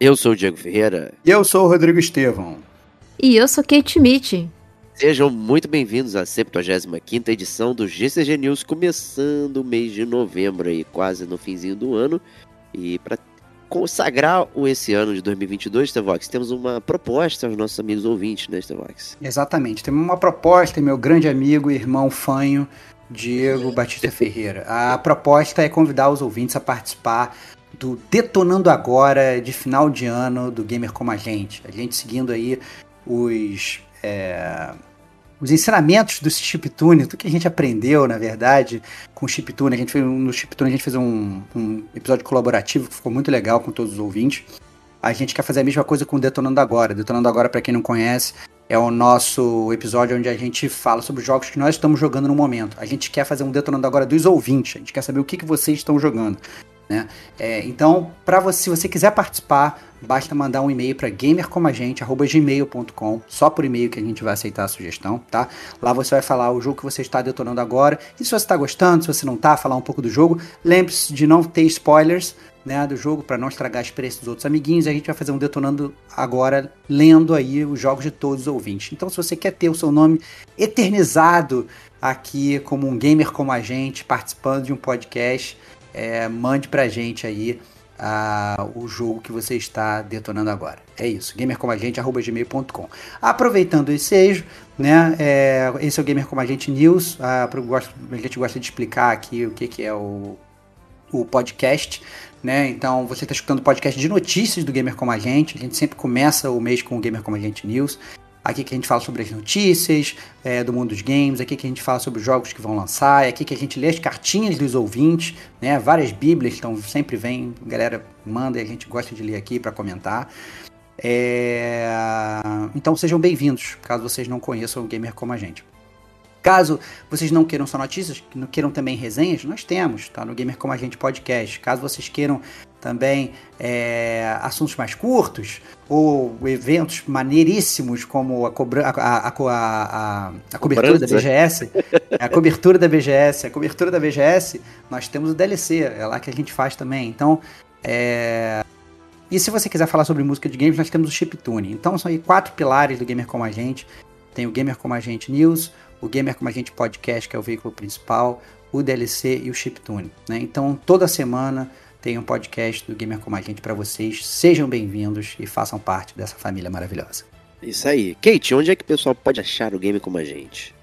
Eu sou o Diego Ferreira. E eu sou o Rodrigo Estevão. E eu sou Kate Schmidt. Sejam muito bem-vindos à 75ª edição do GCG News, começando o mês de novembro aí, quase no finzinho do ano. E para consagrar o esse ano de 2022, Stevox, temos uma proposta aos nossos amigos ouvintes, né, Stevox? Exatamente, temos uma proposta, meu grande amigo e irmão fanho, Diego Batista Ferreira. A proposta é convidar os ouvintes a participar do Detonando Agora de final de ano do Gamer Como a Gente. A gente seguindo aí os, é, os ensinamentos do chiptune, tudo que a gente aprendeu, na verdade, com o chiptune. A gente fez, no chiptune a gente fez um, um episódio colaborativo que ficou muito legal com todos os ouvintes. A gente quer fazer a mesma coisa com o Detonando Agora. Detonando Agora, para quem não conhece, é o nosso episódio onde a gente fala sobre os jogos que nós estamos jogando no momento. A gente quer fazer um Detonando Agora dos ouvintes. A gente quer saber o que, que vocês estão jogando. Né? É, então, para você, se você quiser participar, basta mandar um e-mail para gamercomagente@gmail.com, só por e-mail que a gente vai aceitar a sugestão, tá? Lá você vai falar o jogo que você está detonando agora e se você está gostando, se você não está, falar um pouco do jogo. Lembre-se de não ter spoilers. Né, do jogo para não estragar a experiência dos outros amiguinhos, a gente vai fazer um detonando agora lendo aí os jogos de todos os ouvintes. Então, se você quer ter o seu nome eternizado aqui como um gamer como a gente, participando de um podcast, é, mande pra gente aí o jogo que você está detonando agora. É isso, gamercomagente.gmail.com. Aproveitando esse eixo, né, é, esse é o Gamer Como a Gente News, a, a gente gosta de explicar aqui o que, que é o, o podcast, né? Então você está escutando o podcast de notícias do Gamer Como a Gente. A gente sempre começa o mês com o Gamer Como a Gente News. Aqui que a gente fala sobre as notícias é, do mundo dos games, aqui que a gente fala sobre os jogos que vão lançar, aqui que a gente lê as cartinhas dos ouvintes, né? Várias bíblias, então sempre vem, a galera manda e a gente gosta de ler aqui para comentar. É... Então sejam bem-vindos, caso vocês não conheçam o gamer como a gente. Caso vocês não queiram só notícias, não queiram também resenhas, nós temos, tá? No Gamer Como a Gente Podcast. Caso vocês queiram também é, assuntos mais curtos ou eventos maneiríssimos como a, cobra, a, a, a, cobertura da BGS, a cobertura da BGS, a cobertura da BGS, nós temos o DLC, é lá que a gente faz também. Então, é... E se você quiser falar sobre música de games, nós temos o Chiptune. Então são aí quatro pilares do Gamer Como a Gente. Tem o Gamer Como a Gente News, o Gamer Como a Gente Podcast, que é o veículo principal, o DLC e o Chiptune. Né? Então toda semana tem um podcast do Gamer Como a Gente para vocês. Sejam bem-vindos e façam parte dessa família maravilhosa. Isso aí. Kate, onde é que o pessoal pode achar o Gamer Como a Gente?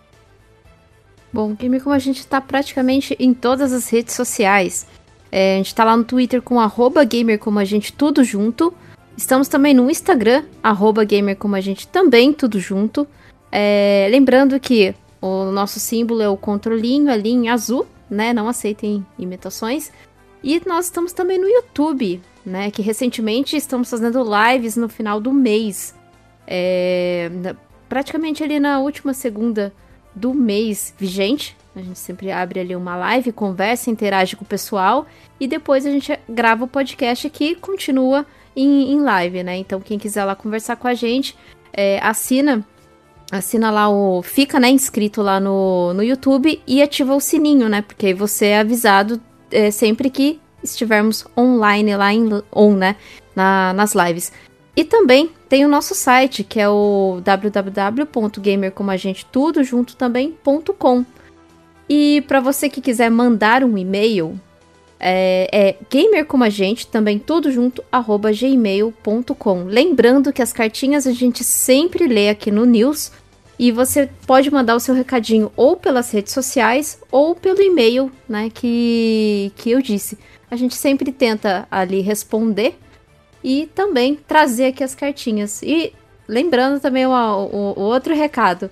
Bom, o Gamer Como a Gente está praticamente em todas as redes sociais. É, a gente está lá no Twitter com arroba Gamer Como a Gente tudo junto. Estamos também no Instagram, arroba Gamer Como a Gente também tudo junto. É, lembrando que o nosso símbolo é o controlinho ali em azul, né? Não aceitem imitações. E nós estamos também no YouTube, né? Que recentemente estamos fazendo lives no final do mês. É, praticamente ali na última segunda do mês vigente. A gente sempre abre ali uma live, conversa, interage com o pessoal. E depois a gente grava o podcast que continua em, em live, né? Então quem quiser lá conversar com a gente, é, assina assina lá o. Fica, né, inscrito lá no, no YouTube e ativa o sininho, né? Porque aí você é avisado é, sempre que estivermos online lá em on, né? Na, nas lives. E também tem o nosso site, que é o www.gamercomagente junto também.com. E para você que quiser mandar um e-mail, é, é gamer como a gente, também tudo junto, arroba gmail.com. Lembrando que as cartinhas a gente sempre lê aqui no News. E você pode mandar o seu recadinho ou pelas redes sociais ou pelo e-mail, né, que, que eu disse. A gente sempre tenta ali responder e também trazer aqui as cartinhas. E lembrando também o, o, o outro recado.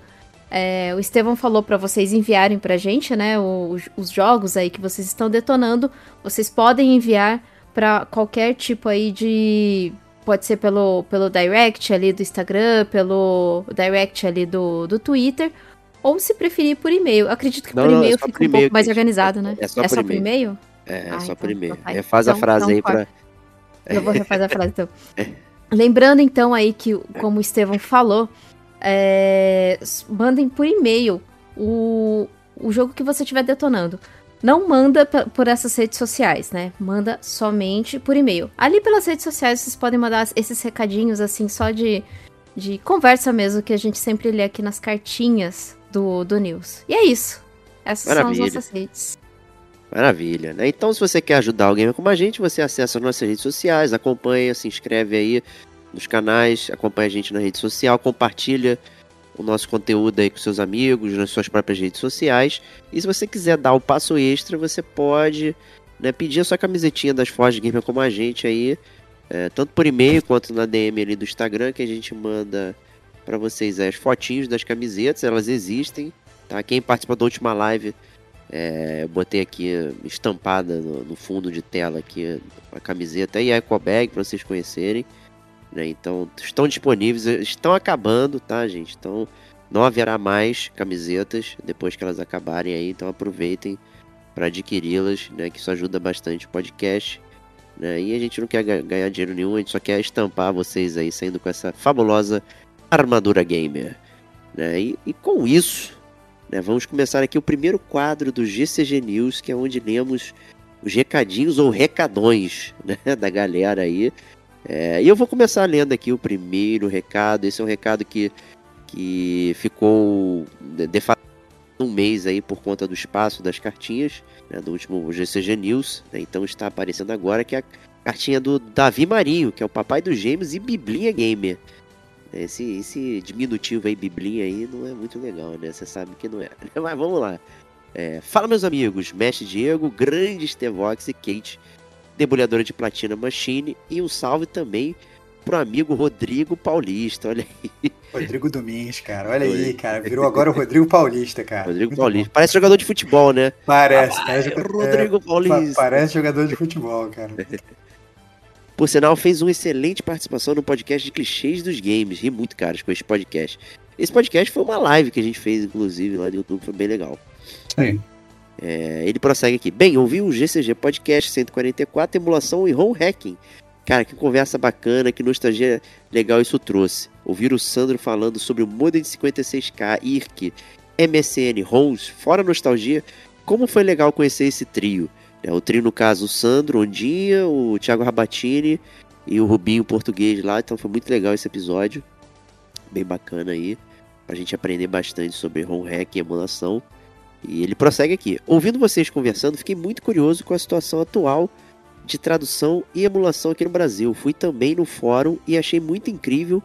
É, o Estevão falou para vocês enviarem pra gente, né, os, os, jogos aí que vocês estão detonando. Vocês podem enviar para qualquer tipo aí de pode ser pelo, pelo direct ali do Instagram, pelo direct ali do, do Twitter, ou se preferir por e-mail. Acredito que não, por é e-mail fica um pouco mais organizado, né? É só, é só por e-mail? É, é ah, só então, por e-mail. Então, Refaz então, a frase então, aí pra... Eu vou refazer a frase então. Lembrando então aí que, como o Estevão falou, é... mandem por e-mail o, o jogo que você estiver detonando. Não manda por essas redes sociais, né? Manda somente por e-mail. Ali pelas redes sociais vocês podem mandar esses recadinhos assim, só de, de conversa mesmo, que a gente sempre lê aqui nas cartinhas do, do News. E é isso. Essas Maravilha. são as nossas redes. Maravilha, né? Então, se você quer ajudar alguém como a gente, você acessa as nossas redes sociais, acompanha, se inscreve aí nos canais, acompanha a gente na rede social, compartilha o nosso conteúdo aí com seus amigos, nas suas próprias redes sociais. E se você quiser dar o passo extra, você pode né, pedir a sua camisetinha das Forge Gamer como a gente aí, é, tanto por e-mail quanto na DM ali do Instagram, que a gente manda para vocês as fotinhos das camisetas, elas existem, tá? Quem participa da última live, é, eu botei aqui estampada no, no, fundo de tela aqui a camiseta e a eco bag para vocês conhecerem. Né? Então estão disponíveis, estão acabando, tá, gente? Então não haverá mais camisetas depois que elas acabarem aí, então aproveitem para adquiri-las, né? Que isso ajuda bastante o podcast. Né? E a gente não quer ganhar dinheiro nenhum, a gente só quer estampar vocês aí saindo com essa fabulosa armadura gamer. Né? E, e com isso, né, vamos começar aqui o primeiro quadro do GCG News, que é onde lemos os recadinhos ou recadões né, da galera aí. É, e eu vou começar lendo aqui o primeiro recado. Esse é um recado que, que ficou de fato um mês aí por conta do espaço das cartinhas né, do último GCG News. Né, então está aparecendo agora que é a cartinha do Davi Marinho, que é o papai dos gêmeos e Biblinha Gamer. Esse, esse diminutivo aí, Biblinha aí, não é muito legal, né? Você sabe que não é. Mas vamos lá. É, fala, meus amigos. Mestre Diego, grande Stevox e Kate debulhadora de platina Machine e um salve também pro amigo Rodrigo Paulista, olha aí. Rodrigo Domingues, cara, olha aí, cara, virou agora o Rodrigo Paulista, cara. Rodrigo Paulista, parece jogador de futebol, né? Parece, parece é, Rodrigo Paulista. Parece jogador de futebol, cara. Por sinal, fez uma excelente participação no podcast de clichês dos games. Ri muito, caras, com esse podcast. Esse podcast foi uma live que a gente fez, inclusive, lá no YouTube, foi bem legal. Sim. É, ele prossegue aqui. Bem, ouvi o GCG Podcast 144, emulação e home hacking. Cara, que conversa bacana, que nostalgia legal isso trouxe. Ouvir o Sandro falando sobre o Modem 56K, IRC, MSN, ROMs, fora nostalgia, como foi legal conhecer esse trio. É, o trio, no caso, o Sandro, Ondinha, o Thiago Rabatini e o Rubinho português lá. Então foi muito legal esse episódio. Bem bacana aí. Pra gente aprender bastante sobre home hack e emulação. E ele prossegue aqui. Ouvindo vocês conversando, fiquei muito curioso com a situação atual de tradução e emulação aqui no Brasil. Fui também no fórum e achei muito incrível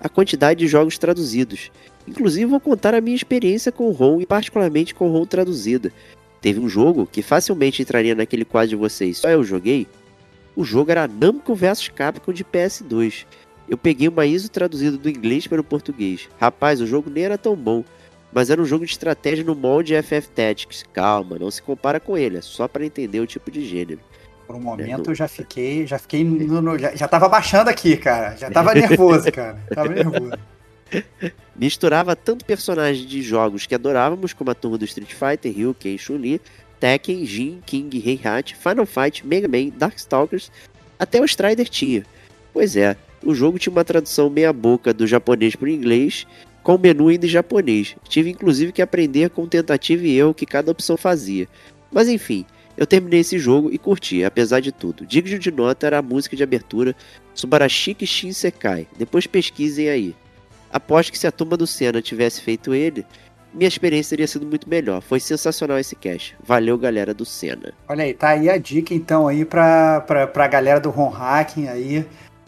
a quantidade de jogos traduzidos. Inclusive, vou contar a minha experiência com o ROM e, particularmente, com o ROM traduzida. Teve um jogo que facilmente entraria naquele quadro de vocês, só eu joguei. O jogo era Namco vs Capcom de PS2. Eu peguei uma ISO traduzida do inglês para o português. Rapaz, o jogo nem era tão bom mas era um jogo de estratégia no molde FF Tactics. Calma, não se compara com ele, é só para entender o tipo de gênero. Por um momento é, eu já fiquei, já fiquei no, no, já, já tava baixando aqui, cara. Já tava nervoso, cara. Tava nervoso. Misturava tanto personagens de jogos que adorávamos, como a turma do Street Fighter, Ryu, Ken, Chun-Li, Tekken, Jin, King, Heihachi, Final Fight, Mega Man, Darkstalkers, até o Strider tinha. Pois é, o jogo tinha uma tradução meia boca do japonês para o inglês com o menu ainda em japonês. Tive inclusive que aprender com tentativa e erro que cada opção fazia. Mas enfim, eu terminei esse jogo e curti, apesar de tudo. Digno de nota era a música de abertura Subarashiki Shinsekai. Depois pesquisem aí. Aposto que se a turma do Senna tivesse feito ele, minha experiência teria sido muito melhor. Foi sensacional esse cast. Valeu, galera do Senna. Olha aí, tá aí a dica então aí pra, pra, pra galera do Ron Hacking aí.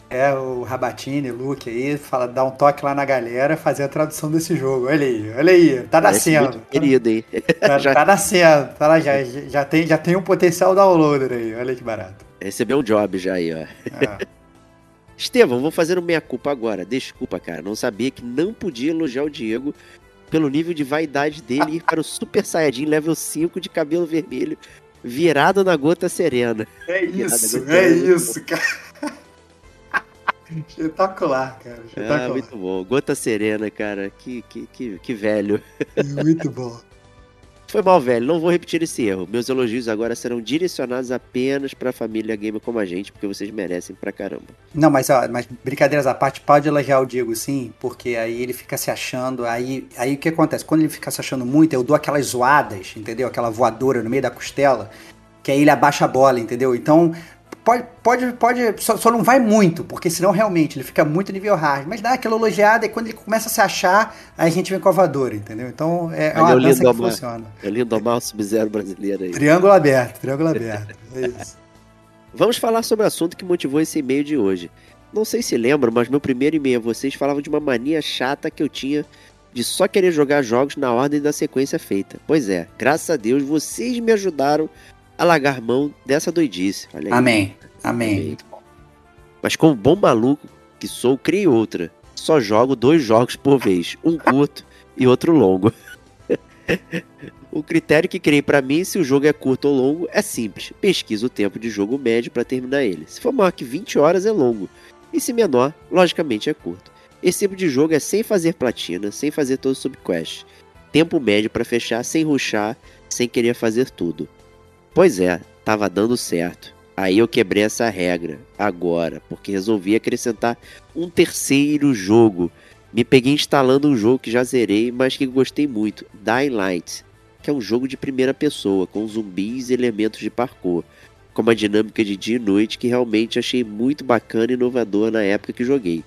É, o Rabatini, Luke aí, fala, dá um toque lá na galera, fazer a tradução desse jogo. Olha aí, olha aí, tá nascendo. querido, hein? Tá, Já- tá nascendo, tá lá, já, já, tem, já tem um potencial downloader aí, olha que barato. Recebeu um job já aí, ó. É. Estevão, vou fazer o meia-culpa agora. Desculpa, cara. Não sabia que não podia elogiar o Diego pelo nível de vaidade dele e ir para o Super Saiyajin level 5 de cabelo vermelho, virado na gota serena. É isso, é isso, cara. Espetacular, cara. Ah, Espetacular. muito bom. Gota serena, cara. Que, que, que, que velho. muito bom. Foi mal, velho. Não vou repetir esse erro. Meus elogios agora serão direcionados apenas pra família gamer como a gente, porque vocês merecem pra caramba. Não, mas, ó, mas brincadeiras à parte, pode elogiar o Diego sim, porque aí ele fica se achando. Aí, aí o que acontece? Quando ele fica se achando muito, eu dou aquelas zoadas, entendeu? Aquela voadora no meio da costela, que aí ele abaixa a bola, entendeu? Então, pode, pode, pode só, só não vai muito, porque senão realmente ele fica muito nível hard. Mas dá aquela elogiada e quando ele começa a se achar, aí a gente vem com a voadora, entendeu? Então é, é uma o dança que funciona. É lindo amar o Sub-Zero brasileiro aí. Triângulo aberto, triângulo aberto. É isso. Vamos falar sobre o assunto que motivou esse e-mail de hoje. Não sei se lembram, mas meu primeiro e-mail a vocês falava de uma mania chata que eu tinha de só querer jogar jogos na ordem da sequência feita. Pois é, graças a Deus vocês me ajudaram a largar mão dessa doidice. Amém. Amém. Amém. Mas como bom maluco que sou, criei outra. Só jogo dois jogos por vez, um curto e outro longo. o critério que criei pra mim se o jogo é curto ou longo é simples. Pesquisa o tempo de jogo médio pra terminar ele. Se for maior que 20 horas é longo, e se menor, logicamente é curto. Esse tipo de jogo é sem fazer platina, sem fazer todo subquest. Tempo médio pra fechar sem rushar, sem querer fazer tudo. Pois é, tava dando certo. Aí eu quebrei essa regra agora, porque resolvi acrescentar um terceiro jogo. Me peguei instalando um jogo que já zerei, mas que gostei muito, Dying Light, que é um jogo de primeira pessoa, com zumbis e elementos de parkour, com uma dinâmica de dia e noite que realmente achei muito bacana e inovador na época que joguei.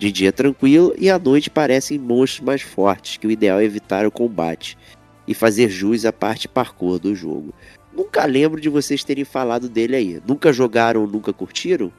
De dia é tranquilo e à noite parecem monstros mais fortes, que o ideal é evitar o combate e fazer jus à parte parkour do jogo. Nunca lembro de vocês terem falado dele aí. Nunca jogaram nunca curtiram?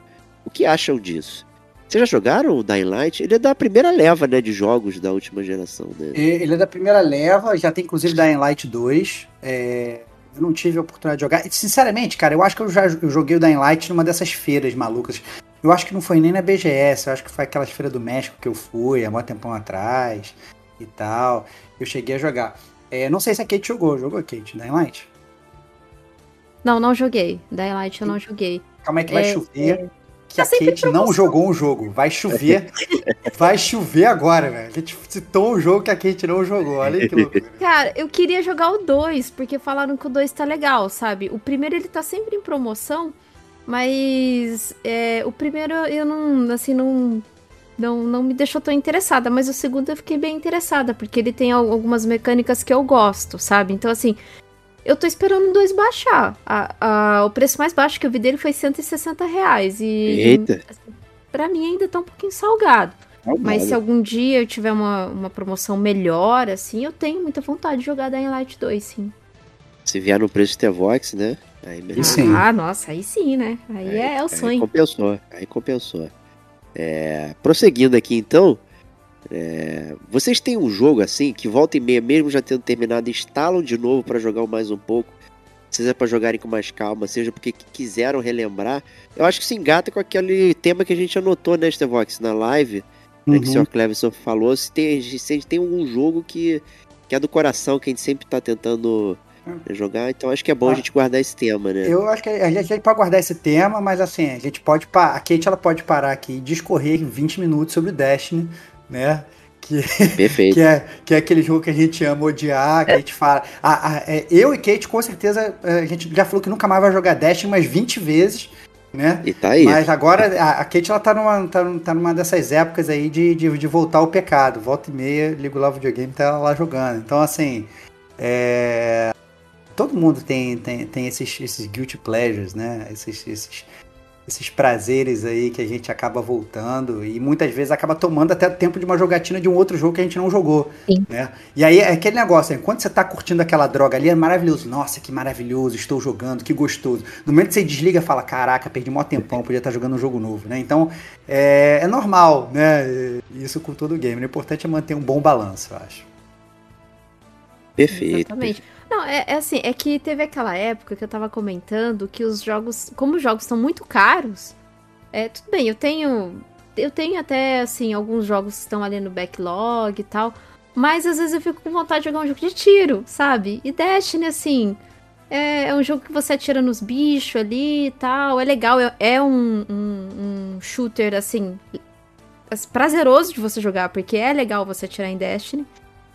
O que acham disso? Vocês já jogaram o Dying Light? Ele é da primeira leva, né, de jogos da última geração, né? Ele é da primeira leva, já tem inclusive Dying Light 2. É, eu não tive a oportunidade de jogar. E, Sinceramente, cara, eu acho que eu já joguei o Dying Light numa dessas feiras malucas. Eu acho que não foi nem na BGS, eu acho que foi aquelas feiras do México que eu fui há muito tempão atrás e tal. Eu cheguei a jogar. É, não sei se a Kate jogou. Jogou, Kate, Dying Light? Não, não joguei. Daylight eu não joguei. Calma aí que vai É, chover. Que Tá a em Kate não jogou um jogo. Vai chover. vai chover agora, velho. A gente citou um jogo que a Kate não jogou. Olha que loucura. Cara, eu queria jogar o 2, porque falaram que o 2 tá legal, sabe? O primeiro ele tá sempre em promoção, mas é, o primeiro eu não, assim, não, não, não me deixou tão interessada, mas o segundo eu fiquei bem interessada, porque ele tem al- algumas mecânicas que eu gosto, sabe? Então, assim, eu tô esperando 2 baixar. A- a- o preço mais baixo que eu vi dele foi 160 reais, e Eita! pra mim ainda tá um pouquinho salgado. Mas se algum dia eu tiver uma, uma promoção melhor, assim, eu tenho muita vontade de jogar Dying Light 2, sim. Se vier no preço de T-Vox, né? Aí sim. Ah, nossa, aí sim, né? Aí, é, é o Aí sonho. compensou, aí compensou. É, prosseguindo aqui então, é, vocês têm um jogo assim que volta e meia, mesmo já tendo terminado, instalam de novo pra jogar mais um pouco, seja pra jogarem com mais calma, seja porque qu- quiseram relembrar. Eu acho que se engata com aquele tema que a gente anotou, né, Stevox, na live, né, que o Uhum. Sr. Cleverson falou, se, tem, se a gente tem algum jogo que, que é do coração, que a gente sempre tá tentando né, jogar, então acho que é bom a Ah. gente guardar esse tema, né? Eu acho que a gente, a gente pode guardar esse tema, mas assim, a gente pode. A Kate ela pode parar aqui e discorrer 20 minutos sobre o Destiny, né? Que, Perfeito. que, é, que é aquele jogo que a gente ama odiar, que a gente fala. A, a- é, eu e Kate, com certeza, é, a gente já falou que nunca mais vai jogar Destiny umas 20 vezes, né? E tá aí. Mas agora a, a Kate ela tá numa, tá, tá numa dessas épocas aí de, de, de voltar ao pecado. Volta e meia, ligo lá o videogame tá ela lá jogando. Então, assim. É, todo mundo tem, tem, tem esses, esses guilty pleasures, né? Esses, esses, esses prazeres aí que a gente acaba voltando e muitas vezes acaba tomando até tempo de uma jogatina de um outro jogo que a gente não jogou. Sim. Né? E aí é aquele negócio, enquanto você tá curtindo aquela droga ali, é maravilhoso. Nossa, que maravilhoso, estou jogando, que gostoso. No momento que você desliga, fala, caraca, perdi mó tempão, podia estar jogando um jogo novo, né? Então, é, é normal, né? Isso com todo o game. O importante é manter um bom balanço, eu acho. Perfeito. Exatamente. Não, é, é assim, é que teve aquela época que eu tava comentando que os jogos, como os jogos estão muito caros, é, tudo bem, eu tenho. Eu tenho até, assim, alguns jogos que estão ali no backlog e tal. Mas às vezes eu fico com vontade de jogar um jogo de tiro, sabe? E Destiny, assim. É, é um jogo que você atira nos bichos ali e tal. É legal, é, é um, um, um shooter, assim. Prazeroso de você jogar, porque é legal você atirar em Destiny,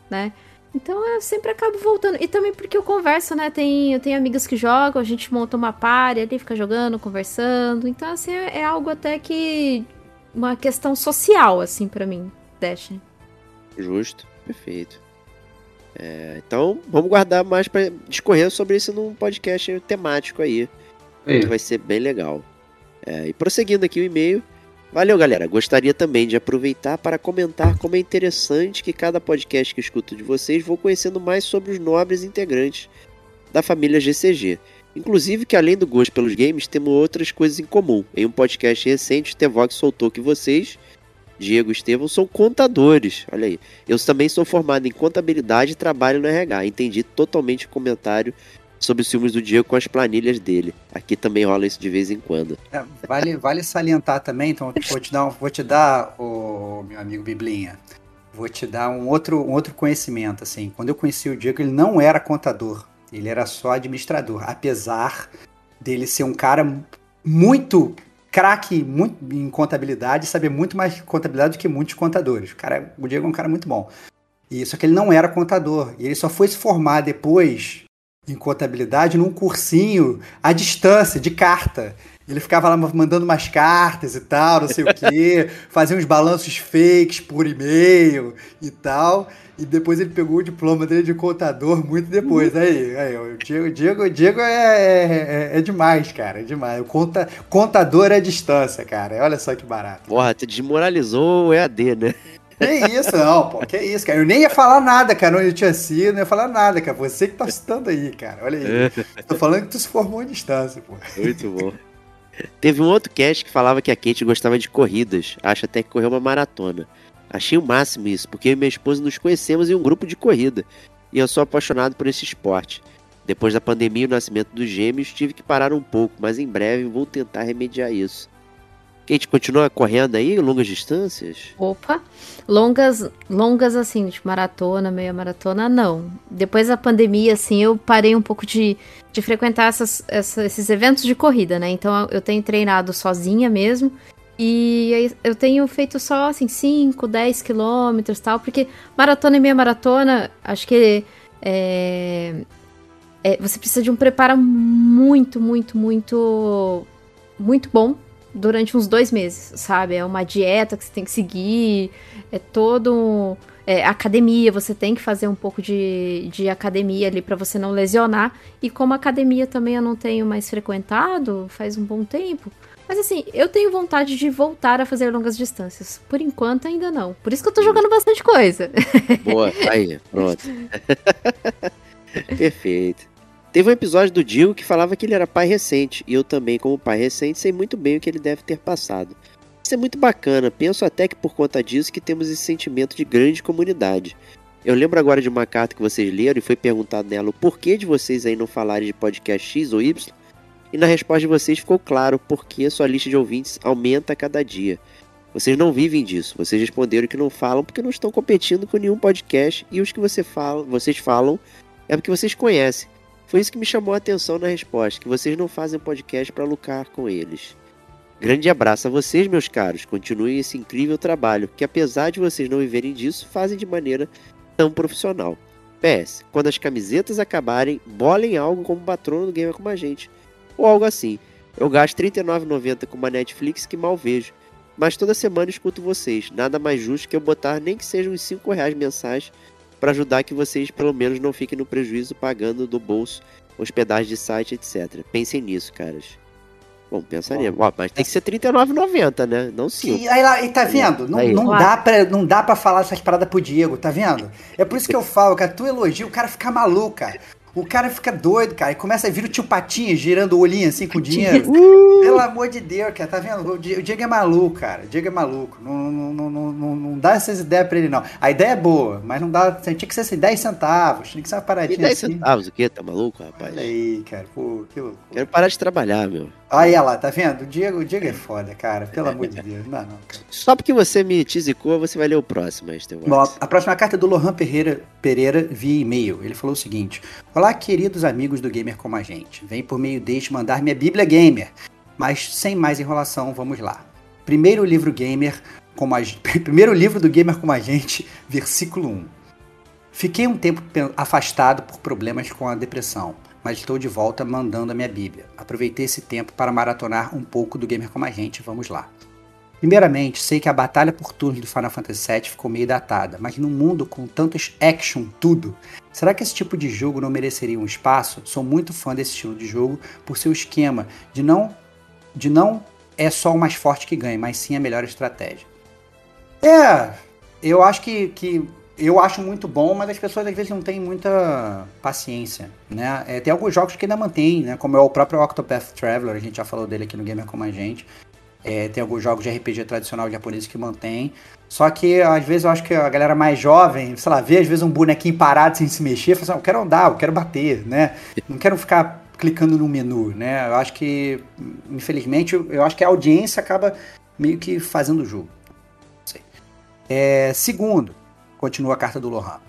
né? Então eu sempre acabo voltando. E também porque eu converso, né? Tem, eu tenho amigas que jogam, a gente monta uma party ali, fica jogando, conversando. Então, assim, é, é algo até que. Uma questão social, assim, para mim, Destiny. Justo, perfeito. É, então, vamos guardar mais para discorrer sobre isso num podcast temático aí. Que vai ser bem legal. É, e prosseguindo aqui o e-mail. Valeu, galera. Gostaria também de aproveitar para comentar como é interessante que cada podcast que escuto de vocês vou conhecendo mais sobre os nobres integrantes da família GCG. Inclusive que além do gosto pelos games, temos outras coisas em comum. Em um podcast recente, o Tevox soltou que vocês, Diego e Estevão, são contadores. Olha aí. Eu também sou formado em contabilidade e trabalho no RH. Entendi totalmente o comentário sobre os filmes do Diego com as planilhas dele. Aqui também rola isso de vez em quando. É, vale, vale salientar também, então vou te dar, um- vou te dar o meu amigo Biblinha, vou te dar um outro, um outro conhecimento, assim. Quando eu conheci o Diego, ele não era contador, ele era só administrador, apesar dele ser um cara muito craque em contabilidade, saber muito mais de contabilidade do que muitos contadores. O, cara, o Diego é um cara muito bom. E só que ele não era contador. E ele só foi se formar depois em contabilidade num cursinho à distância, de carta. Ele ficava lá mandando umas cartas e tal, não sei o quê, fazia uns balanços fakes por e-mail e tal. E depois ele pegou o diploma dele de contador muito depois. Aí, aí o Diego, o Diego, o Diego é, é, é demais, cara. É demais. O conta, contador é à distância, cara. Olha só que barato. Porra, tu desmoralizou o EAD, né? Que isso, não, pô. Que isso, cara. Eu nem ia falar nada, cara. Onde eu tinha sido, não ia falar nada, cara. Você que tá citando aí, cara. Olha aí. Tô falando que tu se formou à distância, pô. Muito bom. Teve um outro cast que falava que a Kate gostava de corridas. Acho até que correu uma maratona. Achei o máximo isso, porque eu e minha esposa nos conhecemos em um grupo de corrida. E eu sou apaixonado por esse esporte. Depois da pandemia e o nascimento dos gêmeos, tive que parar um pouco, mas em breve vou tentar remediar isso. Kate, continua correndo aí, longas distâncias? Opa, longas, longas assim, de maratona, meia maratona, não. Depois da pandemia, assim, eu parei um pouco de, de frequentar essas, essa- esses eventos de corrida, né? Então eu tenho treinado sozinha mesmo. E eu tenho feito só, assim, 5, 10 quilômetros tal, porque maratona e meia maratona, acho que é, é, você precisa de um preparo muito, muito, muito, muito bom durante uns dois meses, sabe? É uma dieta que você tem que seguir, é todo. um- É, academia, você tem que fazer um pouco de, de academia ali pra você não lesionar. E como a academia também eu não tenho mais frequentado faz um bom tempo. Mas assim, eu tenho vontade de voltar a fazer longas distâncias. Por enquanto, ainda não. Por isso que eu tô jogando bastante coisa. Boa, aí, pronto. Perfeito. Teve um episódio do Diego que falava que ele era pai recente, e eu também, como pai recente, sei muito bem o que ele deve ter passado. Isso é muito bacana, penso até que por conta disso que temos esse sentimento de grande comunidade. Eu lembro agora de uma carta que vocês leram e foi perguntado nela o porquê de vocês aí não falarem de podcast X ou Y, e na resposta de vocês ficou claro porque sua lista de ouvintes aumenta a cada dia. Vocês não vivem disso. Vocês responderam que não falam porque não estão competindo com nenhum podcast e os que você fala, vocês falam é porque vocês conhecem. Foi isso que me chamou a atenção na resposta, que vocês não fazem podcast para lucrar com eles. Grande abraço a vocês, meus caros. Continuem esse incrível trabalho, que apesar de vocês não viverem disso, fazem de maneira tão profissional. PS, quando as camisetas acabarem, bolem algo como patrono do Gamer como a gente. Ou algo assim. Eu gasto R$ 39,90 com uma Netflix que mal vejo. Mas toda semana escuto vocês. Nada mais justo que eu botar nem que sejam uns 5 reais mensais para ajudar que vocês pelo menos não fiquem no prejuízo pagando do bolso, hospedagem de site, etc. Pensem nisso, caras. Bom, pensaria. Ó, mas tem que ser R$39,90, né? Não 5. E aí lá, e tá vendo? Não, Aí. não, dá pra, não dá pra falar essas paradas pro Diego, tá vendo? É por isso que eu falo, cara, tu elogia, o cara fica maluco, cara. O cara fica doido, cara, e começa a vir o tio Patinho girando o olhinho assim com o dinheiro. Pelo amor de Deus, cara, tá vendo? O Di- o Diego é maluco, cara. O Diego é maluco. Não, não, não, não, não, dá essas ideias pra ele, não. A ideia é boa, mas não dá. Tinha que ser assim, 10 centavos. Tinha que ser uma E paradinha 10 assim. centavos, o quê? Tá maluco, rapaz? Olha aí, cara. Pô, que louco. Quero parar de trabalhar, meu. Aí, olha lá, tá vendo? O Diego, o Diego é foda, cara. Pelo amor de Deus. Não dá, não, cara. Só porque você me tizicou, você vai ler o próximo. Bom, a próxima carta é do Lohan Pereira, Pereira via e-mail. Ele falou o seguinte: Olá, queridos amigos do Gamer Como a Gente. Vem por meio deste mandar minha Bíblia Gamer. Mas sem mais enrolação, vamos lá. Primeiro livro gamer como a... Primeiro livro do Gamer Como a Gente, versículo 1. Fiquei um tempo afastado por problemas com a depressão, mas estou de volta mandando a minha Bíblia. Aproveitei esse tempo para maratonar um pouco do Gamer Como a Gente, vamos lá. Primeiramente, sei que a batalha por turnos do Final Fantasy VII ficou meio datada, mas num mundo com tantos action tudo, será que esse tipo de jogo não mereceria um espaço? Sou muito fã desse estilo de jogo por seu esquema de não de não é só o mais forte que ganha, mas sim a melhor estratégia. É, eu acho que, que eu acho muito bom, mas as pessoas às vezes não têm muita paciência, né? É, tem alguns jogos que ainda mantêm, né? Como é o próprio Octopath Traveler, a gente já falou dele aqui no Gamer Como a Gente. É, tem alguns jogos de RPG tradicional japonês que mantém. Só que às vezes eu acho que a galera mais jovem, sei lá, vê às vezes um bonequinho parado sem se mexer, fala assim, "Ah, eu quero andar, eu quero bater, né? Não quero ficar clicando no menu, né? Eu acho que, infelizmente, eu acho que a audiência acaba meio que fazendo o jogo. É, segundo, continua a carta do Lohan.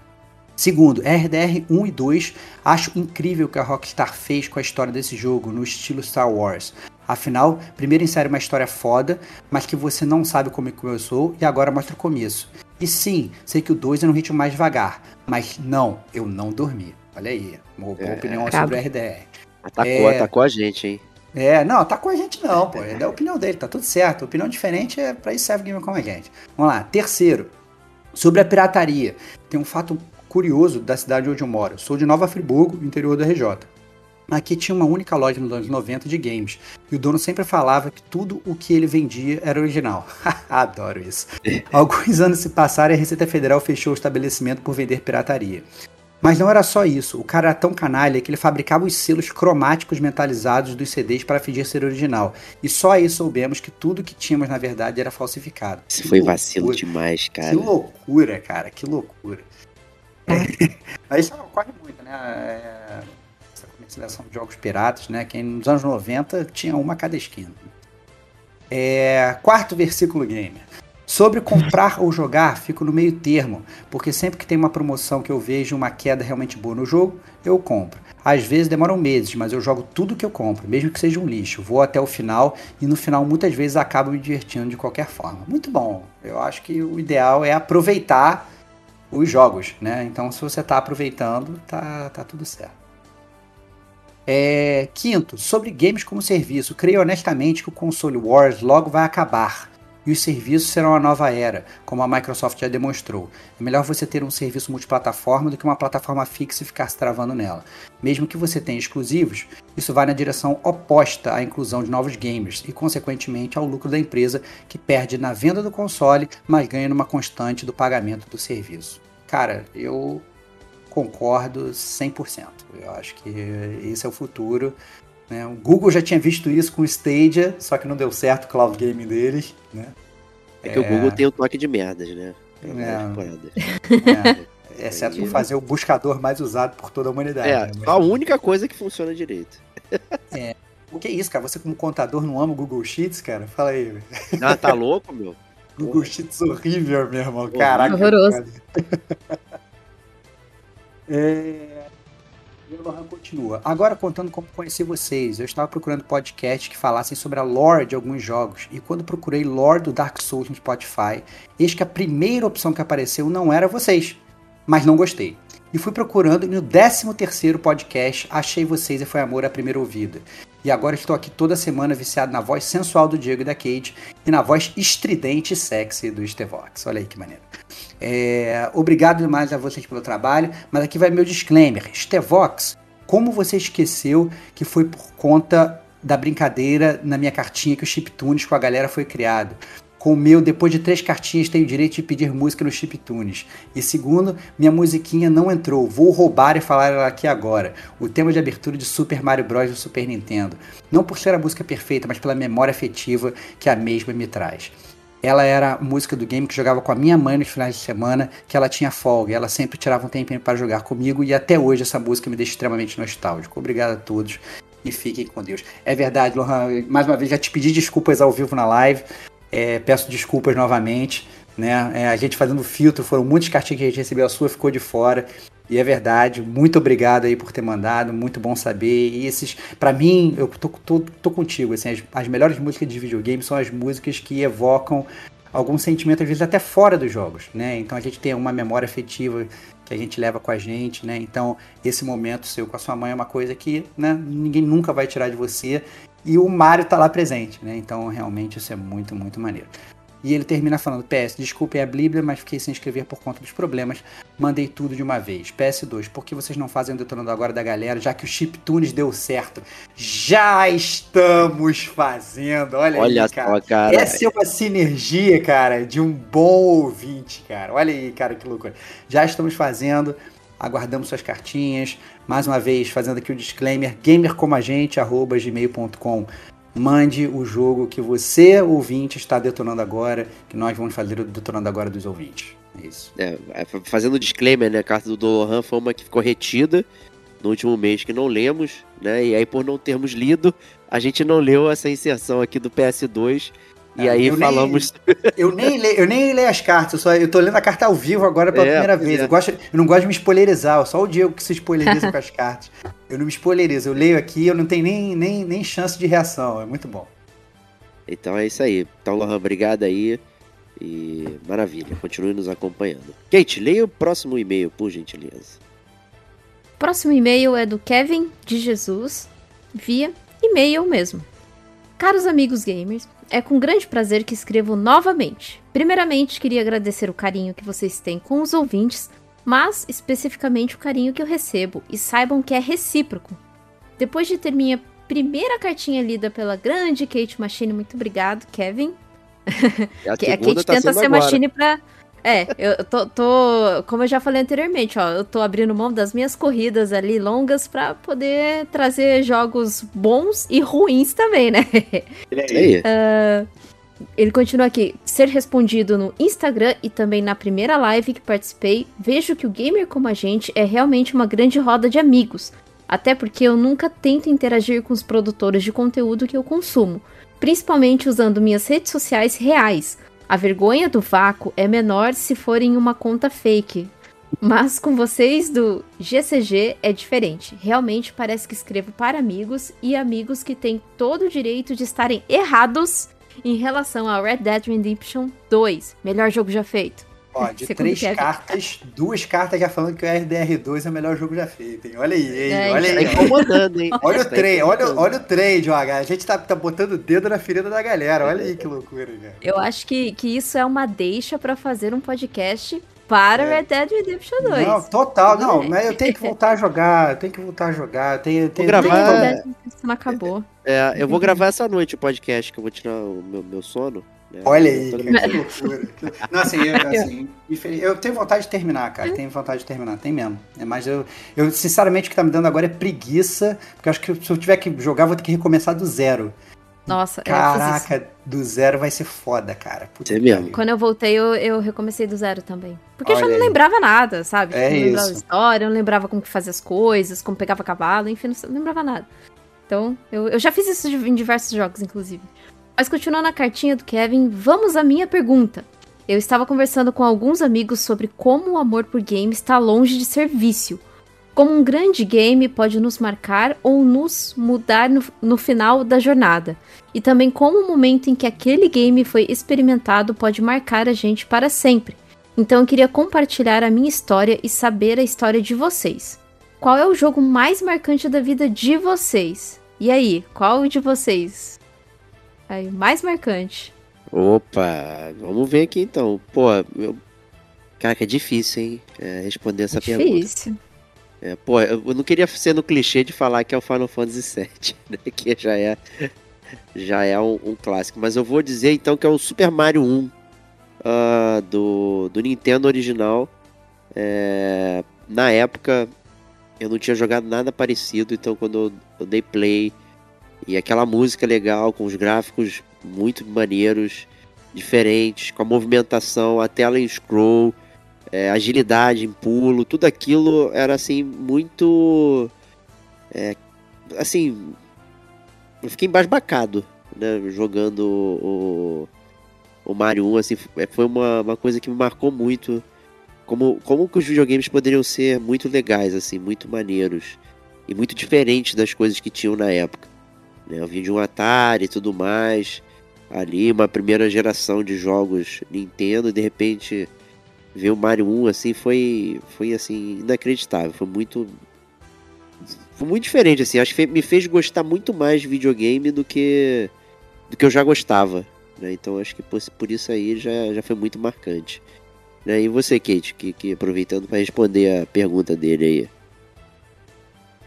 Segundo, RDR 1 e 2, acho incrível o que a Rockstar fez com a história desse jogo, no estilo Star Wars. Afinal, primeiro insere uma história foda, mas que você não sabe como é começou, e agora mostra o começo. E sim, sei que o 2 é um ritmo mais devagar, mas não, eu não dormi. Olha aí, uma boa É, opinião brabo. sobre o RDR. Atacou, É. atacou a gente, hein? É, não, tá com a gente não, pô. É a opinião dele, tá tudo certo. Opinião diferente é pra isso serve Gamer como a gente. Vamos lá. Terceiro, sobre a pirataria. Tem um fato curioso da cidade onde eu moro. Sou de Nova Friburgo, interior da RJ. Aqui tinha uma única loja nos anos 90 de games. E o dono sempre falava que tudo o que ele vendia era original. Adoro isso. Alguns anos se passaram e a Receita Federal fechou o estabelecimento por vender pirataria. Mas não era só isso, o cara era tão canalha que ele fabricava os selos cromáticos mentalizados dos CDs para fingir ser original. E só aí soubemos que tudo que tínhamos na verdade era falsificado. Isso Que foi loucura. vacilo demais, cara. Que loucura, cara, que loucura. Aí isso ocorre muito, né? É, Essa comercialização de jogos piratas, né? Que nos anos 90 tinha uma a cada esquina. É, quarto versículo gamer. Sobre comprar ou jogar, fico no meio termo, porque sempre que tem uma promoção que eu vejo uma queda realmente boa no jogo, eu compro. Às vezes demoram meses, mas eu jogo tudo que eu compro, mesmo que seja um lixo. Vou até o final e no final muitas vezes acabo me divertindo de qualquer forma. Muito bom. Eu acho que o ideal é aproveitar os jogos, né? Então se você está aproveitando, tá, tá tudo certo. É, quinto, sobre games como serviço, creio honestamente que o console Wars logo vai acabar e os serviços serão a nova era, como a Microsoft já demonstrou. É melhor você ter um serviço multiplataforma do que uma plataforma fixa e ficar se travando nela. Mesmo que você tenha exclusivos, isso vai na direção oposta à inclusão de novos gamers e, consequentemente, ao lucro da empresa que perde na venda do console, mas ganha numa constante do pagamento do serviço. Cara, eu concordo 100%. Eu acho que esse é o futuro. Né? O Google já tinha visto isso com o Stadia, só que não deu certo o cloud gaming deles. Né? É que o Google tem o toque de merdas, né? É. É, exceto por fazer o buscador mais usado por toda a humanidade. É, né? a única coisa que funciona direito. O que é isso, cara? Você como contador não ama o Google Sheets, cara? Fala aí. Ah, tá louco, meu? Google Sheets horrível, meu irmão. Caraca. Horroroso. cara. É... Lohan continua. Agora contando como conheci vocês, eu estava procurando podcasts que falassem sobre a lore de alguns jogos, e quando procurei lore do Dark Souls no Spotify, eis que a primeira opção que apareceu não era vocês, mas não gostei. E fui procurando e no 13º podcast achei vocês e foi amor à primeira ouvida. E agora estou aqui toda semana viciado na voz sensual do Diego e da Kate e na voz estridente e sexy do Stevox. Olha aí que maneiro. É, obrigado demais a vocês pelo trabalho, mas aqui vai meu disclaimer. Stevox, como você esqueceu que foi por conta da brincadeira na minha cartinha que o Chiptunes com a galera foi criado. Com o meu, depois de três cartinhas, tenho o direito de pedir música no Chiptunes. E segundo, minha musiquinha não entrou. Vou roubar e falar ela aqui agora. O tema de abertura de Super Mario Bros. do Super Nintendo. Não por ser a música perfeita, mas pela memória afetiva que a mesma me traz. Ela era a música do game que jogava com a minha mãe nos finais de semana, que ela tinha folga. Ela sempre tirava um tempinho para jogar comigo e até hoje essa música me deixa extremamente nostálgico. Obrigado a todos e fiquem com Deus. É verdade, Lohan, mais uma vez já te pedi desculpas ao vivo na live. É, peço desculpas novamente. Né? É, a gente fazendo filtro, foram muitos cartinhos que a gente recebeu, a sua ficou de fora. E é verdade, muito obrigado aí por ter mandado, muito bom saber. E esses, para mim, eu tô, tô, tô contigo, assim, as, as melhores músicas de videogame são as músicas que evocam algum sentimento, às vezes até fora dos jogos, né? Então a gente tem uma memória afetiva que a gente leva com a gente, né? Então esse momento seu com a sua mãe é uma coisa que né, ninguém nunca vai tirar de você e o Mario tá lá presente, né? Então realmente isso é muito, muito maneiro. E ele termina falando: PS, desculpem a Bíblia, mas fiquei sem escrever por conta dos problemas. Mandei tudo de uma vez. PS2, por que vocês não fazem o detonando agora da galera, já que o chiptunes deu certo? Já estamos fazendo. Olha, Olha aí, cara. só, cara. Essa é uma sinergia, cara, de um bom ouvinte, cara. Olha aí, cara, que loucura. Já estamos fazendo. Aguardamos suas cartinhas. Mais uma vez, fazendo aqui o disclaimer: gamercomagente.gmail.com mande o jogo que você, ouvinte, está detonando agora, que nós vamos fazer o detonando agora dos ouvintes. É isso. É, fazendo disclaimer, né? A carta do Dolohan foi uma que ficou retida no último mês que não lemos, né? E aí, por não termos lido, a gente não leu essa inserção aqui do PS2. E É, aí eu nem- falamos. Eu nem, leio, eu nem leio as cartas, eu, só, eu tô lendo a carta ao vivo agora pela É, primeira vez. é. Eu, gosto, eu não gosto de me spoilerizar, só o Diego que se spoileriza com as cartas. Eu não me spoilerizo, eu leio aqui eu não tenho nem, nem, nem chance de reação, é muito bom. Então é isso aí. Então, Lohan, obrigado aí. E maravilha, continue nos acompanhando. Kate, leia o próximo e-mail, por gentileza. Próximo e-mail é do Kevin de Jesus, via e-mail mesmo. Caros amigos gamers, é com grande prazer que escrevo novamente. Primeiramente, queria agradecer o carinho que vocês têm com os ouvintes, mas especificamente o carinho que eu recebo, e saibam que é recíproco. Depois de ter minha primeira cartinha lida pela grande Kate Machine, muito obrigado, Kevin. A Que a segunda Kate tá tenta ser agora. machine pra. É, eu tô, tô- Como eu já falei anteriormente, ó, eu tô abrindo mão das minhas corridas ali longas pra poder trazer jogos bons e ruins também, né? E aí? Ele continua aqui, ser respondido no Instagram e também na primeira live que participei, vejo que o gamer como a gente é realmente uma grande roda de amigos. Até porque eu nunca tento interagir com os produtores de conteúdo que eu consumo, principalmente usando minhas redes sociais reais. A vergonha do vácuo é menor se for em uma conta fake. Mas com vocês do GCG é diferente. Realmente parece que escrevo para amigos e amigos que têm todo o direito de estarem errados em relação ao Red Dead Redemption 2, melhor jogo já feito. Ó, de Segundo três Kevin. cartas, duas cartas já falando que o RDR2 é o melhor jogo já feito, hein? Olha aí, hein? É, olha Tá aí. ó. incomodando, hein? Olha o Tá trem, olha, olha o trade, ó. A gente tá, tá botando o dedo na ferida da galera. Olha aí que loucura, cara. Eu acho que, que isso é uma deixa pra fazer um podcast para É. Red Dead Redemption 2. Não, total, não, mas eu tenho que voltar a jogar, eu tenho que voltar a jogar. Eu tenho, eu tenho, gravar- eu tenho- Dead Redemption não acabou. É, eu vou gravar essa noite o podcast, que eu vou tirar o meu, meu sono. né? Olha aí, cara, que loucura. Não, assim, eu, assim, eu tenho vontade de terminar, cara. Tenho vontade de terminar, tem mesmo. É, Mas eu, eu, sinceramente, o que tá me dando agora é preguiça, porque eu acho que se eu tiver que jogar, eu vou ter que recomeçar do zero. Nossa, é. Caraca, do zero vai ser foda, cara. Puta É mesmo. Quando eu voltei, eu, eu recomecei do zero também. Porque eu já Olha não aí. lembrava nada, sabe? É eu não lembrava isso. a história, eu não lembrava como que fazia as coisas, como pegava cavalo, enfim, não lembrava nada. Então, eu, eu já fiz isso em diversos jogos, inclusive. Mas continuando a cartinha do Kevin, vamos à minha pergunta. Eu estava conversando com alguns amigos sobre como o amor por games está longe de ser vício. Como um grande game pode nos marcar ou nos mudar no, no final da jornada. E também como o momento em que aquele game foi experimentado pode marcar a gente para sempre. Então eu queria compartilhar a minha história e saber a história de vocês. Qual é o jogo mais marcante da vida de vocês? E aí, qual de vocês? Aí, o mais marcante. Opa, vamos ver aqui então. Pô, eu... Cara, que é difícil, hein? é, responder essa pergunta. Difícil. É, pô, eu não queria ser no clichê de falar que é o Final Fantasy VII, né? Que já é, já é um, um clássico. Mas eu vou dizer então que é o Super Mario 1 uh, ah, do, do Nintendo original. É, na época eu não tinha jogado nada parecido, então quando eu, dei play e aquela música legal, com os gráficos muito maneiros, diferentes, com a movimentação, a tela em scroll é, agilidade em pulo, tudo aquilo era assim muito. É, assim. Eu fiquei embasbacado, né? Jogando o, o Mario 1, assim, é, foi uma, uma coisa que me marcou muito. Como, como que os videogames poderiam ser muito legais, assim, muito maneiros. E muito diferentes das coisas que tinham na época. Né? Eu vim de um Atari e tudo mais. Ali, uma primeira geração de jogos Nintendo, e de repente ver o Mario 1 assim foi foi assim inacreditável, foi muito foi muito diferente assim, acho que me fez gostar muito mais de videogame do que do que eu já gostava, né? Então acho que por, por isso aí já, já foi muito marcante. Né? E você, Kate, que, que aproveitando para responder a pergunta dele aí.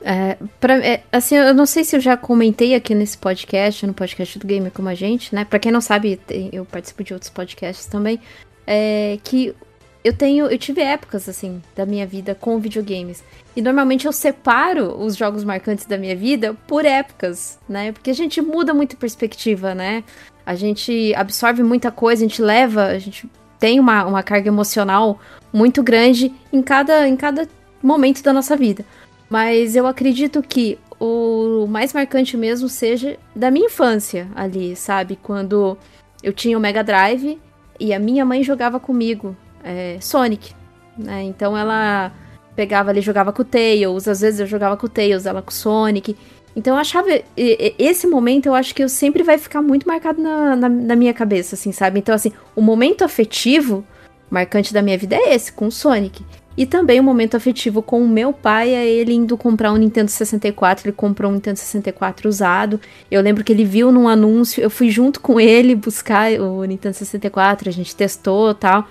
É, pra, é, assim, eu não sei se eu já comentei aqui nesse podcast, no podcast do Gamer Como a Gente, né? Pra quem não sabe, eu participo de outros podcasts também. É, que eu tenho, eu tive épocas assim da minha vida com videogames. E normalmente eu separo os jogos marcantes da minha vida por épocas, né? Porque a gente muda muito perspectiva, né? A gente absorve muita coisa, a gente leva, a gente tem uma, uma carga emocional muito grande em cada, em cada momento da nossa vida. Mas eu acredito que o mais marcante mesmo seja da minha infância ali, sabe? Quando eu tinha o Mega Drive e a minha mãe jogava comigo é, Sonic. Né? Então ela pegava ali jogava com o Tails, às vezes eu jogava com o Tails, ela com o Sonic. Então eu achava. Esse momento eu acho que eu sempre vai ficar muito marcado na, na, na, minha cabeça, assim, sabe? Então, assim, o momento afetivo marcante da minha vida é esse, com o Sonic. E também o momento afetivo com o meu pai é ele indo comprar um Nintendo 64. Ele comprou um Nintendo 64 usado. Eu lembro que ele viu num anúncio, eu fui junto com ele buscar o Nintendo 64, a gente testou tal.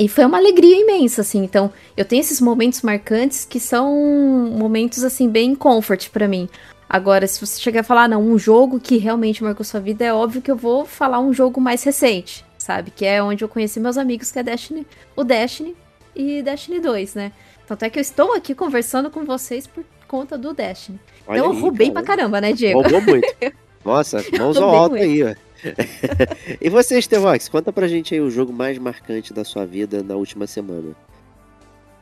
E foi uma alegria imensa, assim. Então, eu tenho esses momentos marcantes que são momentos, assim, bem comfort para mim. Agora, se você chegar a falar, não, um jogo que realmente marcou sua vida, é óbvio que eu vou falar um jogo mais recente, sabe? Que é onde eu conheci meus amigos, que é Destiny, o Destiny e Destiny 2, né? Tanto é que eu estou aqui conversando com vocês por conta do Destiny. Olha então, eu roubei cara. pra caramba, né, Diego? Roubou muito. Nossa, mãos ao alto aí, ó. e você, Estevox, conta pra gente aí o jogo mais marcante da sua vida na última semana.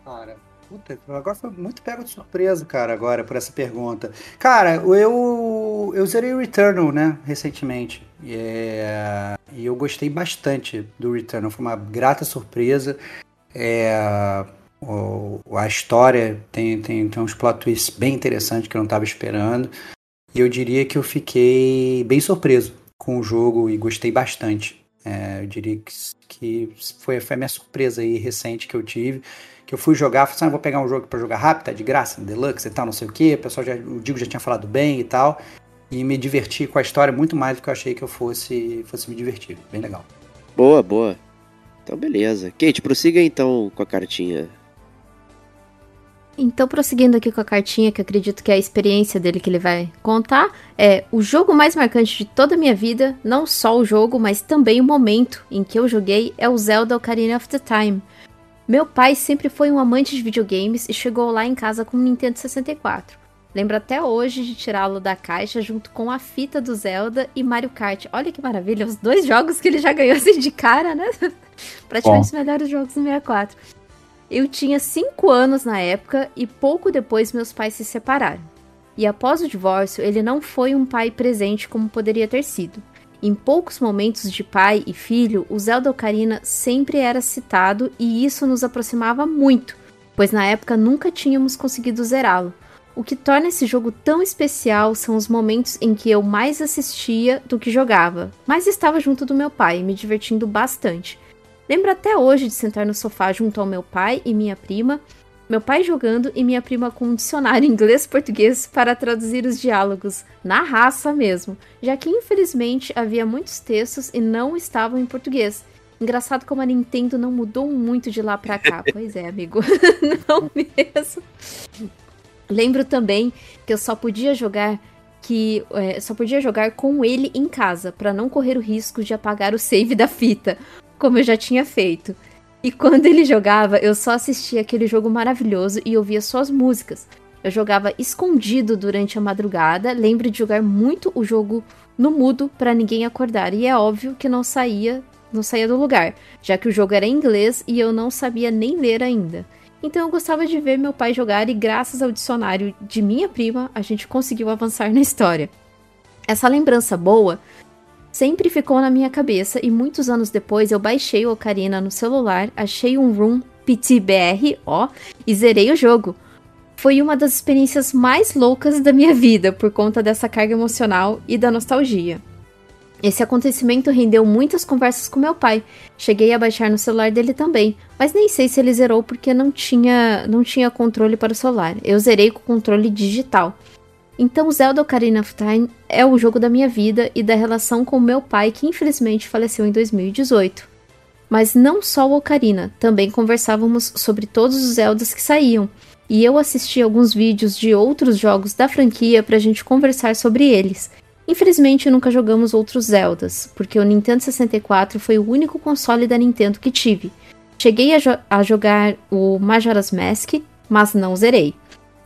Cara, puta, agora foi muito pego de surpresa, cara, agora, por essa pergunta. Cara, eu, eu zerei Returnal, né, recentemente. E, é, e eu gostei bastante do Returnal, foi uma grata surpresa. É, o, a história tem, tem, tem uns plot twists bem interessantes que eu não estava esperando. E eu diria que eu fiquei bem surpreso com o jogo e gostei bastante. É, eu diria que, que foi, foi a minha surpresa aí recente que eu tive. Que eu fui jogar, falei assim, ah, vou pegar um jogo para jogar rápido, tá de graça, deluxe e tal, não sei o que. O pessoal já, o Digo já tinha falado bem e tal. E me diverti com a história muito mais do que eu achei que eu fosse, fosse me divertir. Bem legal. Boa, boa. Então, beleza. Kate, prossiga então com a cartinha. Então, prosseguindo aqui com a cartinha, que acredito que é a experiência dele que ele vai contar, é o jogo mais marcante de toda a minha vida, não só o jogo, mas também o momento em que eu joguei, é o Zelda Ocarina of the Time. Meu pai sempre foi um amante de videogames e chegou lá em casa com um Nintendo 64. Lembro até hoje de tirá-lo da caixa junto com a fita do Zelda e Mario Kart. Olha que maravilha, os dois jogos que ele já ganhou assim de cara, né? Praticamente os melhores jogos do 64. Eu tinha 5 anos na época e pouco depois meus pais se separaram. E após o divórcio, ele não foi um pai presente como poderia ter sido. Em poucos momentos de pai e filho, o Zelda Ocarina sempre era citado e isso nos aproximava muito, pois na época nunca tínhamos conseguido zerá-lo. O que torna esse jogo tão especial são os momentos em que eu mais assistia do que jogava, mas estava junto do meu pai, me divertindo bastante. Lembro até hoje de sentar no sofá junto ao meu pai e minha prima, meu pai jogando e minha prima com um dicionário inglês-português para traduzir os diálogos, na raça mesmo, já que infelizmente havia muitos textos e não estavam em português. Engraçado como a Nintendo não mudou muito de lá pra cá. pois é, amigo. não mesmo. Lembro também que eu só podia jogar que é, só podia jogar com ele em casa para não correr o risco de apagar o save da fita, como eu já tinha feito. E quando ele jogava, eu só assistia aquele jogo maravilhoso e ouvia suas músicas. Eu jogava escondido durante a madrugada, lembro de jogar muito o jogo no mudo para ninguém acordar, e é óbvio que não saía, não saía do lugar, já que o jogo era em inglês e eu não sabia nem ler ainda. Então eu gostava de ver meu pai jogar e graças ao dicionário de minha prima, a gente conseguiu avançar na história. Essa lembrança boa sempre ficou na minha cabeça e muitos anos depois eu baixei o Ocarina no celular, achei um Room PTBR, ó, e zerei o jogo. Foi uma das experiências mais loucas da minha vida por conta dessa carga emocional e da nostalgia. Esse acontecimento rendeu muitas conversas com meu pai. Cheguei a baixar no celular dele também, mas nem sei se ele zerou porque não tinha, não tinha controle para o celular. Eu zerei com controle digital. Então, Zelda Ocarina of Time é o jogo da minha vida e da relação com meu pai, que infelizmente faleceu em 2018. Mas não só o Ocarina, também conversávamos sobre todos os Zeldas que saíam, e eu assisti alguns vídeos de outros jogos da franquia para a gente conversar sobre eles. Infelizmente, nunca jogamos outros Zeldas, porque o Nintendo 64 foi o único console da Nintendo que tive. Cheguei a, jo a jogar o Majora's Mask, mas não zerei.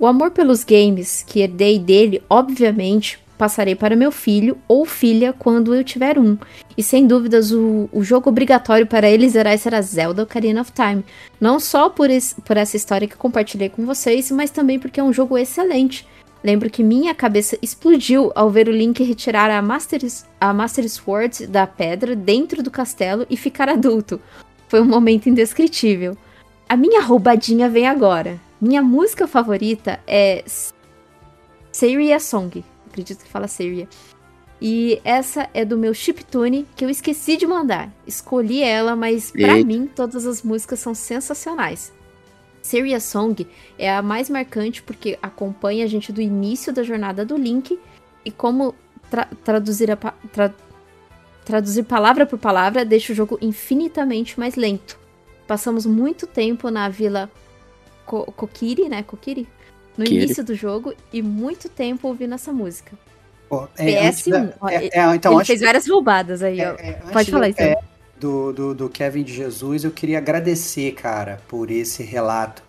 O amor pelos games que herdei dele, obviamente, passarei para meu filho ou filha quando eu tiver um. E sem dúvidas, o, o jogo obrigatório para ele zerar será Zelda Ocarina of Time. Não só por, esse, por essa história que compartilhei com vocês, mas também porque é um jogo excelente. Lembro que minha cabeça explodiu ao ver o Link retirar a Master, a Master Sword da pedra dentro do castelo e ficar adulto. Foi um momento indescritível. A minha roubadinha vem agora. Minha música favorita é Seria Song. Acredito que fala Seria. E essa é do meu chiptune que eu esqueci de mandar. Escolhi ela, mas para mim todas as músicas são sensacionais. Seria Song é a mais marcante porque acompanha a gente do início da jornada do Link e como tra traduzir, pa tra traduzir palavra por palavra deixa o jogo infinitamente mais lento. Passamos muito tempo na vila Ko Kokiri, né? Kokiri? No Kiri. início do jogo e muito tempo ouvindo essa música. Oh, é, PS1. Da, é, é, então, ele fez várias roubadas aí, ó. É, Pode falar isso. É, do, do, do Kevin de Jesus, eu queria agradecer, cara, por esse relato.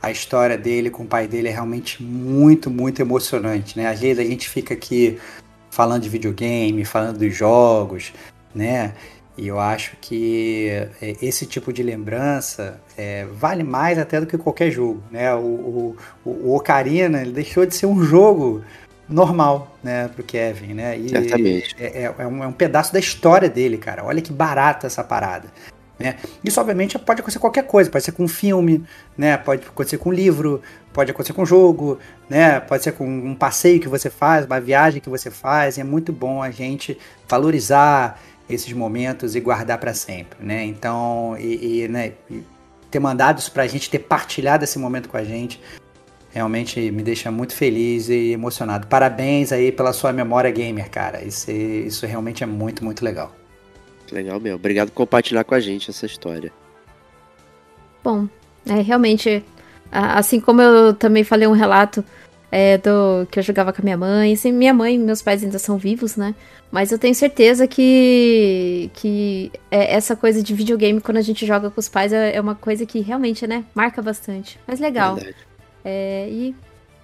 A história dele com o pai dele é realmente muito, muito emocionante, né? Às vezes a gente fica aqui falando de videogame, falando dos jogos, né? E eu acho que é, esse tipo de lembrança é, vale mais até do que qualquer jogo, né? O, o, o Ocarina deixou de ser um jogo normal, né, pro Kevin, né? E Certamente. É, é, é, um, é um pedaço da história dele, cara. Olha que barata essa parada. Né? Isso, obviamente, pode acontecer qualquer coisa. Pode ser com um filme, né? pode acontecer com um livro, pode acontecer com um jogo, né? pode ser com um passeio que você faz, uma viagem que você faz. E é muito bom a gente valorizar esses momentos e guardar para sempre, né? Então, e, e, né, e ter mandado isso pra gente, ter partilhado esse momento com a gente, realmente me deixa muito feliz e emocionado. Parabéns aí pela sua memória gamer, cara. Isso, isso realmente é muito, muito legal. Legal meu. Obrigado por compartilhar com a gente essa história. Bom, é realmente, assim como eu também falei um relato é, do que eu jogava com a minha mãe. Assim, minha mãe e meus pais ainda são vivos, né? Mas eu tenho certeza que, que é, essa coisa de videogame, quando a gente joga com os pais, é, é uma coisa que realmente, né, marca bastante. Mas legal. É, e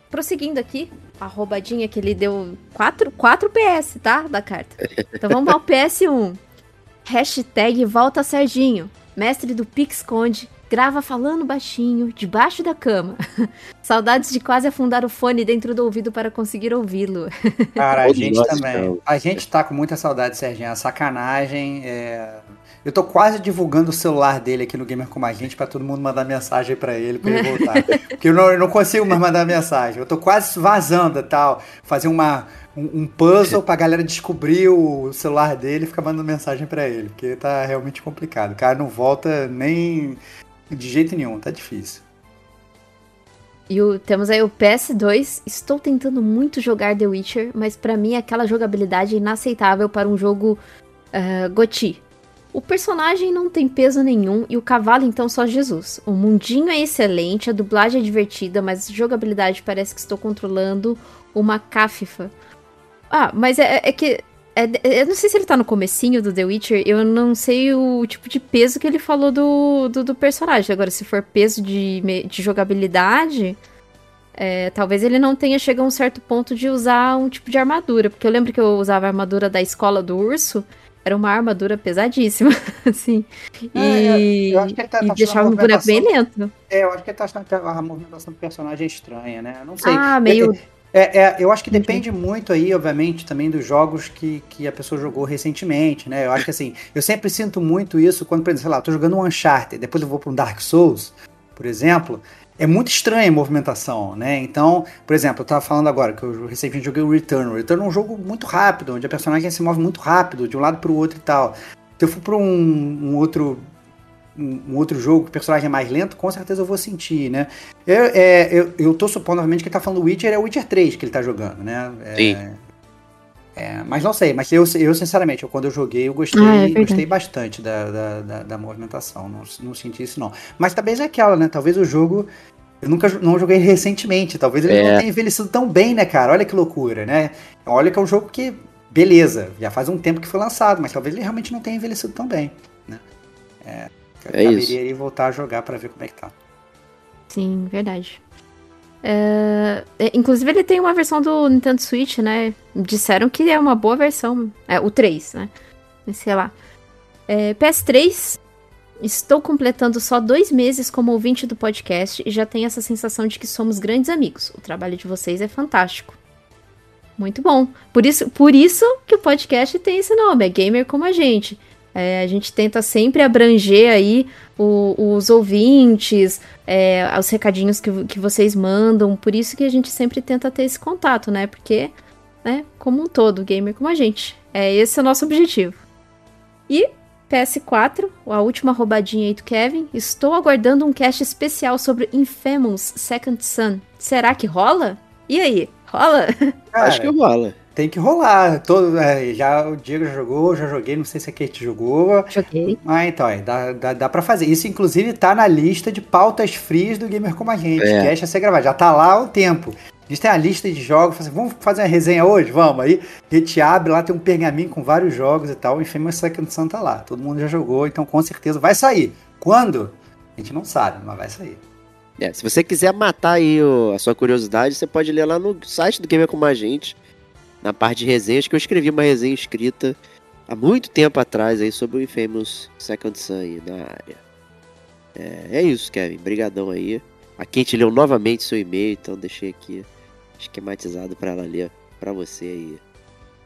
prosseguindo aqui, a roubadinha que ele deu 4, 4 PS, tá? Da carta. Então vamos ao PS1. Hashtag volta Serginho, mestre do Pix Conde, grava falando baixinho, debaixo da cama. Saudades de quase afundar o fone dentro do ouvido para conseguir ouvi-lo. Cara, a gente também. A gente tá com muita saudade, Serginho. A sacanagem. É... Eu tô quase divulgando o celular dele aqui no Gamer Como a Gente pra todo mundo mandar mensagem para ele, pra ele voltar. Porque eu não, eu não, consigo mais mandar mensagem. Eu tô quase vazando e tal. Fazer uma, um, um puzzle pra galera descobrir o celular dele e ficar mandando mensagem para ele. Porque tá realmente complicado. O cara não volta nem de jeito nenhum, tá difícil. E o, temos aí o PS2. Estou tentando muito jogar The Witcher, mas para mim é aquela jogabilidade inaceitável para um jogo uh, GOTY. O personagem não tem peso nenhum e o cavalo então só Jesus. O mundinho é excelente, a dublagem é divertida, mas a jogabilidade parece que estou controlando uma cáfifa. Ah, mas é, é que. É, eu não sei se ele tá no comecinho do The Witcher, eu não sei o tipo de peso que ele falou do, do, do personagem. Agora, se for peso de, de jogabilidade, é, talvez ele não tenha chegado a um certo ponto de usar um tipo de armadura. Porque eu lembro que eu usava a armadura da escola do urso, era uma armadura pesadíssima, assim. É, e, tá, e deixava o boneco bem lento. É, eu acho que ele tá achando a movimentação do personagem é estranha, né? Não sei. Ah, meio. É, é, eu acho que depende muito aí, obviamente, também dos jogos que, que a pessoa jogou recentemente, né? Eu acho que assim, eu sempre sinto muito isso quando, por exemplo, sei lá, eu tô jogando um Uncharted, depois eu vou para um Dark Souls, por exemplo, é muito estranha a movimentação, né? Então, por exemplo, eu tava falando agora que eu recentemente joguei o Return. O Return é um jogo muito rápido, onde a personagem se move muito rápido, de um lado para o outro e tal. Se eu for para um, um, outro um, outro jogo que o personagem é mais lento, com certeza eu vou sentir, né? Eu, é, eu, eu tô supondo, obviamente, que ele tá falando do Witcher, é o Witcher 3 que ele tá jogando, né? É, Sim. É, mas não sei, mas eu, eu sinceramente, eu, quando eu joguei, eu gostei, ah, é gostei bastante da, da, da, da, movimentação, não, não senti isso não. Mas talvez é aquela, né? Talvez o jogo eu nunca não joguei recentemente, talvez ele é. não tenha envelhecido tão bem, né, cara? Olha que loucura, né? Olha que é um jogo que, beleza, já faz um tempo que foi lançado, mas talvez ele realmente não tenha envelhecido tão bem, né? É, é isso. voltar a jogar para ver como é que tá. Sim, verdade. É, é, inclusive ele tem uma versão do Nintendo Switch, né? Disseram que é uma boa versão. É, o 3, né? Sei lá. É, PS3 Estou completando só dois meses como ouvinte do podcast e já tenho essa sensação de que somos grandes amigos. O trabalho de vocês é fantástico. Muito bom. Por isso, por isso que o podcast tem esse nome, é Gamer como a gente. É, a gente tenta sempre abranger aí o, os ouvintes, é, os recadinhos que, que vocês mandam. Por isso que a gente sempre tenta ter esse contato, né? Porque, né, como um todo, gamer como a gente. É esse é o nosso objetivo. E PS4, a última roubadinha aí do Kevin. Estou aguardando um cast especial sobre Infamous Second Son. Será que rola? E aí, rola? Cara, Acho que rola. Tem que rolar. Todo, é, já o Diego já jogou, já joguei, não sei se a Kate jogou. Joguei. Ah, então, é, dá, dá, dá pra fazer. Isso, inclusive, tá na lista de pautas frias do Gamer Como a Gente. É. Cast a ser gravado. Já tá lá há um tempo. A gente tem a lista de jogos, assim, vamos fazer uma resenha hoje? Vamos. Aí a gente abre lá, tem um pergaminho com vários jogos e tal. E Infamous Second Son tá lá. Todo mundo já jogou, então com certeza vai sair. Quando? A gente não sabe, mas vai sair. É, se você quiser matar aí o, a sua curiosidade, você pode ler lá no site do Gamer Como a Gente, na parte de resenhas, que eu escrevi uma resenha escrita há muito tempo atrás aí sobre o Infamous Second aí na área. É, é isso, Kevin. Brigadão aí. A Kate leu novamente seu e-mail, então deixei aqui esquematizado para ela ler para você aí.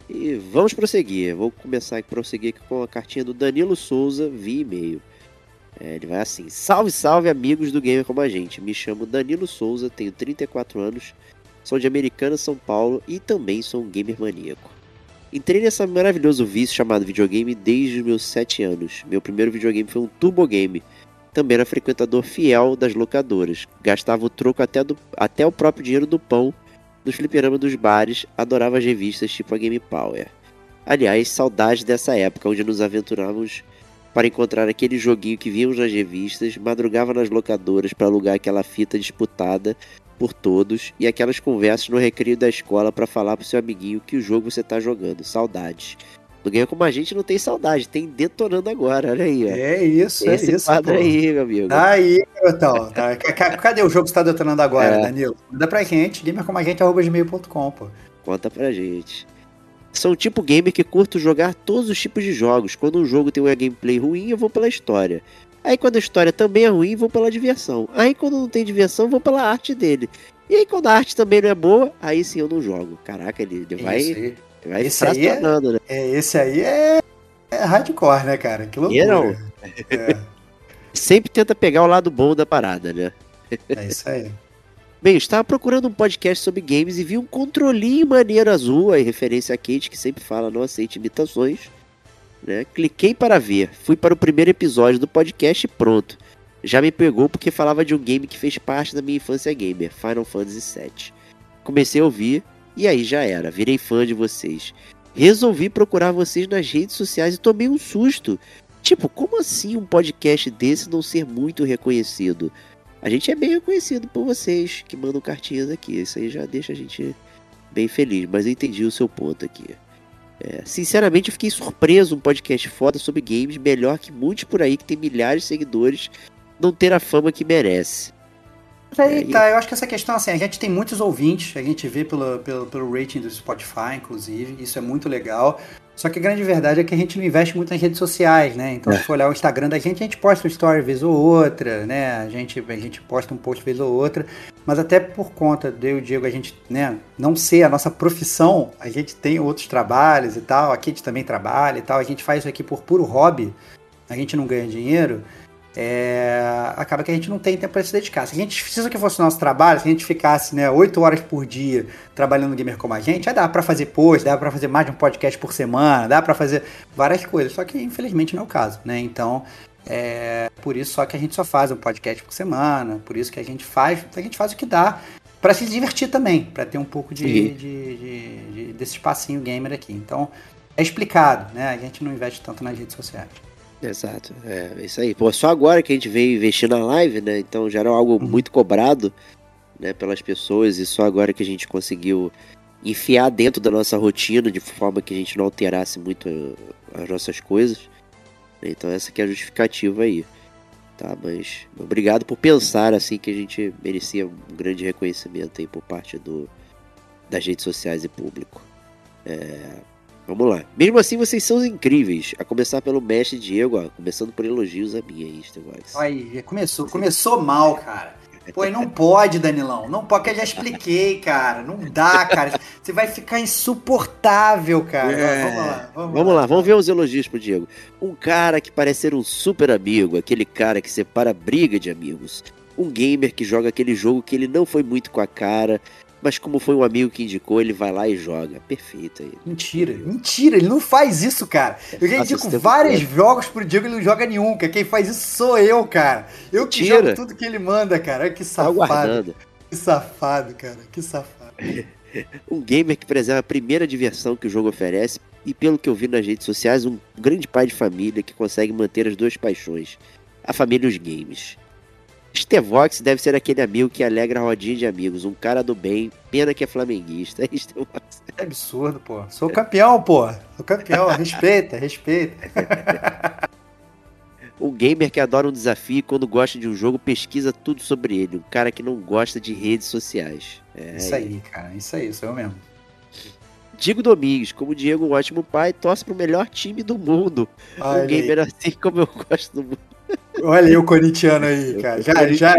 E vamos prosseguir. Vou começar a prosseguir aqui com a cartinha do Danilo Souza via e-mail. É, ele vai assim: Salve, salve, amigos do Gamer como a gente. Me chamo Danilo Souza, tenho 34 anos, sou de Americana, São Paulo e também sou um gamer maníaco. Entrei nessa maravilhoso vício chamado videogame desde os meus 7 anos. Meu primeiro videogame foi um Turbo Game. Também era frequentador fiel das locadoras. Gastava o troco até, do, até o próprio dinheiro do pão nos fliperamas dos bares, adorava as revistas tipo a Game Power. Aliás, saudade dessa época onde nos aventurávamos para encontrar aquele joguinho que víamos nas revistas, madrugava nas locadoras para alugar aquela fita disputada por todos e aquelas conversas no recreio da escola para falar pro seu amiguinho que o jogo você tá jogando. Saudades. No Ganha Como a Gente não tem saudade, tem detonando agora, olha aí. Ó. É isso, Esse é isso. quadro pô. aí, meu amigo. Tá aí, então. Tá. Cadê o jogo que você tá detonando agora, é. Danilo? Manda pra gente, gamercomagente.gmail.com, pô. Conta pra gente. Sou o tipo gamer que curto jogar todos os tipos de jogos. Quando um jogo tem uma gameplay ruim, eu vou pela história. Aí quando a história também é ruim, vou pela diversão. Aí quando não tem diversão, vou pela arte dele. E aí quando a arte também não é boa, aí sim eu não jogo. Caraca, ele, ele vai... Vai esse aí é, né? É, esse aí é, é hardcore, né, cara? Que loucura. não. É. Sempre tenta pegar o lado bom da parada, né? É isso aí. Bem, estava procurando um podcast sobre games e vi um controlinho maneiro azul, aí referência a Kate, que sempre fala não aceite imitações. Né? Cliquei para ver, fui para o primeiro episódio do podcast e pronto. Já me pegou porque falava de um game que fez parte da minha infância gamer, Final Fantasy VII. Comecei a ouvir, e aí já era, virei fã de vocês. Resolvi procurar vocês nas redes sociais e tomei um susto. Tipo, como assim um podcast desse não ser muito reconhecido? A gente é bem reconhecido por vocês que mandam cartinhas aqui. Isso aí já deixa a gente bem feliz. Mas eu entendi o seu ponto aqui. É, sinceramente, eu fiquei surpreso um podcast foda sobre games melhor que muitos por aí que tem milhares de seguidores não ter a fama que merece. Aí, tá, eu acho que essa questão, assim, a gente tem muitos ouvintes, a gente vê pelo, pelo, pelo rating do Spotify, inclusive, isso é muito legal. Só que a grande verdade é que a gente não investe muito nas redes sociais, né? Então, é. se for olhar o Instagram da gente, a gente posta uma story vez ou outra, né? A gente, a gente posta um post vez ou outra. Mas até por conta de eu e o Diego, a gente, né, não ser a nossa profissão, a gente tem outros trabalhos e tal. Aqui a gente também trabalha e tal. A gente faz isso aqui por puro hobby. A gente não ganha dinheiro é, acaba que a gente não tem tempo para se dedicar. Se a gente precisa que fosse o nosso trabalho, se a gente ficasse né, 8 horas por dia trabalhando no gamer como a gente, dá para fazer post, dá para fazer mais de um podcast por semana, dá para fazer várias coisas. Só que infelizmente não é o caso, né? Então, é por isso só que a gente só faz um podcast por semana, por isso que a gente faz, a gente faz o que dá para se divertir também, para ter um pouco de, de, de, de, desse espacinho gamer aqui. Então, é explicado, né? A gente não investe tanto nas redes sociais. Exato, é isso aí. Pô, só agora que a gente veio investir na live, né? Então já era algo uhum. muito cobrado, né, pelas pessoas e só agora que a gente conseguiu enfiar dentro da nossa rotina de forma que a gente não alterasse muito eh, as nossas coisas. Então essa que é a justificativa aí. Tá, mas obrigado por pensar assim que a gente merecia um grande reconhecimento aí por parte do das redes sociais e público. É, Vamos lá. Mesmo assim, vocês são incríveis. A começar pelo mestre Diego, ó, começando por elogios a minha aí, Stevox. Aí, começou, começou mal, cara. Pô, não pode, Danilão. Não pode, que eu já expliquei, cara. Não dá, cara. Você vai ficar insuportável, cara. É... Vamos lá. Vamos, vamos lá. lá. vamos ver os elogios pro Diego. Um cara que parece ser um super amigo, aquele cara que separa briga de amigos. Um gamer que joga aquele jogo que ele não foi muito com a cara, mas como foi um amigo que indicou, ele vai lá e joga. Perfeito aí. Mentira, mentira, ele não faz isso, cara. Eu já indico vários jogos pro Diego e ele não joga nenhum, que quem faz isso sou eu, cara. Eu que Mentira. jogo tudo que ele manda, cara. Olha que tá safado. Que safado, cara. Que safado. um gamer que preserva a primeira diversão que o jogo oferece e, pelo que eu vi nas redes sociais, um grande pai de família que consegue manter as duas paixões, a família e os games. Stevox deve ser aquele amigo que alegra a rodinha de amigos. Um cara do bem, pena que é flamenguista. Stevox. É absurdo, pô. Sou campeão, pô. Sou campeão. respeita, respeita. um gamer que adora um desafio e quando gosta de um jogo pesquisa tudo sobre ele. Um cara que não gosta de redes sociais. É isso aí, cara. Isso aí, sou eu mesmo. Diego Domingues, como Diego, um ótimo pai, torce pro melhor time do mundo. Olha um gamer aí. assim como eu gosto do mundo. Olha aí o corintiano aí, cara. Já, já,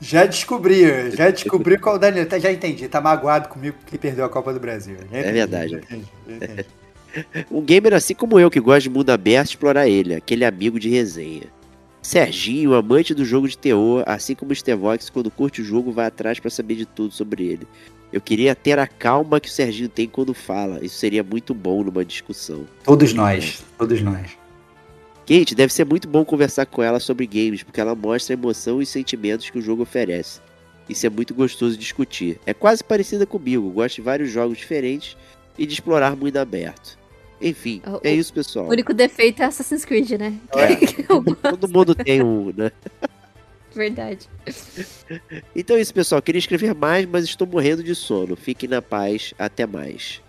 já descobri, já descobri qual o Daniel. Já entendi, tá magoado comigo porque perdeu a Copa do Brasil. Entendi, é verdade. Entendi, entendi. Um gamer assim como eu, que gosta de mundo aberto, explorar ele, aquele amigo de resenha. Serginho, amante do jogo de terror, assim como o Stevox, quando curte o jogo, vai atrás para saber de tudo sobre ele. Eu queria ter a calma que o Serginho tem quando fala. Isso seria muito bom numa discussão. Todos nós, todos nós. Kate, deve ser muito bom conversar com ela sobre games, porque ela mostra a emoção e sentimentos que o jogo oferece. Isso é muito gostoso de discutir. É quase parecida comigo, gosto de vários jogos diferentes e de explorar muito aberto. Enfim, o, é isso, pessoal. O único defeito é Assassin's Creed, né? É. Todo mundo tem um, né? Verdade. Então é isso, pessoal. Queria escrever mais, mas estou morrendo de sono. Fiquem na paz. Até mais.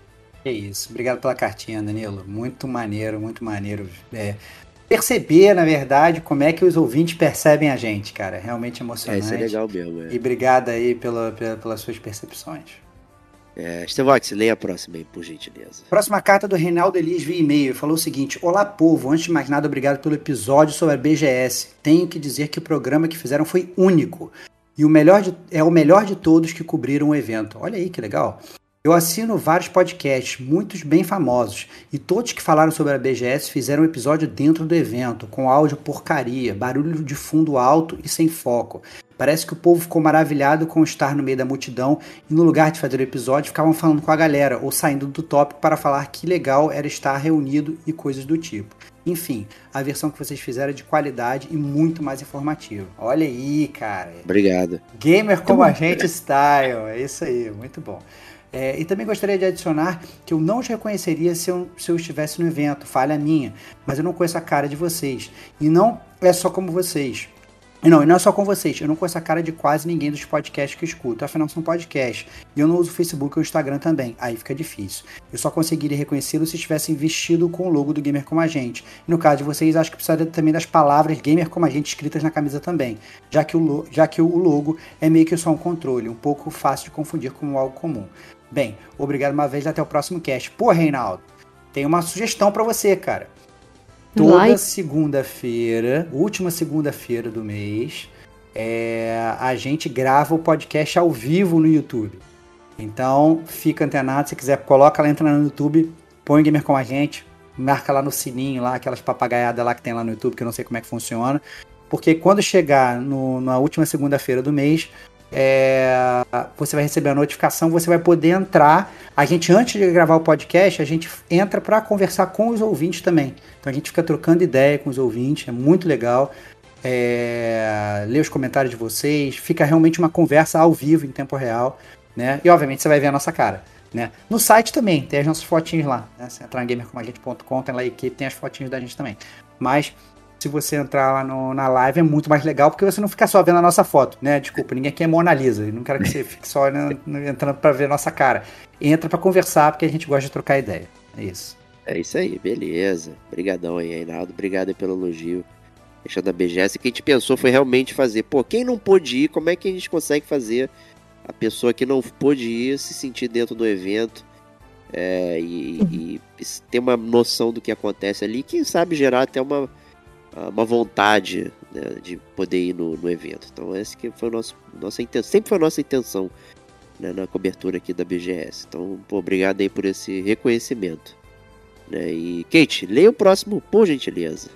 É isso. Obrigado pela cartinha, Danilo. Muito maneiro, muito maneiro. É, perceber, na verdade, como é que os ouvintes percebem a gente, cara. Realmente emocionante. É, isso é legal mesmo. É. E obrigado aí pela, pela, pelas suas percepções. É, Estevox, leia a próxima aí, por gentileza. Próxima carta do Reinaldo Elis via e-mail. Falou o seguinte: Olá, povo. Antes de mais nada, obrigado pelo episódio sobre a BGS. Tenho que dizer que o programa que fizeram foi único. E o melhor de, é o melhor de todos que cobriram o evento. Olha aí que legal. Eu assino vários podcasts, muitos bem famosos, e todos que falaram sobre a BGS fizeram um episódio dentro do evento, com áudio porcaria, barulho de fundo alto e sem foco. Parece que o povo ficou maravilhado com estar no meio da multidão e no lugar de fazer o episódio ficavam falando com a galera ou saindo do tópico para falar que legal era estar reunido e coisas do tipo. Enfim, a versão que vocês fizeram é de qualidade e muito mais informativa. Olha aí, cara. Obrigado. Gamer como a gente style, é isso aí, muito bom. É, e também gostaria de adicionar que eu não os reconheceria se eu, se eu estivesse no evento, falha minha, mas eu não conheço a cara de vocês. E não é só como vocês. Não, e não é só com vocês. Eu não conheço a cara de quase ninguém dos podcasts que eu escuto. Afinal, são podcasts. E eu não uso o Facebook ou o Instagram também. Aí fica difícil. Eu só conseguiria reconhecê-lo se estivessem vestido com o logo do Gamer Como a Gente. E no caso de vocês, acho que precisaria também das palavras Gamer Como a Gente escritas na camisa também. Já que o, já que o logo é meio que só um controle. Um pouco fácil de confundir com algo comum. Bem, obrigado uma vez. Até o próximo cast. Pô, Reinaldo, tem uma sugestão para você, cara. Toda Like. segunda-feira, última segunda-feira do mês, é, a gente grava o podcast ao vivo no YouTube. Então, fica antenado. Se quiser, coloca lá, entra lá no YouTube, põe Gamer com a gente, marca lá no sininho, lá, aquelas papagaiadas lá que tem lá no YouTube, que eu não sei como é que funciona. Porque quando chegar no- na última segunda-feira do mês, é, você vai receber a notificação, você vai poder entrar. A gente, antes de gravar o podcast, a gente entra para conversar com os ouvintes também. Então a gente fica trocando ideia com os ouvintes, é muito legal. É, ler os comentários de vocês, fica realmente uma conversa ao vivo, em tempo real. Né? E obviamente você vai ver a nossa cara. Né? No site também, tem as nossas fotinhos lá. Né? Se entrar em gamercomagente.com, tem lá a equipe, tem as fotinhos da gente também. Mas se você entrar lá no- na live é muito mais legal, porque você não fica só vendo a nossa foto, né? Desculpa, ninguém aqui é Mona Lisa. Não quero que você fique só né, entrando pra ver a nossa cara. Entra pra conversar, porque a gente gosta de trocar ideia. É isso. É isso aí, beleza. Obrigadão aí, Reinaldo. Obrigado aí pelo elogio. Deixando a BGS. O que a gente pensou foi realmente fazer. Pô, quem não pôde ir, como é que a gente consegue fazer a pessoa que não pôde ir se sentir dentro do evento é, e, e ter uma noção do que acontece ali? Quem sabe gerar até uma, uma vontade né, de poder ir no, no evento. Então, essa que foi a nossa, intenção. Sempre foi a nossa intenção né, na cobertura aqui da BGS. Então, pô, obrigado aí por esse reconhecimento. Né? E, Kate, leia o próximo, por gentileza.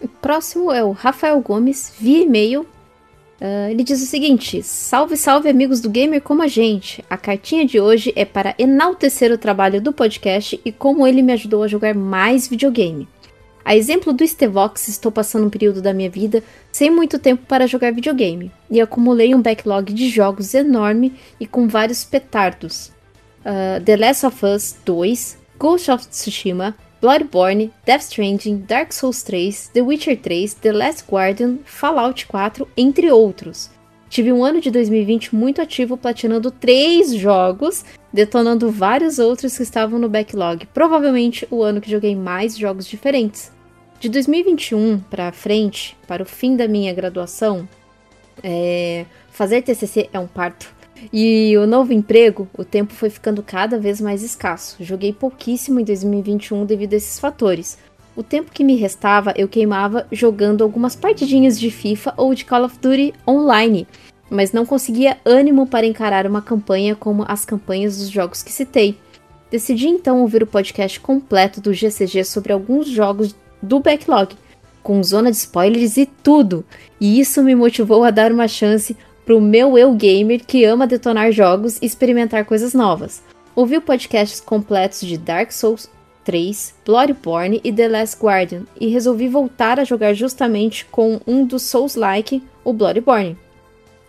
O próximo é o Rafael Gomes, via e-mail. Ah, ele diz o seguinte: Salve, salve, amigos do Gamer como a gente. A cartinha de hoje é para enaltecer o trabalho do podcast e como ele me ajudou a jogar mais videogame. A exemplo do Stevox, estou passando um período da minha vida sem muito tempo para jogar videogame e acumulei um backlog de jogos enorme e com vários petardos. Ah, The Last of Us 2, Ghost of Tsushima, Bloodborne, Death Stranding, Dark Souls 3, The Witcher 3, The Last Guardian, Fallout 4, entre outros. Tive um ano de 2020 muito ativo, platinando três jogos, detonando vários outros que estavam no backlog. Provavelmente o ano que joguei mais jogos diferentes. De 2021 para frente, para o fim da minha graduação, é, fazer TCC é um parto. E o novo emprego, o tempo foi ficando cada vez mais escasso. Joguei pouquíssimo em 2021 devido a esses fatores. O tempo que me restava eu queimava jogando algumas partidinhas de FIFA ou de Call of Duty online, mas não conseguia ânimo para encarar uma campanha como as campanhas dos jogos que citei. Decidi então ouvir o podcast completo do GCG sobre alguns jogos do backlog, com zona de spoilers e tudo, e isso me motivou a dar uma chance pro meu eu gamer que ama detonar jogos e experimentar coisas novas. Ouvi podcasts completos de Dark Souls 3, Bloodborne e The Last Guardian e resolvi voltar a jogar justamente com um dos Souls-like, o Bloodborne.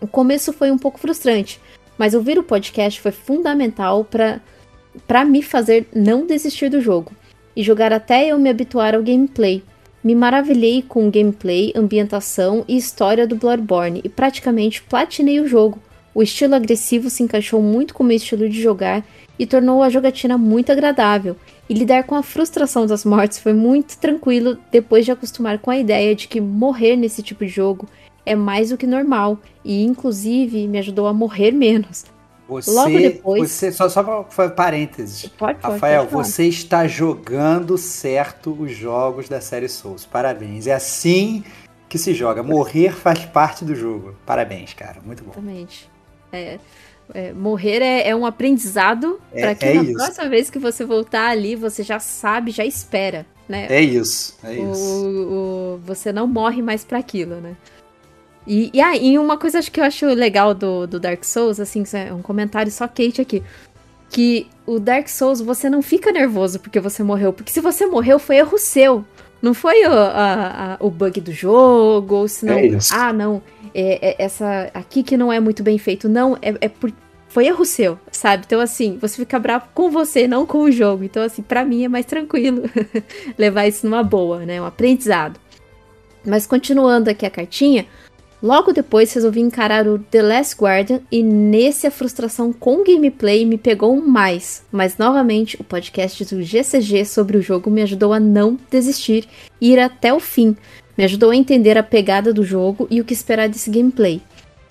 O começo foi um pouco frustrante, mas ouvir o podcast foi fundamental para me fazer não desistir do jogo e jogar até eu me habituar ao gameplay. Me maravilhei com o gameplay, ambientação e história do Bloodborne e praticamente platinei o jogo. O estilo agressivo se encaixou muito com o meu estilo de jogar e tornou a jogatina muito agradável. E lidar com a frustração das mortes foi muito tranquilo depois de acostumar com a ideia de que morrer nesse tipo de jogo é mais do que normal e inclusive me ajudou a morrer menos. Você, Logo depois- Você, só, só para parênteses. Pode, pode, Rafael, pode você está jogando certo os jogos da série Souls. Parabéns. É assim que se joga. Morrer faz parte do jogo. Parabéns, cara. Muito bom. Exatamente. É, é, morrer é, é um aprendizado É- para que é na isso. próxima vez que você voltar ali, você já sabe, já espera, né? É isso. É O- isso. o- você não morre mais para aquilo, né? E, e aí, uma coisa acho que eu acho legal do, do Dark Souls, assim, é um comentário só Kate aqui. Que o Dark Souls, você não fica nervoso porque você morreu. Porque se você morreu, foi erro seu. Não foi o, a- a- o bug do jogo, ou se não. É ah, não. É, é essa aqui que não é muito bem feito. Não, é, é por foi erro seu, sabe? Então, assim, você fica bravo com você, não com o jogo. Então, assim, para mim é mais tranquilo levar isso numa boa, né? Um aprendizado. Mas continuando aqui a cartinha, logo depois resolvi encarar o The Last Guardian e nesse a frustração com o gameplay me pegou mais. Mas novamente, o podcast do GCG sobre o jogo me ajudou a não desistir e ir até o fim. Me ajudou a entender a pegada do jogo e o que esperar desse gameplay.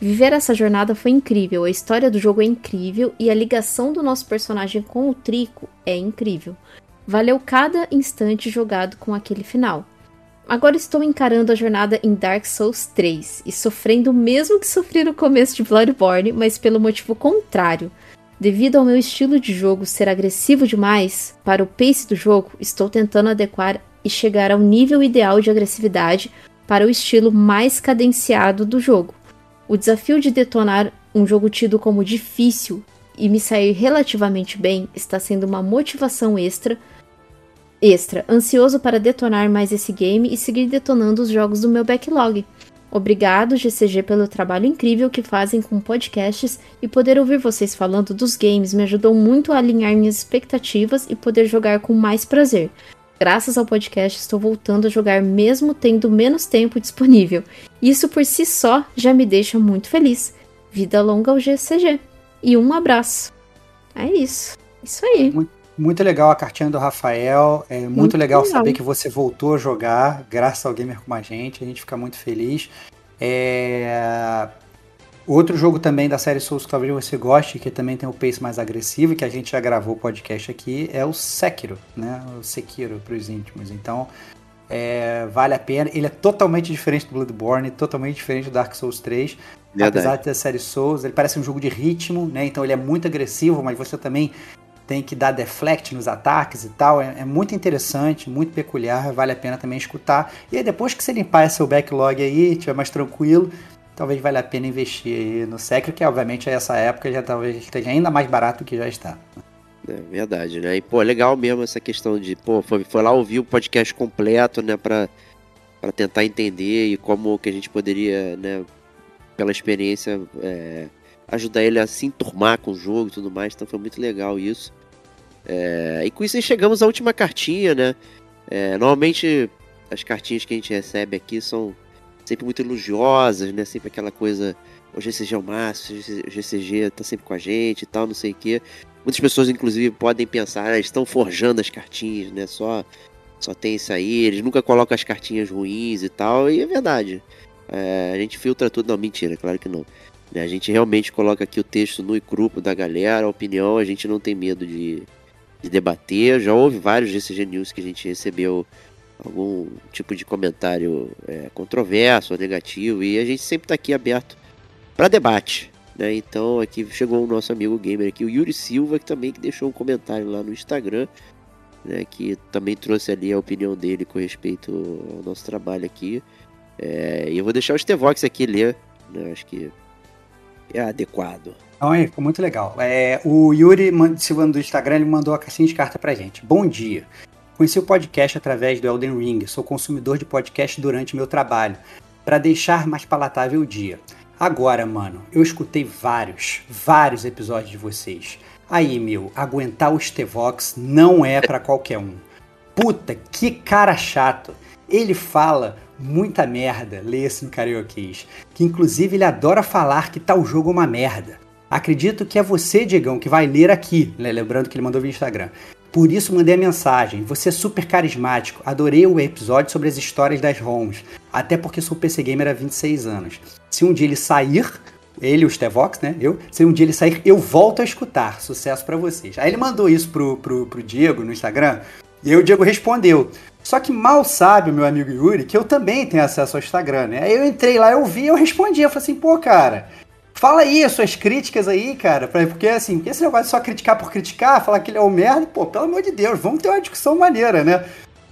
Viver essa jornada foi incrível, a história do jogo é incrível e a ligação do nosso personagem com o Trico é incrível. Valeu cada instante jogado com aquele final. Agora estou encarando a jornada em Dark Souls 3 e sofrendo o mesmo que sofri no começo de Bloodborne, mas pelo motivo contrário. Devido ao meu estilo de jogo ser agressivo demais, para o pace do jogo, estou tentando adequar e chegar ao nível ideal de agressividade para o estilo mais cadenciado do jogo. O desafio de detonar um jogo tido como difícil e me sair relativamente bem está sendo uma motivação extra. Extra, ansioso para detonar mais esse game e seguir detonando os jogos do meu backlog. Obrigado, GCG, pelo trabalho incrível que fazem com podcasts e poder ouvir vocês falando dos games me ajudou muito a alinhar minhas expectativas e poder jogar com mais prazer. Graças ao podcast, estou voltando a jogar mesmo tendo menos tempo disponível. Isso por si só já me deixa muito feliz. Vida longa ao GCG. E um abraço. É isso. Isso aí. Muito, muito legal a cartinha do Rafael. É muito, muito legal, legal, saber que você voltou a jogar, graças ao Gamer com a gente. A gente fica muito feliz. É... Outro jogo também da série Souls que talvez você goste, que também tem o pace mais agressivo, que a gente já gravou o podcast aqui, é o Sekiro, né? O Sekiro para os íntimos. Então, é, vale a pena. Ele é totalmente diferente do Bloodborne, totalmente diferente do Dark Souls 3. Verdade. Apesar de ter a série Souls, ele parece um jogo de ritmo, né? Então ele é muito agressivo, mas você também tem que dar deflect nos ataques e tal. É, é, muito interessante, muito peculiar, vale a pena também escutar. E aí, depois que você limpar seu backlog aí, tiver mais tranquilo, talvez valha a pena investir no Secre, que obviamente essa época já talvez esteja ainda mais barato do que já está. É verdade, né? E, pô, legal mesmo essa questão de, pô, foi, foi lá ouvir o podcast completo, né, pra tentar entender e como que a gente poderia, né, pela experiência, é, ajudar ele a se enturmar com o jogo e tudo mais, então foi muito legal isso. É, e com isso aí chegamos à última cartinha, né? É, normalmente as cartinhas que a gente recebe aqui são sempre muito elogiosas, né? Sempre aquela coisa, o GCG é o máximo, o GCG tá sempre com a gente e tal, não sei o quê. Muitas pessoas, inclusive, podem pensar, ah, estão forjando as cartinhas, né? Só, só tem isso aí, eles nunca colocam as cartinhas ruins e tal, e é verdade. É, a gente filtra tudo, não, mentira, claro que não. Né? A gente realmente coloca aqui o texto no cru da galera, a opinião, a gente não tem medo de, de debater. Já houve vários GCG News que a gente recebeu algum tipo de comentário é, controverso ou negativo e a gente sempre está aqui aberto para debate. Né? Então aqui chegou o nosso amigo gamer aqui, o Yuri Silva, que também que deixou um comentário lá no Instagram, né? que também trouxe ali a opinião dele com respeito ao nosso trabalho aqui. É, e eu vou deixar o Stevox aqui ler, né? acho que é adequado. Então, é, ficou muito legal. É, o Yuri Silva do Instagram ele mandou a caixinha de carta pra gente. Bom dia. Conheci o podcast através do Elden Ring, sou consumidor de podcast durante meu trabalho, para deixar mais palatável o dia. Agora, mano, eu escutei vários, vários episódios de vocês. Aí, meu, aguentar o Stevox não é para qualquer um. Puta, que cara chato. Ele fala muita merda, lê-se no karaokês, que inclusive ele adora falar que tal jogo é uma merda. Acredito que é você, Diegão, que vai ler aqui, né? lembrando que ele mandou via Instagram. Por isso mandei a mensagem. Você é super carismático. Adorei o episódio sobre as histórias das ROMs. Até porque sou PC Gamer há 26 anos. Se um dia ele sair, ele, o Stevox, né? Eu, se um dia ele sair, eu volto a escutar. Sucesso para vocês. Aí ele mandou isso pro, pro, pro Diego no Instagram. E aí o Diego respondeu. Só que mal sabe o meu amigo Yuri que eu também tenho acesso ao Instagram, né? Aí eu entrei lá, eu vi, eu respondi. Eu falei assim, pô, cara, Fala aí as suas críticas aí, cara, porque assim, esse negócio de só criticar por criticar, falar que ele é um merda, pô, pelo amor de Deus, vamos ter uma discussão maneira, né?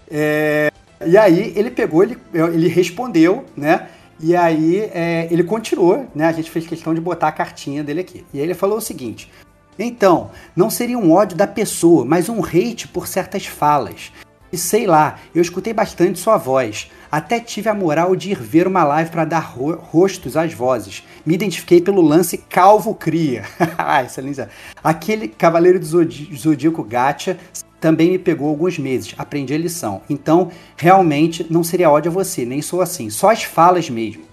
É, e aí ele pegou, ele, ele respondeu, né? E aí é, ele continuou, né? A gente fez questão de botar a cartinha dele aqui. E aí ele falou o seguinte: então, não seria um ódio da pessoa, mas um hate por certas falas. E sei lá, eu escutei bastante sua voz. Até tive a moral de ir ver uma live para dar ro rostos às vozes. Me identifiquei pelo lance Calvo Cria. ah, excelência. Aquele Cavaleiro do Zodíaco Gacha também me pegou alguns meses. Aprendi a lição. Então, realmente, não seria ódio a você, nem sou assim. Só as falas mesmo.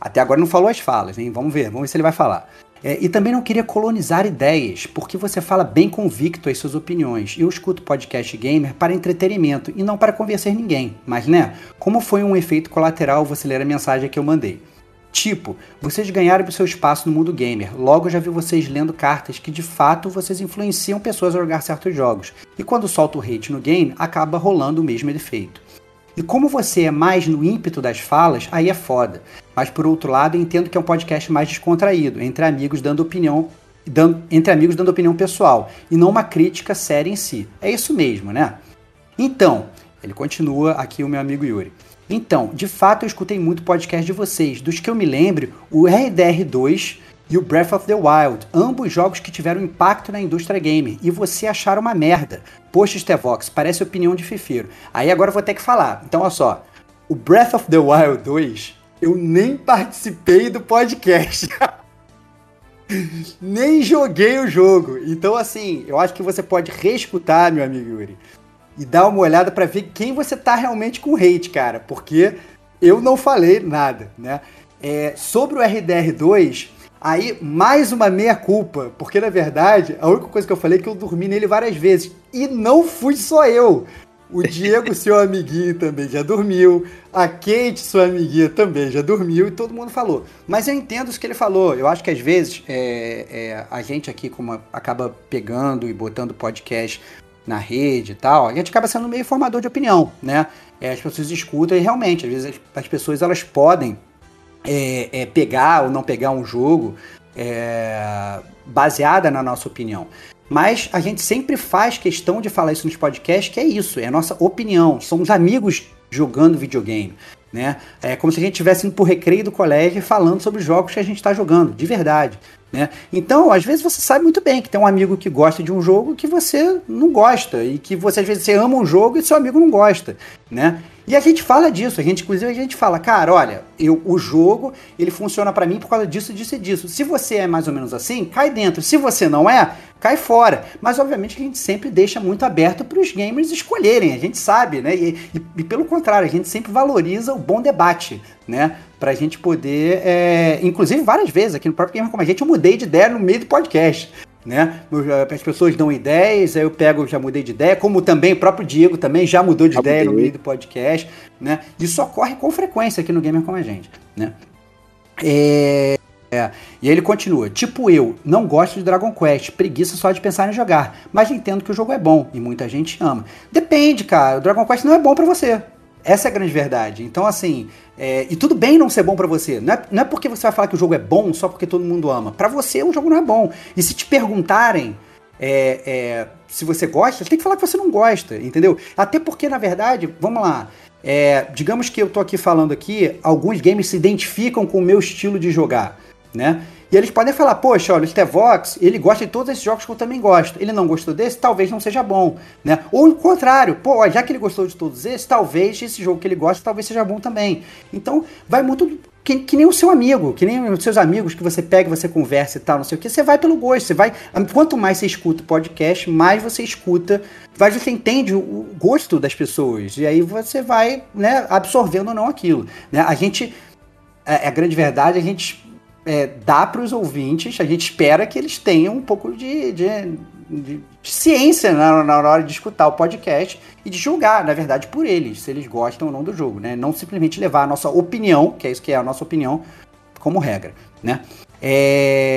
Até agora não falou as falas, hein? Vamos ver, vamos ver se ele vai falar. É, e também não queria colonizar ideias, porque você fala bem convicto as suas opiniões. Eu escuto podcast gamer para entretenimento e não para convencer ninguém. Mas né, como foi um efeito colateral você ler a mensagem que eu mandei? Tipo, vocês ganharam o seu espaço no mundo gamer. Logo já vi vocês lendo cartas que de fato vocês influenciam pessoas a jogar certos jogos. E quando solta o hate no game, acaba rolando o mesmo efeito. E como você é mais no ímpeto das falas, aí é foda. Mas por outro lado, entendo que é um podcast mais descontraído, entre amigos dando opinião, dando, entre amigos dando opinião pessoal, e não uma crítica séria em si. É isso mesmo, né? Então, ele continua aqui o meu amigo Yuri. Então, de fato eu escutei muito podcast de vocês. Dos que eu me lembro, o RDR2 e o Breath of the Wild, ambos jogos que tiveram impacto na indústria gamer, e você acharam uma merda. Poxa, Stevox, parece opinião de fifeiro. Aí agora eu vou ter que falar. Então, olha só. O Breath of the Wild 2, eu nem participei do podcast. nem joguei o jogo. Então, assim, eu acho que você pode reescutar, meu amigo Yuri, e dar uma olhada para ver quem você tá realmente com hate, cara. Porque eu não falei nada, né? É, sobre o RDR2, Aí, mais uma meia-culpa, porque na verdade, a única coisa que eu falei é que eu dormi nele várias vezes. E não fui só eu. O Diego, seu amiguinho, também já dormiu. A Kate, sua amiguinha, também já dormiu. E todo mundo falou. Mas eu entendo isso que ele falou. Eu acho que às vezes é, é, a gente aqui, como acaba pegando e botando podcast na rede e tal, a gente acaba sendo meio formador de opinião, né? É, as pessoas escutam e realmente, às vezes as, as pessoas elas podem é, é, pegar ou não pegar um jogo é, baseada na nossa opinião. Mas a gente sempre faz questão de falar isso nos podcasts, que é isso, é a nossa opinião. Somos amigos jogando videogame. Né? É como se a gente estivesse indo pro recreio do colégio falando sobre os jogos que a gente está jogando, de verdade. Né? Então, às vezes você sabe muito bem que tem um amigo que gosta de um jogo que você não gosta, e que você às vezes você ama um jogo e seu amigo não gosta. Né? E a gente fala disso, a gente, inclusive, a gente fala, cara, olha, eu, o jogo, ele funciona para mim por causa disso, disso e disso. Se você é mais ou menos assim, cai dentro. Se você não é, cai fora. Mas, obviamente, a gente sempre deixa muito aberto para os gamers escolherem, a gente sabe, né? E, e, e, pelo contrário, a gente sempre valoriza o bom debate, né? Pra gente poder, é... inclusive, várias vezes aqui no próprio Gamer Como a Gente, eu mudei de ideia no meio do podcast né? As pessoas dão ideias, aí eu pego, já mudei de ideia, como também o próprio Diego também já mudou de já ideia mudei. no meio do podcast, né? Isso ocorre com frequência aqui no Gamer com a gente, né? É, é, e aí ele continua, tipo eu, não gosto de Dragon Quest, preguiça só de pensar em jogar, mas entendo que o jogo é bom e muita gente ama. Depende, cara, o Dragon Quest não é bom para você. Essa é a grande verdade. Então, assim, é, e tudo bem não ser bom para você. Não é, não é porque você vai falar que o jogo é bom só porque todo mundo ama. Para você, o jogo não é bom. E se te perguntarem é, é, se você gosta, tem que falar que você não gosta, entendeu? Até porque, na verdade, vamos lá. É, digamos que eu tô aqui falando aqui, alguns games se identificam com o meu estilo de jogar, né? E eles podem falar, poxa, olha, o Stevox, ele gosta de todos esses jogos que eu também gosto. Ele não gostou desse, talvez não seja bom, né? Ou o contrário, pô, já que ele gostou de todos esses, talvez esse jogo que ele gosta, talvez seja bom também. Então, vai muito que, que, nem o seu amigo, que nem os seus amigos que você pega, você conversa e tal, não sei o que, você vai pelo gosto, você vai. Quanto mais você escuta o podcast, mais você escuta, mais você entende o gosto das pessoas. E aí você vai, né, absorvendo ou não aquilo. Né? A gente. É, é a grande verdade, a gente é, dá para os ouvintes, a gente espera que eles tenham um pouco de, de, de ciência na, na, hora de escutar o podcast e de julgar, na verdade, por eles, se eles gostam ou não do jogo, né? Não simplesmente levar a nossa opinião, que é isso que é a nossa opinião, como regra, né? É...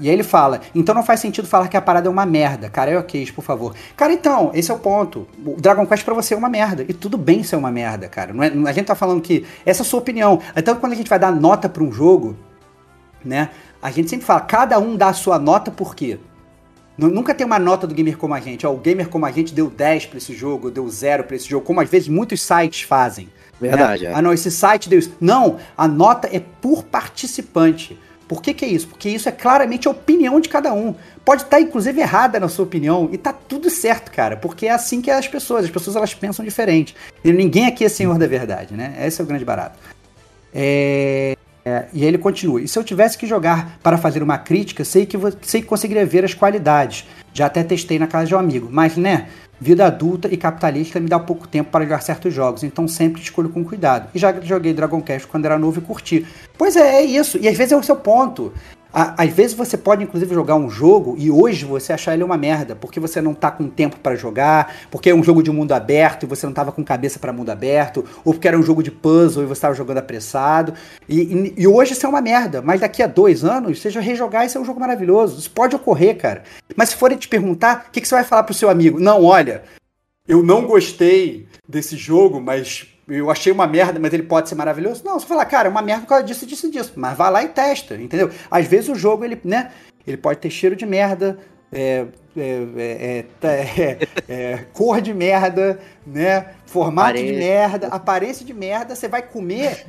E aí ele fala, então não faz sentido falar que a parada é uma merda. Cara, é ok, por favor. Cara, então, esse é o ponto. O Dragon Quest pra você é uma merda. E tudo bem ser uma merda, cara. Não é, a gente tá falando que essa é a sua opinião. Então, quando a gente vai dar nota pra um jogo, né? A gente sempre fala, cada um dá a sua nota por quê? Nunca tem uma nota do gamer como a gente. Ó, o gamer como a gente deu 10 para esse jogo, deu 0 para esse jogo, como às vezes muitos sites fazem. Verdade. Né? É. Ah, não, esse site deu isso. Não, a nota é por participante. Por que, que é isso? Porque isso é claramente a opinião de cada um. Pode estar, inclusive, errada na sua opinião, e tá tudo certo, cara, porque é assim que é as pessoas, as pessoas elas pensam diferente. E ninguém aqui é senhor da verdade, né? Esse é o grande barato. É... É, e ele continua. E se eu tivesse que jogar para fazer uma crítica, sei que, sei que conseguiria ver as qualidades. Já até testei na casa de um amigo. Mas, né, vida adulta e capitalista me dá pouco tempo para jogar certos jogos, então sempre escolho com cuidado. E já joguei Dragon Quest quando era novo e curti. Pois é, é isso. E às vezes é o seu ponto. Às vezes você pode, inclusive, jogar um jogo e hoje você achar ele uma merda, porque você não tá com tempo para jogar, porque é um jogo de mundo aberto e você não tava com cabeça para mundo aberto, ou porque era um jogo de puzzle e você tava jogando apressado. E, e, e hoje isso é uma merda, mas daqui a dois anos, seja rejogar, isso é um jogo maravilhoso. Isso pode ocorrer, cara. Mas se forem te perguntar, o que, que você vai falar pro seu amigo? Não, olha, eu não gostei desse jogo, mas eu achei uma merda, mas ele pode ser maravilhoso. Não, você fala, cara, é uma merda por causa disso, disso, disso. Mas vai lá e testa, entendeu? Às vezes o jogo, ele, né? Ele pode ter cheiro de merda, é, é, é, é, cor de merda, né? Formato de merda, aparência de merda. Você vai comer,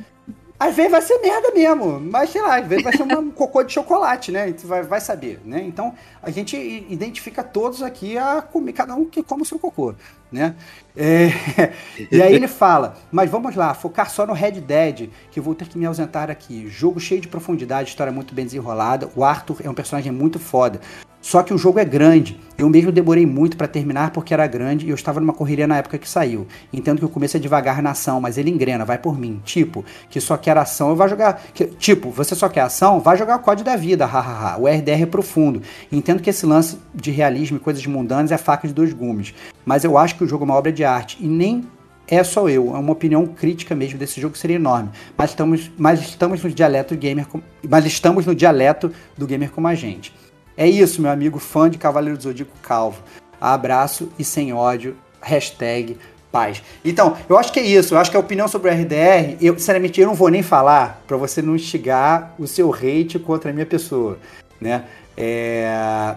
às vezes vai ser merda mesmo, mas sei lá, às vezes vai ser um cocô de chocolate, né? Vai, vai saber, né? Então a gente identifica todos aqui a comer, cada um que come o seu cocô, né? É, e aí ele fala, mas vamos lá, focar só no Red Dead, que eu vou ter que me ausentar aqui. Jogo cheio de profundidade, história muito bem desenrolada. O Arthur é um personagem muito foda. Só que o jogo é grande. Eu mesmo demorei muito para terminar porque era grande e eu estava numa correria na época que saiu. Entendo que o começo é devagar na ação, mas ele engrena, vai por mim. Tipo, que só quer ação, eu vai jogar. Que, tipo, você só quer ação, vai jogar o código da vida, hahaha. o RDR é profundo. Entendo que esse lance de realismo e coisas mundanas é faca de dois gumes. Mas eu acho que o jogo é uma obra de arte e nem é só eu, é uma opinião crítica mesmo desse jogo seria enorme. Mas estamos, mas estamos no dialeto gamer, mas estamos no dialeto do gamer como a gente. É isso, meu amigo fã de Cavaleiro do Zodíaco Calvo. Abraço e sem ódio. Hashtag paz. Então, eu acho que é isso. Eu acho que a opinião sobre o RDR, eu, sinceramente, eu não vou nem falar para você não instigar o seu hate contra a minha pessoa, né? É,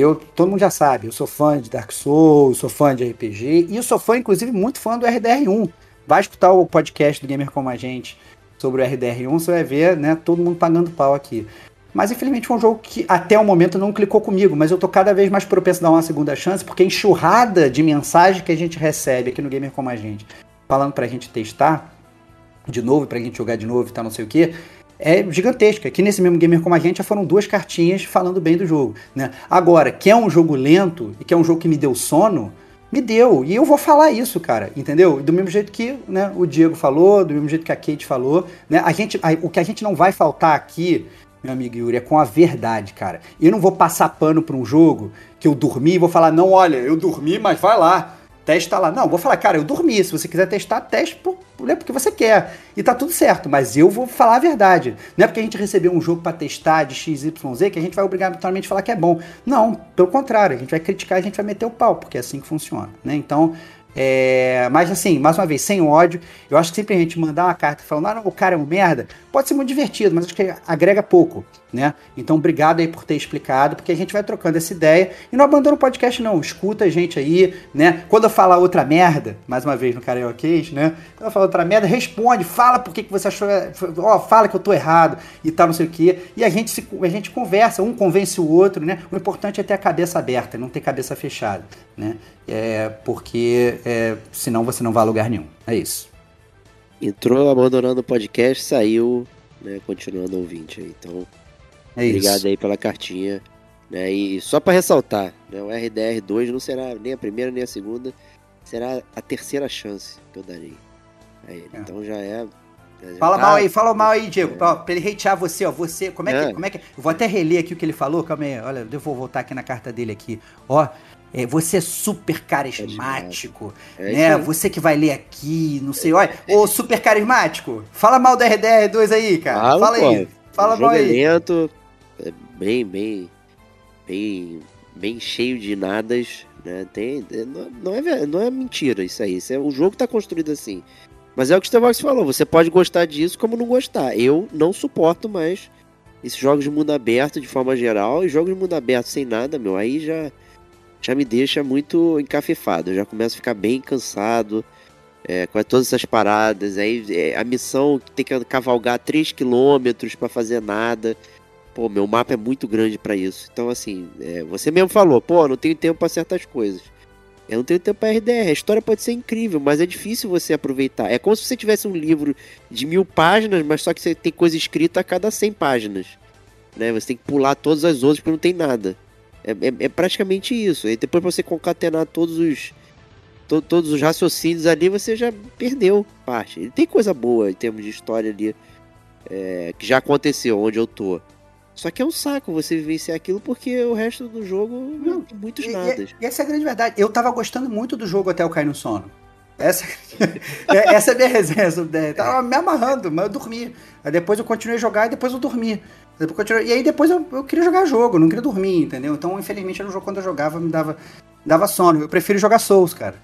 eu, todo mundo já sabe, eu sou fã de Dark Souls, sou fã de RPG e eu sou fã, inclusive, muito fã do RDR1. Vai escutar o podcast do Gamer Como a Gente sobre o RDR1, você vai ver, né, todo mundo pagando pau aqui. Mas infelizmente foi um jogo que até o momento não clicou comigo, mas eu tô cada vez mais propenso a dar uma segunda chance, porque a enxurrada de mensagem que a gente recebe aqui no Gamer Como a Gente, falando pra gente testar de novo, pra gente jogar de novo e tal, não sei o que, é gigantesca. Aqui nesse mesmo Gamer Como a Gente já foram duas cartinhas falando bem do jogo, né? Agora, que é um jogo lento e que é um jogo que me deu sono, me deu. E eu vou falar isso, cara, entendeu? Do mesmo jeito que né, o Diego falou, do mesmo jeito que a Kate falou, né? A gente, a, o que a gente não vai faltar aqui meu amigo Yuri, é com a verdade, cara. Eu não vou passar pano pra um jogo que eu dormi e vou falar, não, olha, eu dormi, mas vai lá, testa lá. Não, vou falar, cara, eu dormi. Se você quiser testar, teste por, né, porque você quer. E tá tudo certo, mas eu vou falar a verdade. Não é porque a gente recebeu um jogo para testar de XYZ que a gente vai obrigatoriamente falar que é bom. Não, pelo contrário, a gente vai criticar, a gente vai meter o pau, porque é assim que funciona, né? Então, é, mas assim, mais uma vez, sem ódio, eu acho que sempre a gente mandar uma carta falando, ah, não, o cara é um merda, pode ser muito divertido, mas acho que agrega pouco né? Então, obrigado aí por ter explicado, porque a gente vai trocando essa ideia e não abandona o podcast, não. Escuta a gente aí, né? Quando eu falar outra merda, mais uma vez no Carioquês, né? Quando eu falar outra merda, responde, fala por que, que você achou, ó, fala que eu tô errado e tal, não sei o quê. E a gente, se, a gente conversa, um convence o outro, né? O importante é ter a cabeça aberta, não ter cabeça fechada, né? É, porque é, senão você não vai a lugar nenhum. É isso. Entrou abandonando o podcast, saiu, né? Continuando ouvinte aí. Então, é Obrigado isso. aí pela cartinha. Né? E só para ressaltar, né? o RDR2 não será nem a primeira nem a segunda, será a terceira chance que eu darei. É. Então já é. Já fala tá... mal aí, fala mal aí, Diego. É. Pra, pra, ele hatear você, ó. Você. Como é, que, é. como é que. Eu vou até reler aqui o que ele falou. Calma aí. Olha, eu vou voltar aqui na carta dele aqui. Ó. É, você é super carismático, é né? Você que vai ler aqui, não sei, olha, ô super carismático, fala mal do RDR2 aí, cara. Fala, fala aí. Fala mal aí. Lento, é bem, bem, bem, bem cheio de nadas, né? Tem, é, não, é, não é mentira isso aí. Isso é, o jogo tá construído assim. Mas é o que o Starbucks falou, você pode gostar disso como não gostar. Eu não suporto mais esses jogos de mundo aberto de forma geral e jogos de mundo aberto sem nada, meu, aí já já me deixa muito encafifado. Eu já começo a ficar bem cansado é, com todas essas paradas. Aí é, a missão tem que cavalgar 3 km para fazer nada. Pô, meu mapa é muito grande pra isso. Então, assim, é, você mesmo falou, pô, não tenho tempo pra certas coisas. Eu não tenho tempo pra RDR. A história pode ser incrível, mas é difícil você aproveitar. É como se você tivesse um livro de mil páginas, mas só que você tem coisa escrita a cada 100 páginas. Né? Você tem que pular todas as outras porque não tem nada. É, é, é praticamente isso. E depois pra você concatenar todos os. To, todos os raciocínios ali, você já perdeu parte. Ele tem coisa boa em termos de história ali. é, que já aconteceu onde eu tô. Só que é um saco você vivenciar aquilo porque o resto do jogo não tem muitos E, nadas. e- e essa é a grande verdade. Eu tava gostando muito do jogo até eu cair no sono. Essa, é- essa é a minha resenha. sobre DR. Tava me amarrando, mas eu dormi. Aí depois eu continuei a jogar e depois eu dormi. Depois eu continuei- E aí depois eu, eu queria jogar jogo, não queria dormir, entendeu? Então, infelizmente, era um jogo quando eu jogava me dava, me dava sono. Eu prefiro jogar Souls, cara.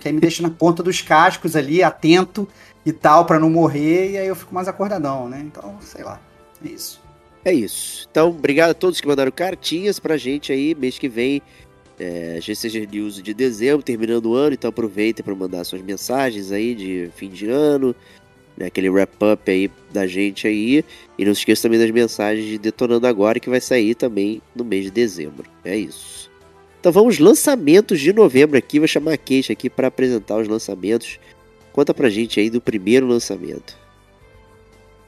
Que aí me deixa na ponta dos cascos ali, atento e tal, pra não morrer, e aí eu fico mais acordadão, né? Então, sei lá. Isso. É isso. Então, obrigado a todos que mandaram cartinhas pra gente aí. Mês que vem, é, GCG News de dezembro, terminando o ano. Então, aproveitem para mandar suas mensagens aí de fim de ano. Né, aquele wrap-up aí da gente aí. E não se esqueça também das mensagens de Detonando Agora, que vai sair também no mês de dezembro. É isso. Então, vamos lançamentos de novembro aqui. Vou chamar a Kate aqui para apresentar os lançamentos. Conta pra gente aí do primeiro lançamento.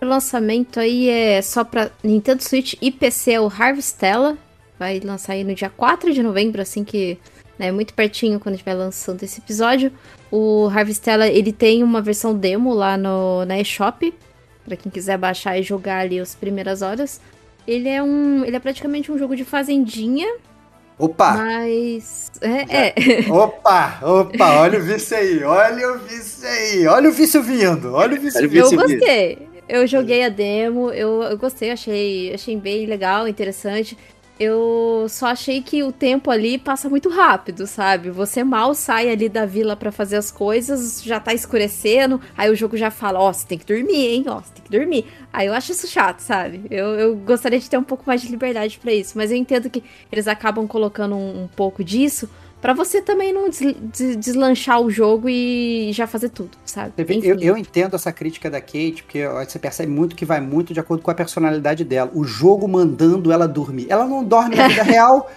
Lançamento aí é só pra Nintendo Switch e PC, é o Harvestella. Vai lançar aí no dia 4 de novembro, assim que né, muito pertinho quando estiver lançando esse episódio. O Harvestella, ele tem uma versão demo lá no, na eShop, pra quem quiser baixar e jogar ali as primeiras horas. Ele é um, ele é praticamente um jogo de fazendinha, Opa! mas é, é. Opa, opa, olha o vício aí, olha o vício aí, olha o vício vindo, olha o vício vindo. Eu gostei. Eu joguei a demo, eu, eu gostei, achei, achei bem legal, interessante. Eu só achei que o tempo ali passa muito rápido, sabe? Você mal sai ali da vila pra fazer as coisas, já tá escurecendo, aí o jogo já fala, ó, você tem que dormir, hein? Ó, você tem que dormir. Aí eu acho isso chato, sabe? Eu, eu gostaria de ter um pouco mais de liberdade pra isso, mas eu entendo que eles acabam colocando um, um pouco disso pra você também não des- des- deslanchar o jogo e já fazer tudo, sabe? Eu, eu entendo essa crítica da Kate, porque você percebe muito que vai muito de acordo com a personalidade dela. O jogo mandando ela dormir. Ela não dorme na vida real.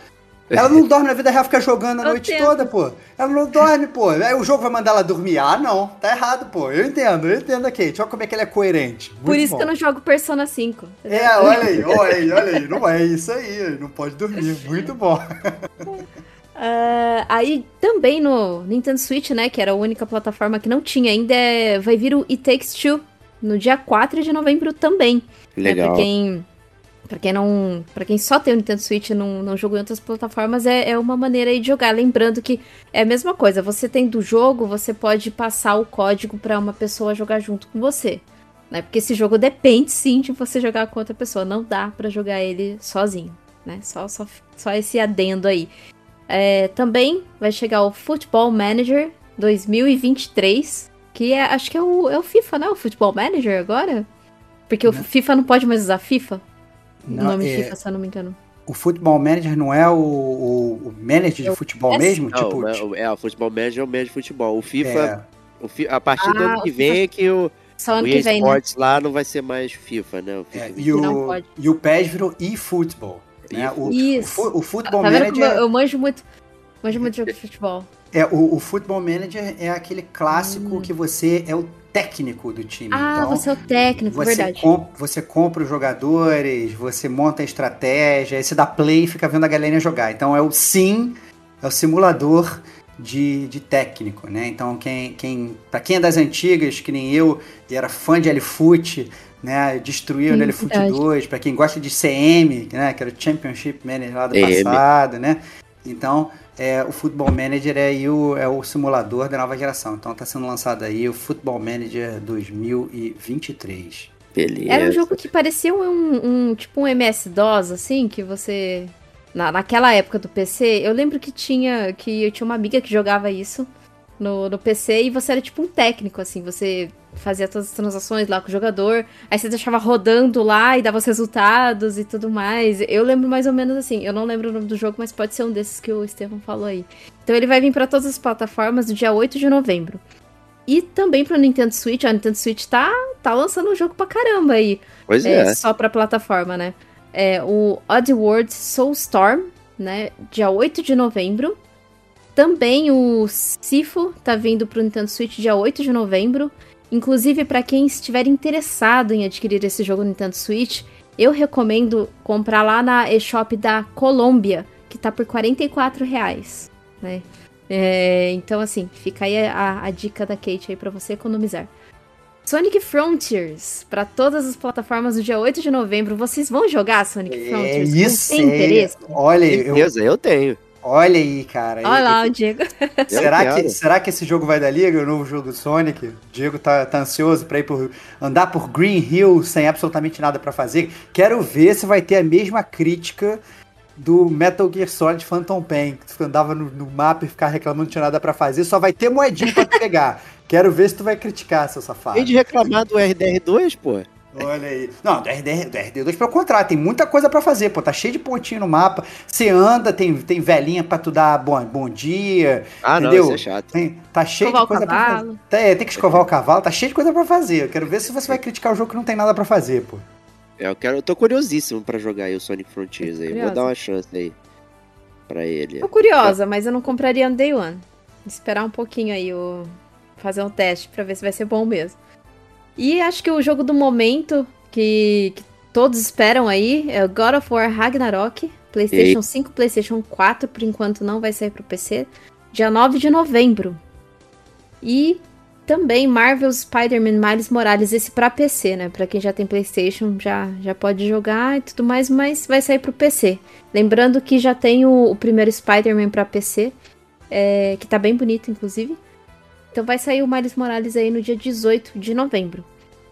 Ela não dorme na vida real, fica jogando a Eu noite tento. toda, pô. Ela não dorme, pô. Aí o jogo vai mandar ela dormir. Ah, não. Tá errado, pô. Eu entendo, eu entendo a Kate. Olha como é que ela é coerente. Por Muito isso bom. que eu não jogo Persona 5. entendeu? É, olha aí, olha aí, olha aí. Não é isso aí. Não pode dormir. Muito bom. Ah, aí também no Nintendo Switch, né, que era a única plataforma que não tinha ainda, é- vai vir o It Takes Two no dia 4 de novembro também. Legal. pra quem para quem não, para quem só tem o Nintendo Switch e não, não jogou em outras plataformas, é, é uma maneira aí de jogar. Lembrando que é a mesma coisa, você tem do jogo, você pode passar o código pra uma pessoa jogar junto com você. Né? Porque esse jogo depende sim de você jogar com outra pessoa, não dá pra jogar ele sozinho, né? Só, só, só esse adendo aí. É, também vai chegar o Football Manager 2023, que é, acho que é o, é o FIFA, né? O Football Manager agora? Porque o Não. FIFA não pode mais usar FIFA. Não, o nome é- FIFA, se eu não me engano. O Futebol Manager não é o, o, o manager de futebol é- mesmo? Não, tipo, é, o- é, o futebol manager é o manager de futebol. O FIFA, é, o fi- a partir do Ah, ano que o vem é que o, Só o ano EA que vem, né? Lá não vai ser mais FIFA, né? O FIFA é, 20. e, Não o, pode. e o PES virou eFootball. Né? O, Isso. O, o Futebol Tá vendo como eu, Manager eu manjo muito, manjo muito jogo de futebol. é o, o Futebol Manager é aquele clássico que você é o técnico do time. Ah, então, você é o técnico, você, verdade. com- você compra os jogadores, você monta a estratégia, aí você dá play e fica vendo a galerinha jogar. Então é o sim, é o simulador de, de técnico, né? Então quem, quem para quem é das antigas, que nem eu, e era fã de LFoot, né, destruía o Sim, LFoot verdade. 2, para quem gosta de CM, né, que era o Championship Manager lá do EM. passado, né? Então, é, o Football Manager é, aí o, é o simulador da nova geração. Então tá sendo lançado aí o Football Manager 2023. Beleza. Era um jogo que parecia um, um- tipo um MS-DOS, assim, que você. Na, naquela época do PC, eu lembro que tinha. que eu tinha uma amiga que jogava isso no, no PC e você era tipo um técnico, assim, você fazia todas as transações lá com o jogador, aí você deixava rodando lá e dava os resultados e tudo mais. Eu lembro mais ou menos assim, eu não lembro o nome do jogo, mas pode ser um desses que o Estevão falou aí. Então ele vai vir para todas as plataformas no dia 8 de novembro. E também pro Nintendo Switch, a Nintendo Switch tá, tá lançando um jogo pra caramba aí. Pois é, é. só pra plataforma, né? É o Oddworld Soulstorm, né? Dia 8 de novembro. Também o Sifo tá vindo pro Nintendo Switch dia 8 de novembro. Inclusive, pra quem estiver interessado em adquirir esse jogo no Nintendo Switch, eu recomendo comprar lá na eShop da Colômbia, que tá por 44 reais, né? É, então, assim, fica aí a, a dica da Kate aí pra você economizar. Sonic Frontiers, pra todas as plataformas no dia 8 de novembro. Vocês vão jogar Sonic É Frontiers? isso. Tem interesse? é- Olha, eu, Beleza, eu tenho. Olha aí, cara. Olha lá o Diego. Será Eu que, quero. será que esse jogo vai da liga, o novo jogo do Sonic? O Diego tá, tá ansioso pra ir por, andar por Green Hill sem absolutamente nada pra fazer. Quero ver se vai ter a mesma crítica do Metal Gear Solid Phantom Pain, que tu andava no, no mapa e ficava reclamando que não tinha nada pra fazer, só vai ter moedinha pra tu pegar. Quero ver se tu vai criticar, seu safado. Tem de reclamar do RDR2, pô. Olha aí. Não, do, RD, do RD2 pelo contrário, tem muita coisa pra fazer, pô. Tá cheio de pontinho no mapa. Você anda, tem, tem velhinha pra tu dar bom, bom dia. Ah, não, Entendeu? isso é chato. Tem, tá cheio Escovar de coisa o pra fazer. cavalo. É, tem que escovar o cavalo, tá cheio de coisa pra fazer. Eu quero ver se você vai criticar o jogo que não tem nada pra fazer, pô. É, Eu, quero, eu tô curiosíssimo pra jogar aí o Sonic Frontiers aí. Vou dar uma chance aí pra ele. Tô curiosa, mas eu não compraria no Day One. Esperar um pouquinho aí, o... fazer um teste pra ver se vai ser bom mesmo. E acho que o jogo do momento que, que todos esperam aí é o God of War Ragnarok. PlayStation 5, PlayStation 4, por enquanto não vai sair pro PC. Dia 9 de novembro. E também Marvel Spider-Man Miles Morales, esse pra PC, né? Pra quem já tem PlayStation já, já pode jogar e tudo mais, mas vai sair pro PC. Lembrando que já tem o, o primeiro Spider-Man pra PC, é, que tá bem bonito, inclusive. Então vai sair o Miles Morales aí no dia 18 de novembro.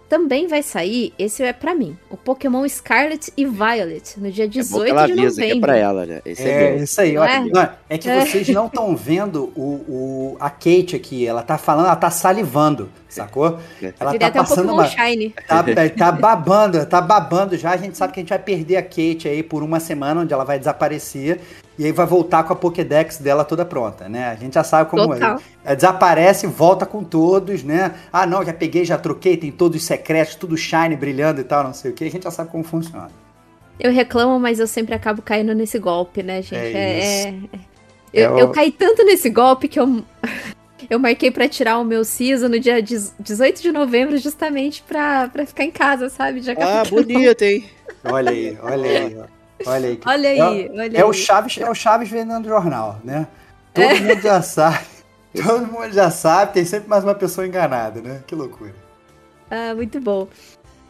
Também vai sair, esse é pra mim, o Pokémon Scarlet e Violet, no dia É bom que 18 ela de avisa que é novembro. pra ela, né? Esse é, É, isso aí, olha. é? Não, é que É. vocês não estão vendo o, o, a Kate aqui. Ela tá falando, ela tá salivando, sacou? É. Ela tá um passando Pokémon uma. Shine. Tá, tá babando, tá babando já. A gente sabe que a gente vai perder a Kate aí por uma semana, onde ela vai desaparecer. E aí vai voltar com a Pokédex dela toda pronta, né? A gente já sabe como Total. é. Ela desaparece, volta com todos, né? Ah, não, já peguei, já troquei, tem todos os secretos, tudo shine, brilhando e tal, não sei o que. A gente já sabe como funciona. Eu reclamo, mas eu sempre acabo caindo nesse golpe, né, gente? É É, isso. é- Eu, É o- eu caí tanto nesse golpe que eu, eu marquei pra tirar o meu siso no dia 18 de novembro, justamente pra, pra ficar em casa, sabe? Já Ah, bonito, hein? Olha aí, olha aí, ó. Olha aí. Olha aí, É- olha É o aí. Chaves, é o Chaves vendendo jornal, né? Todo É. mundo já sabe. Todo mundo já sabe, tem sempre mais uma pessoa enganada, né? Que loucura. Ah, muito bom.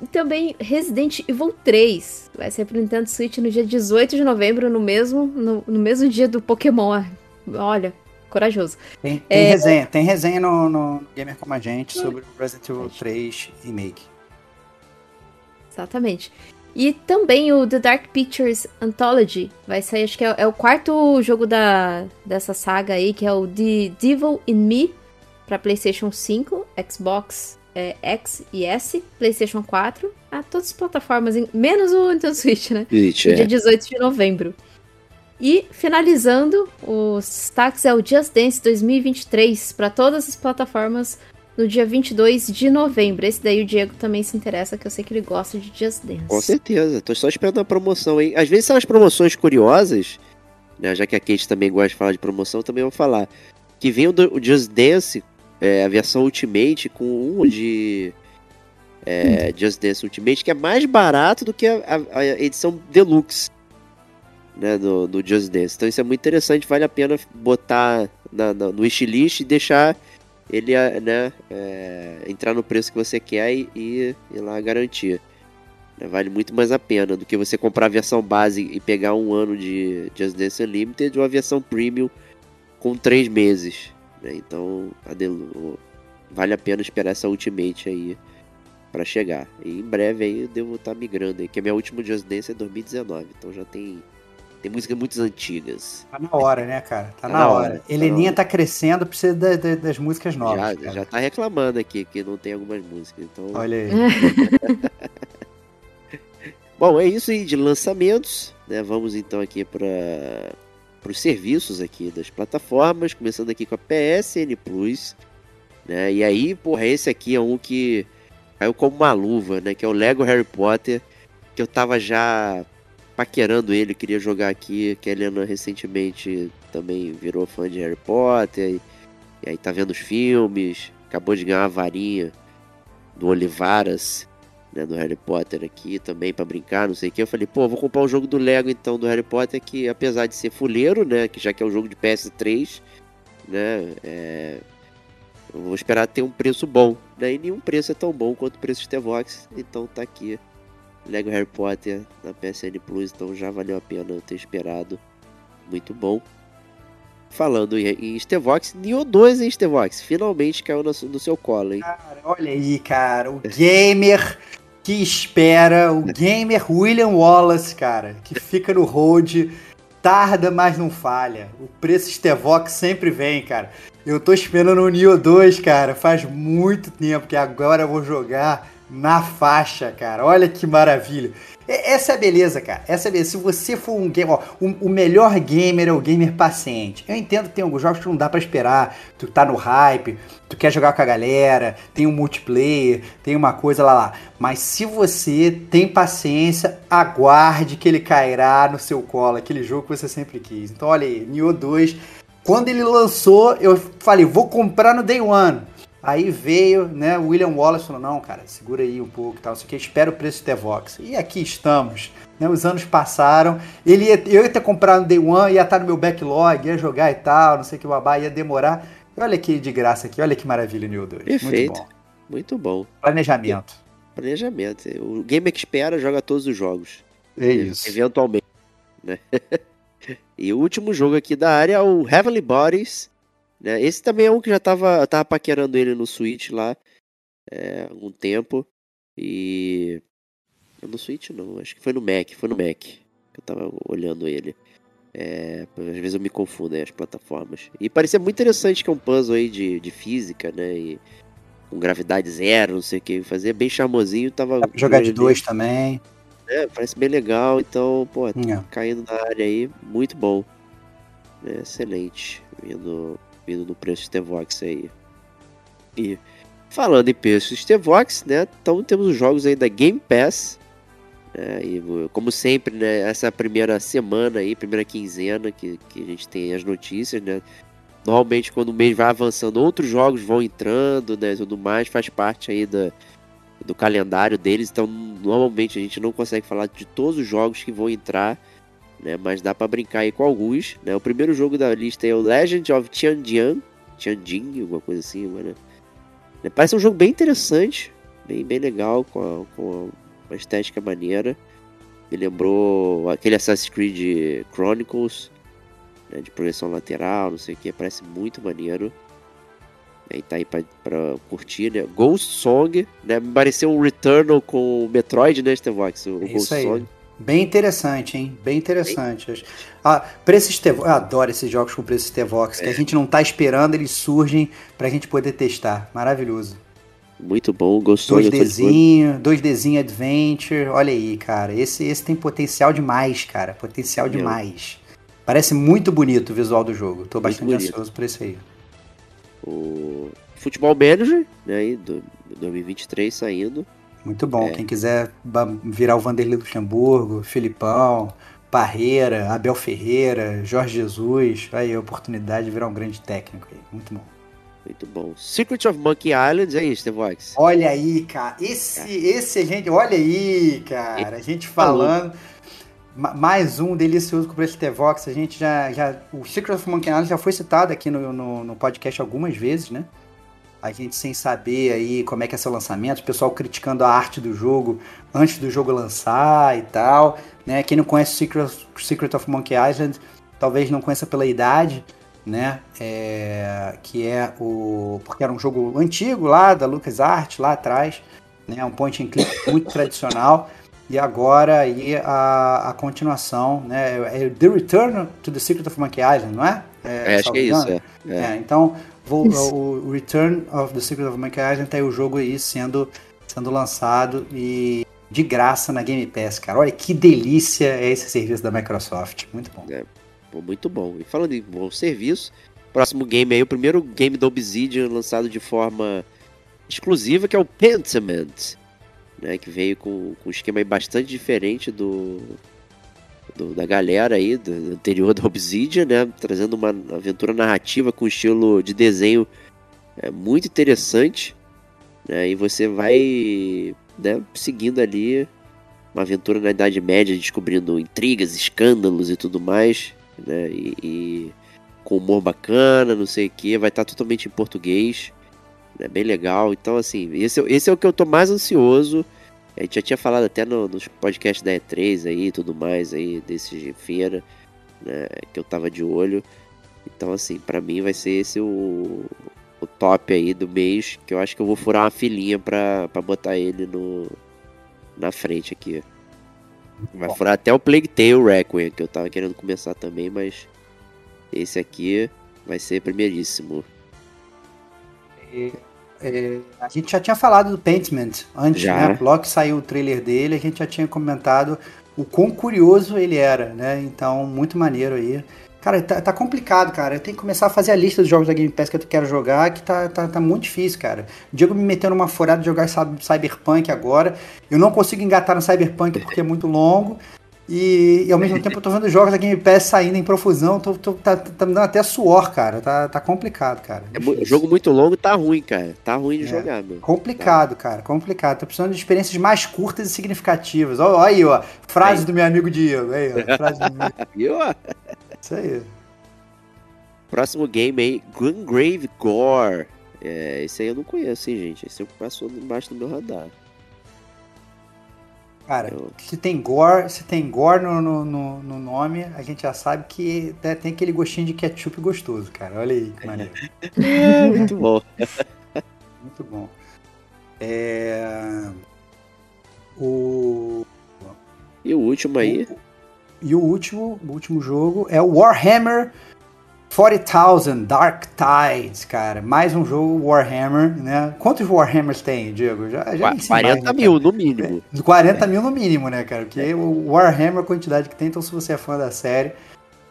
E também Resident Evil 3 vai ser pro Nintendo Switch no dia 18 de novembro, no mesmo, no, no mesmo dia do Pokémon. Olha, corajoso. Tem, tem É. resenha, tem resenha no, no Gamer Como a Gente sobre o Resident Evil 3 Remake. Exatamente. E também o The Dark Pictures Anthology vai sair, acho que é, é o quarto jogo da, dessa saga aí, que é o The Devil in Me, pra PlayStation 5, Xbox é, X e S, PlayStation 4, a todas as plataformas, menos o Nintendo Switch, né? Switch, no dia é. 18 de novembro. E finalizando, os destaques é o Just Dance 2023 para todas as plataformas no dia 22 de novembro. Esse daí o Diego também se interessa, que eu sei que ele gosta de Just Dance. Com certeza, tô só esperando a promoção, hein? Às vezes são as promoções curiosas, né? Já que a Kate também gosta de falar de promoção, também vou falar. Que vem o, o Just Dance, é, a versão Ultimate, com um de. é, Just Dance Ultimate, que é mais barato do que a, a- a edição Deluxe. Né, do, do Just Dance. Então isso é muito interessante, vale a pena botar na- na- no wishlist e deixar ele ah, né, é, entrar no preço que você quer e, e ir lá garantir. Né, Vale muito mais a pena do que você comprar a versão base e pegar um ano de Just Dance Unlimited ou a versão premium com três meses. né? Então a Delu- vale a pena esperar essa Ultimate aí para chegar. E em breve aí eu devo estar migrando aí, que a minha última Just Dance é 2019, então já tem tem músicas muito antigas. Tá na hora, né, cara? Tá, Tá na hora. hora, tá Heleninha na tá crescendo, precisa da- da- das músicas novas. já, cara. já tá reclamando aqui que não tem algumas músicas. Então, Olha aí. Bom, é isso aí de lançamentos, né? Vamos então aqui para os serviços aqui das plataformas, começando aqui com a PSN Plus. Né? E aí, porra, esse aqui é um que caiu como uma luva, né? Que é o Lego Harry Potter, que eu tava já paquerando ele, queria jogar aqui, que a Helena recentemente também virou fã de Harry Potter, e, e aí tá vendo os filmes, acabou de ganhar a varinha do Olivaras, né, do Harry Potter aqui também para brincar, não sei o que. Eu falei, pô, vou comprar o um jogo do Lego então do Harry Potter, que apesar de ser fuleiro, né, que já que é um jogo de PS3, né, é, eu vou esperar ter um preço bom, né, e nenhum preço é tão bom quanto o preço de T-Vox, então tá aqui. Lego Harry Potter na PSN Plus, então já valeu a pena eu ter esperado. Muito bom. Falando em Stevox, Nioh 2 em Stevox. Finalmente caiu no, no seu colo, hein? Cara, olha aí, cara. O gamer que espera, o gamer William Wallace, cara, que fica no hold, tarda, mas não falha. O preço Stevox sempre vem, cara. Eu tô esperando o Nioh 2, cara, faz muito tempo que agora eu vou jogar na faixa, cara. Olha que maravilha. Essa é a beleza, cara. Essa é beleza. Se você for um gamer, ó, o, melhor gamer é o gamer paciente. Eu entendo que tem alguns jogos que não dá para esperar. Tu tá no hype, tu quer jogar com a galera, tem um multiplayer, tem uma coisa lá lá. Mas se você tem paciência, aguarde que ele cairá no seu colo, aquele jogo que você sempre quis. Então, olha aí, Nioh 2. Quando ele lançou, eu falei, vou comprar no Day One. Aí veio, né, o William Wallace falou, não, cara, segura aí um pouco, tal, isso aqui, espera o preço do T-Vox. E aqui estamos, né, os anos passaram, ele ia, eu ia ter comprado no Day One, ia estar no meu backlog, ia jogar e tal, não sei o que, babá, ia demorar. Olha que de graça aqui, olha que maravilha o New 2. Perfeito, muito bom. Muito bom. Planejamento. Planejamento. O gamer que espera joga todos os jogos. É isso. Eventualmente, né? e o último jogo aqui da área é o Heavenly Bodies, né? Esse também é um que já tava, tava paquerando ele no Switch lá é, algum tempo. E. No Switch não, acho que foi no Mac, foi no Mac que eu tava olhando ele. É, às vezes eu me confundo aí, as plataformas. E parecia muito interessante que é um puzzle aí de, de física, né? E com gravidade zero, não sei o que. Fazia bem charmosinho, tava. Jogar de dois também. É, parece bem legal, então, pô, é. caindo na área aí, muito bom. É, excelente. Vindo vindo no preço de Stevox aí. E falando em preço de Stevox, né? Então temos os jogos aí da Game Pass. Né, e como sempre, né? Essa primeira semana aí, primeira quinzena que, que a gente tem as notícias, né? Normalmente quando o mês vai avançando, outros jogos vão entrando, né? Tudo mais, faz parte aí da, do calendário deles. Então, normalmente a gente não consegue falar de todos os jogos que vão entrar né? Mas dá para brincar aí com alguns, né? O primeiro jogo da lista é o Legend of Tianjin, Tianjin, alguma coisa assim, mano. Né? Parece um jogo bem interessante, bem, bem legal, com, a, com uma estética maneira. Me lembrou aquele Assassin's Creed Chronicles, né? de progressão lateral, não sei o que, parece muito maneiro. E tá aí pra, pra, curtir, né? Ghost Song, né? Me pareceu um Returnal com o Metroid, né, Stevox? O é Ghost. Song. Bem interessante, hein? Bem interessante. Ah, preços Eu adoro esses jogos com preços Tevox, é. que a gente não tá esperando, eles surgem pra gente poder testar. Maravilhoso. Muito bom, gostou. 2Dzinho, 2Dzinho Adventure. Olha aí, cara. Esse, esse tem potencial demais, cara. Potencial demais. Parece muito bonito o visual do jogo. Tô muito bastante bonito. ansioso por esse aí. O Futebol Manager, né, aí, do 2023 saindo. Muito bom. É. Quem quiser virar o Vanderlei Luxemburgo, Filipão, Parreira, Abel Ferreira, Jorge Jesus, aí a oportunidade de virar um grande técnico aí. Muito bom. Muito bom. Secret of Monkey Island, é isso, Vox. Olha aí, cara. Esse, é. esse a gente. Olha aí, cara. A gente falando. Mais um delicioso com esse T-Vox. A gente já, já. O Secret of Monkey Island já foi citado aqui no, no, no podcast algumas vezes, né? A gente sem saber aí como é que é seu lançamento, o pessoal criticando a arte do jogo antes do jogo lançar e tal, né? Quem não conhece Secret, Secret of Monkey Island, talvez não conheça pela idade, né? É, que é o porque era um jogo antigo lá da LucasArts lá atrás, né? Um point and click muito tradicional. E agora aí a, a continuação, né? É The Return to the Secret of Monkey Island, não é? É, é acho que é isso. É. é. então o Return of the Secret of Monkey Island tá aí o jogo aí sendo, sendo lançado e de graça na Game Pass, cara. Olha que delícia é esse serviço da Microsoft. Muito bom. É, muito bom. E falando em bom serviço, Próximo game aí, o primeiro game da Obsidian lançado de forma exclusiva, que é o Pentiment, né? Que veio com, com um esquema bastante diferente do, do, da galera aí, do anterior da Obsidian, né? Trazendo uma aventura narrativa com estilo de desenho é, muito interessante, né? E você vai né, seguindo ali uma aventura na Idade Média, descobrindo intrigas, escândalos e tudo mais, né? E, e com humor bacana, não sei o que, vai estar totalmente em português, né? Bem legal. Então, assim, esse, esse é o que eu tô mais ansioso. A gente já tinha falado até no, nos podcasts da E3 aí e tudo mais aí, desse de feira, né? Que eu tava de olho. Então, assim, para mim vai ser esse o, o top aí do mês, que eu acho que eu vou furar uma filinha pra, pra botar ele no, na frente aqui. Vai furar até o Plague Tale Requiem, que eu tava querendo começar também, mas esse aqui vai ser primeiríssimo. É, é, a gente já tinha falado do Pentiment antes, Já. né? Logo que saiu o trailer dele, a gente já tinha comentado o quão curioso ele era, né? Então, muito maneiro aí. Cara, tá, tá complicado, cara. Eu tenho que começar a fazer a lista dos jogos da Game Pass que eu quero jogar, que tá, tá, tá muito difícil, cara. O Diego me meteu numa furada de jogar Cy- Cyberpunk agora. Eu não consigo engatar no Cyberpunk porque é muito longo. E, e ao mesmo tempo eu tô vendo jogos da Game Pass saindo em profusão. Tô, tô- tá, tá me dando até suor, cara. Tá, tá complicado, cara. É jogo muito longo tá ruim, cara. Tá ruim de É. jogar, meu. Complicado, cara, complicado. Tô precisando de experiências mais curtas e significativas. Ó aí, ó. Frase Aí. do meu amigo Diego. Aí, ó. Frase do meu... Viu? Isso aí. Próximo game aí, Gungrave Gore. É, esse aí eu não conheço, hein, gente. Esse passou embaixo do meu radar. Cara, Eu- se tem gore, se tem gore no, no, no- no nome, a gente já sabe que né, tem aquele gostinho de ketchup gostoso, cara. Olha aí, que maneiro. Muito bom. Muito bom. É... O... E o último aí, E o último, o último jogo é o Warhammer 40,000 Dark Tides, cara. Mais um jogo Warhammer, né? Quantos Warhammers tem, Diego? Já, já qua- nem sei mais, 40 né, mil cara? no mínimo. 40 mil no mínimo, né, cara? Porque o Warhammer, a quantidade que tem, então se você é fã da série,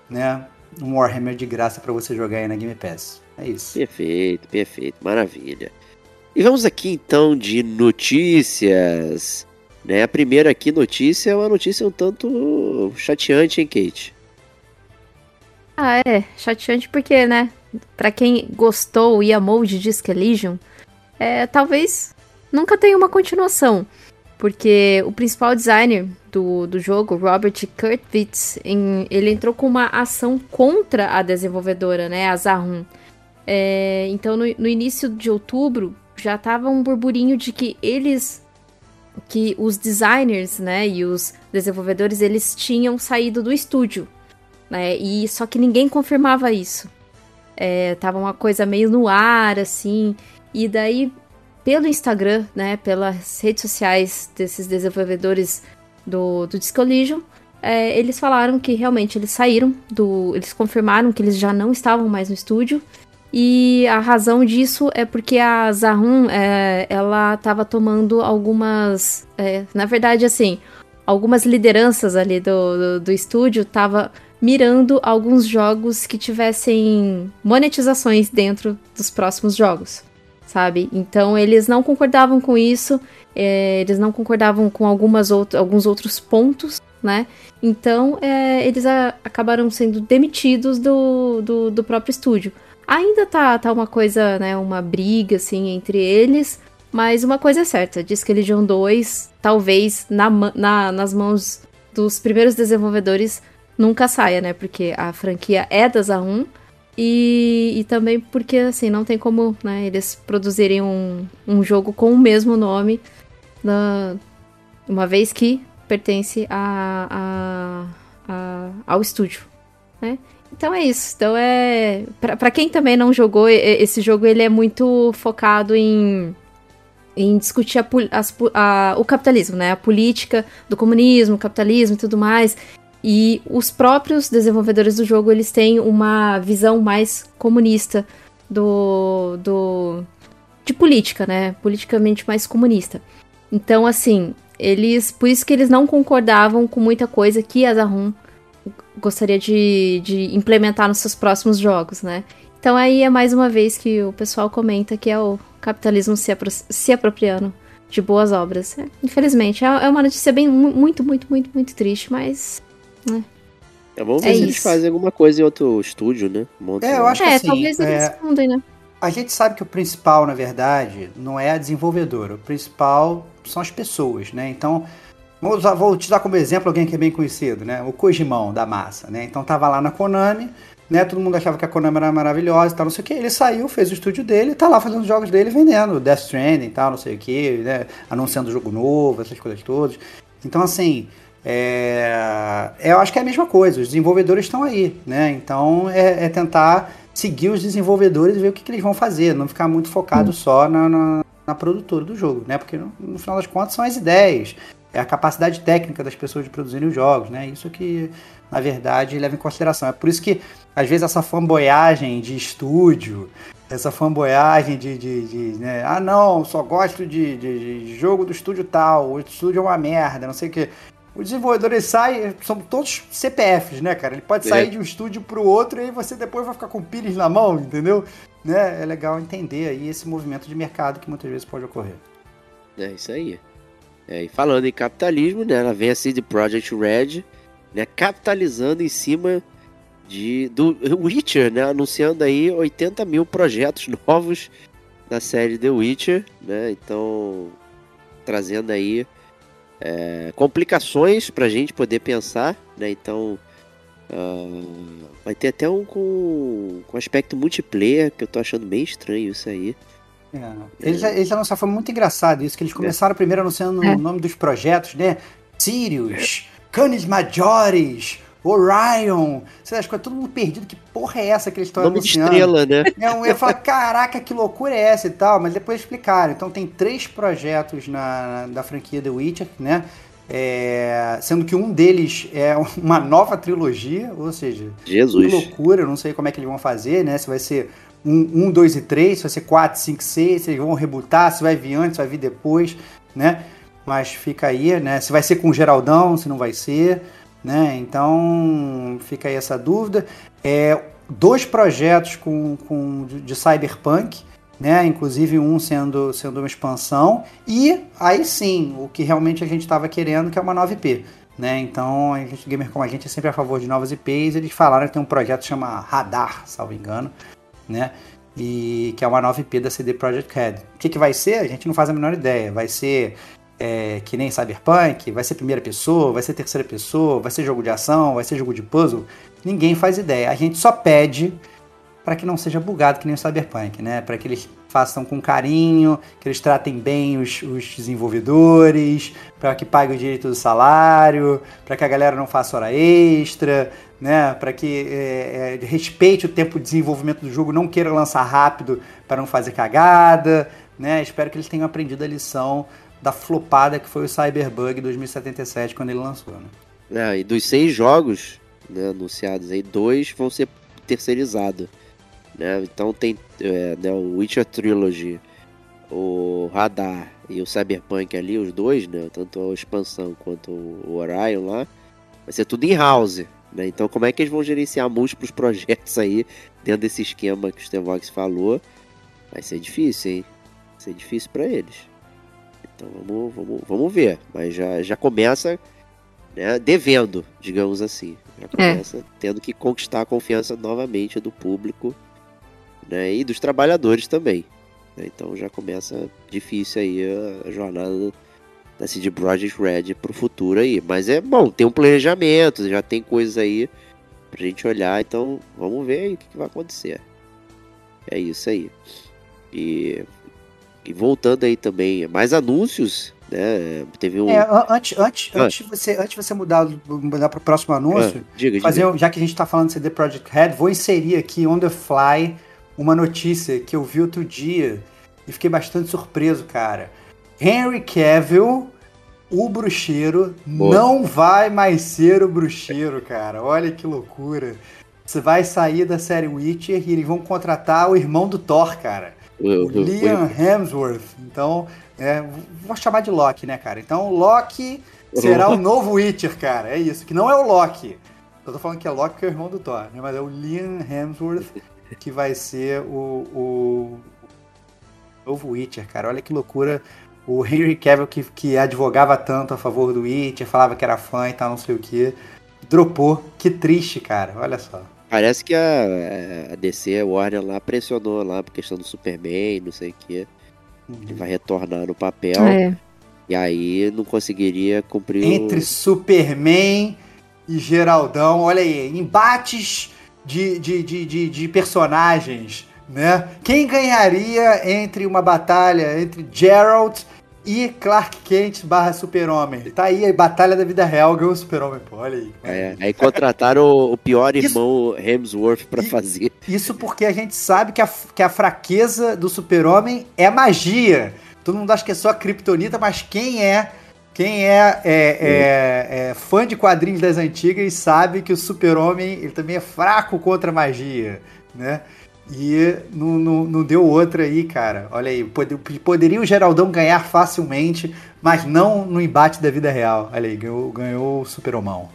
né? Um Warhammer de graça pra você jogar aí na Game Pass. É isso. Perfeito, perfeito, maravilha. E vamos aqui então de notícias. Né? A primeira aqui notícia é uma notícia um tanto chateante, hein, Kate? Ah, é. Chateante porque, né? Pra quem gostou e amou de Disc Elysium, é, talvez nunca tenha uma continuação. Porque o principal designer do, do jogo, Robert Kurtwitz, em- ele entrou com uma ação contra a desenvolvedora, né? A Zahum. É, então, no, no início de outubro, já tava um burburinho de que eles que os designers, né, e os desenvolvedores, eles tinham saído do estúdio, né, e só que ninguém confirmava isso. É, tava uma coisa meio no ar, assim, e daí, pelo Instagram, né, pelas redes sociais desses desenvolvedores do, do Disco Elysium, é, eles falaram que realmente eles saíram do... Eles confirmaram que eles já não estavam mais no estúdio, e a razão disso é porque a Zahum, é, ela estava tomando algumas. é, na verdade, assim, algumas lideranças ali do, do, do estúdio tava mirando alguns jogos que tivessem monetizações dentro dos próximos jogos, sabe? Então eles não concordavam com isso, é, eles não concordavam com algumas out alguns outros pontos, né? Então é, eles acabaram sendo demitidos do, do, do próprio estúdio. Ainda tá, tá uma coisa, né, uma briga, assim, entre eles, mas uma coisa é certa, diz que Legion 2, talvez, na, na- nas mãos dos primeiros desenvolvedores, nunca saia, né, porque a franquia é da Zahum, e, e também porque, assim, não tem como, né, eles produzirem um, um jogo com o mesmo nome, na- uma vez que pertence a, a- a- ao estúdio, né? Então é isso. Então é. Pra quem também não jogou, esse jogo ele é muito focado em. Em discutir a as a- o capitalismo, né? A política do comunismo, capitalismo e tudo mais. E os próprios desenvolvedores do jogo, eles têm uma visão mais comunista do. do de política, né? Politicamente mais comunista. Então, assim, eles. Por isso que eles não concordavam com muita coisa que a Zahum gostaria de, de implementar nos seus próximos jogos, né? Então aí é mais uma vez que o pessoal comenta que é o capitalismo se, apro se apropriando de boas obras. É, infelizmente, é, é uma notícia bem muito, muito, muito, muito triste, mas. Né? É, vamos ver é se isso. eles fazem alguma coisa em outro estúdio, né? Monta é, eu acho que é, assim, talvez eles é, respondem, né? A gente sabe que o principal, na verdade, não é a desenvolvedora. O principal são as pessoas, né? Então, vou, usar, vou te dar como exemplo alguém que é bem conhecido, né? O Kojimão, da massa, né? Então, tava lá na Konami, né? Todo mundo achava que a Konami era maravilhosa e tal, não sei o que. Ele saiu, fez o estúdio dele, tá lá fazendo os jogos dele, vendendo Death Stranding e tal, não sei o que, né? Anunciando jogo novo, essas coisas todas. Então, assim, é... eu acho que é a mesma coisa. Os desenvolvedores estão aí, né? Então, é, é tentar seguir os desenvolvedores e ver o que, que eles vão fazer, não ficar muito focado hum. só na, na, na, produtora do jogo, né? Porque no, no final das contas são as ideias, é a capacidade técnica das pessoas de produzirem os jogos, né? Isso que, na verdade, leva em consideração. É por isso que, às vezes, essa fanboyagem de estúdio, essa fanboyagem de, de, de né? ah não, só gosto de, de, de, jogo do estúdio tal, o estúdio é uma merda, não sei o que. O desenvolvedor ele sai, são todos CPFs, né, cara? Ele pode sair é. de um estúdio para o outro e aí você depois vai ficar com pires na mão, entendeu? Né? É legal entender aí esse movimento de mercado que muitas vezes pode ocorrer. É isso aí. É, e falando em capitalismo, né, ela vem assim de Project Red, né, capitalizando em cima de do Witcher, né, anunciando aí 80 mil projetos novos da série The Witcher, né, então trazendo aí é, complicações pra gente poder pensar, né, então uh, vai ter até um com, com aspecto multiplayer, que eu tô achando meio estranho isso aí. É. Eles, eles anunciaram, foi muito engraçado isso, que eles começaram é. primeiro anunciando é. o nome dos projetos, né? Sirius, Canis Majores, Orion, sei lá, todo mundo perdido, que porra é essa que eles estão anunciando? estrela, né? É, eu ia falar, caraca, que loucura é essa e tal, mas depois explicaram. Então tem três projetos na, na da franquia The Witcher, né? É, sendo que um deles é uma nova trilogia, ou seja, Jesus. que loucura, eu não sei como é que eles vão fazer, né? Se vai ser 1, 2 e 3, se vai ser 4, 5, 6, se eles vão rebutar, se vai vir antes, se vai vir depois, né? Mas fica aí, né? Se vai ser com o Geraldão, se não vai ser, né? Então fica aí essa dúvida. É, dois projetos com, com, de Cyberpunk, né? Inclusive um sendo, sendo uma expansão. E aí sim, o que realmente a gente estava querendo, que é uma nova IP. Né? Então, a gente, gamer como a gente é sempre a favor de novas IPs. Eles falaram que tem um projeto que chama Radar, salvo engano, né? E que é uma nova IP da CD Projekt Red. O que, que vai ser? A gente não faz a menor ideia. Vai ser é, que nem Cyberpunk? Vai ser primeira pessoa? Vai ser terceira pessoa? Vai ser jogo de ação? Vai ser jogo de puzzle? Ninguém faz ideia. A gente só pede para que não seja bugado que nem o Cyberpunk, né? Para que eles façam com carinho, que eles tratem bem os, os desenvolvedores, para que paguem o direito do salário, para que a galera não faça hora extra, né? Para que é, é, respeite o tempo de desenvolvimento do jogo, não queira lançar rápido para não fazer cagada, né? Espero que eles tenham aprendido a lição da flopada que foi o Cyberbug 2077 quando ele lançou, né? É, e dos seis jogos né, anunciados aí, dois vão ser terceirizados. Né? Então tem é, né, o Witcher Trilogy, o Radar e o Cyberpunk ali, os dois, né? Tanto a expansão quanto o Orion lá, vai ser tudo em house. Né? Então como é que eles vão gerenciar múltiplos projetos aí dentro desse esquema que o Stevox falou? Vai ser difícil, hein? Vai ser difícil para eles. Então vamos, vamos, vamos ver. Mas já, já começa né, devendo, digamos assim. Já é. começa é. tendo que conquistar a confiança novamente do público né, e dos trabalhadores também. Né? Então já começa difícil aí a, a jornada da CD Projekt Red pro futuro aí. Mas é bom, tem um planejamento, já tem coisas aí pra gente olhar, então vamos ver aí o que, que vai acontecer. É isso aí. E, e voltando aí também, mais anúncios né? Teve um. É, antes, antes, ah. antes, de você, antes você mudar, mudar para o próximo anúncio, ah, diga, fazer, diga. já que a gente está falando de CD Projekt Red, vou inserir aqui on the fly uma notícia que eu vi outro dia e fiquei bastante surpreso, cara. Henry Cavill, o bruxeiro, Boa. não vai mais ser o bruxeiro, cara. Olha que loucura. Você vai sair da série Witcher e eles vão contratar o irmão do Thor, cara. O, o Liam Hemsworth. Então, é, vou chamar de Loki, né, cara? Então, Loki será o novo Witcher, cara. É isso, que não é o Loki. Eu tô falando que é Loki que é o irmão do Thor, né? Mas é o Liam Hemsworth que vai ser o, o novo Witcher, cara. Olha que loucura. O Henry Cavill, que, que advogava tanto a favor do Witcher, falava que era fã e tal, não sei o que, dropou. Que triste, cara. Olha só. Parece que a, a DC, a Warner lá, pressionou lá por questão do Superman, não sei o que. Ele vai retornar no papel. É. E aí não conseguiria cumprir Entre o... Superman e Geraldão, olha aí, embates de, de, de, de, de personagens, né? Quem ganharia entre uma batalha entre Gerald e Clark Kent barra Super-Homem? Tá aí a batalha da vida real, ganhou o Super-Homem, pô, olha aí. É, aí contrataram o, pior Isso- irmão Hemsworth pra E- fazer. Isso porque a gente sabe que a, que a fraqueza do super-homem é magia. Todo mundo acha que é só kryptonita, mas quem é quem é, é- é- é fã de quadrinhos das antigas sabe que o super-homem ele também é fraco contra a magia, né? E não, não, não deu outra aí, cara. Olha aí, pode- poderia o Geraldão ganhar facilmente, mas não no embate da vida real. Olha aí, ganhou, ganhou o super-homão.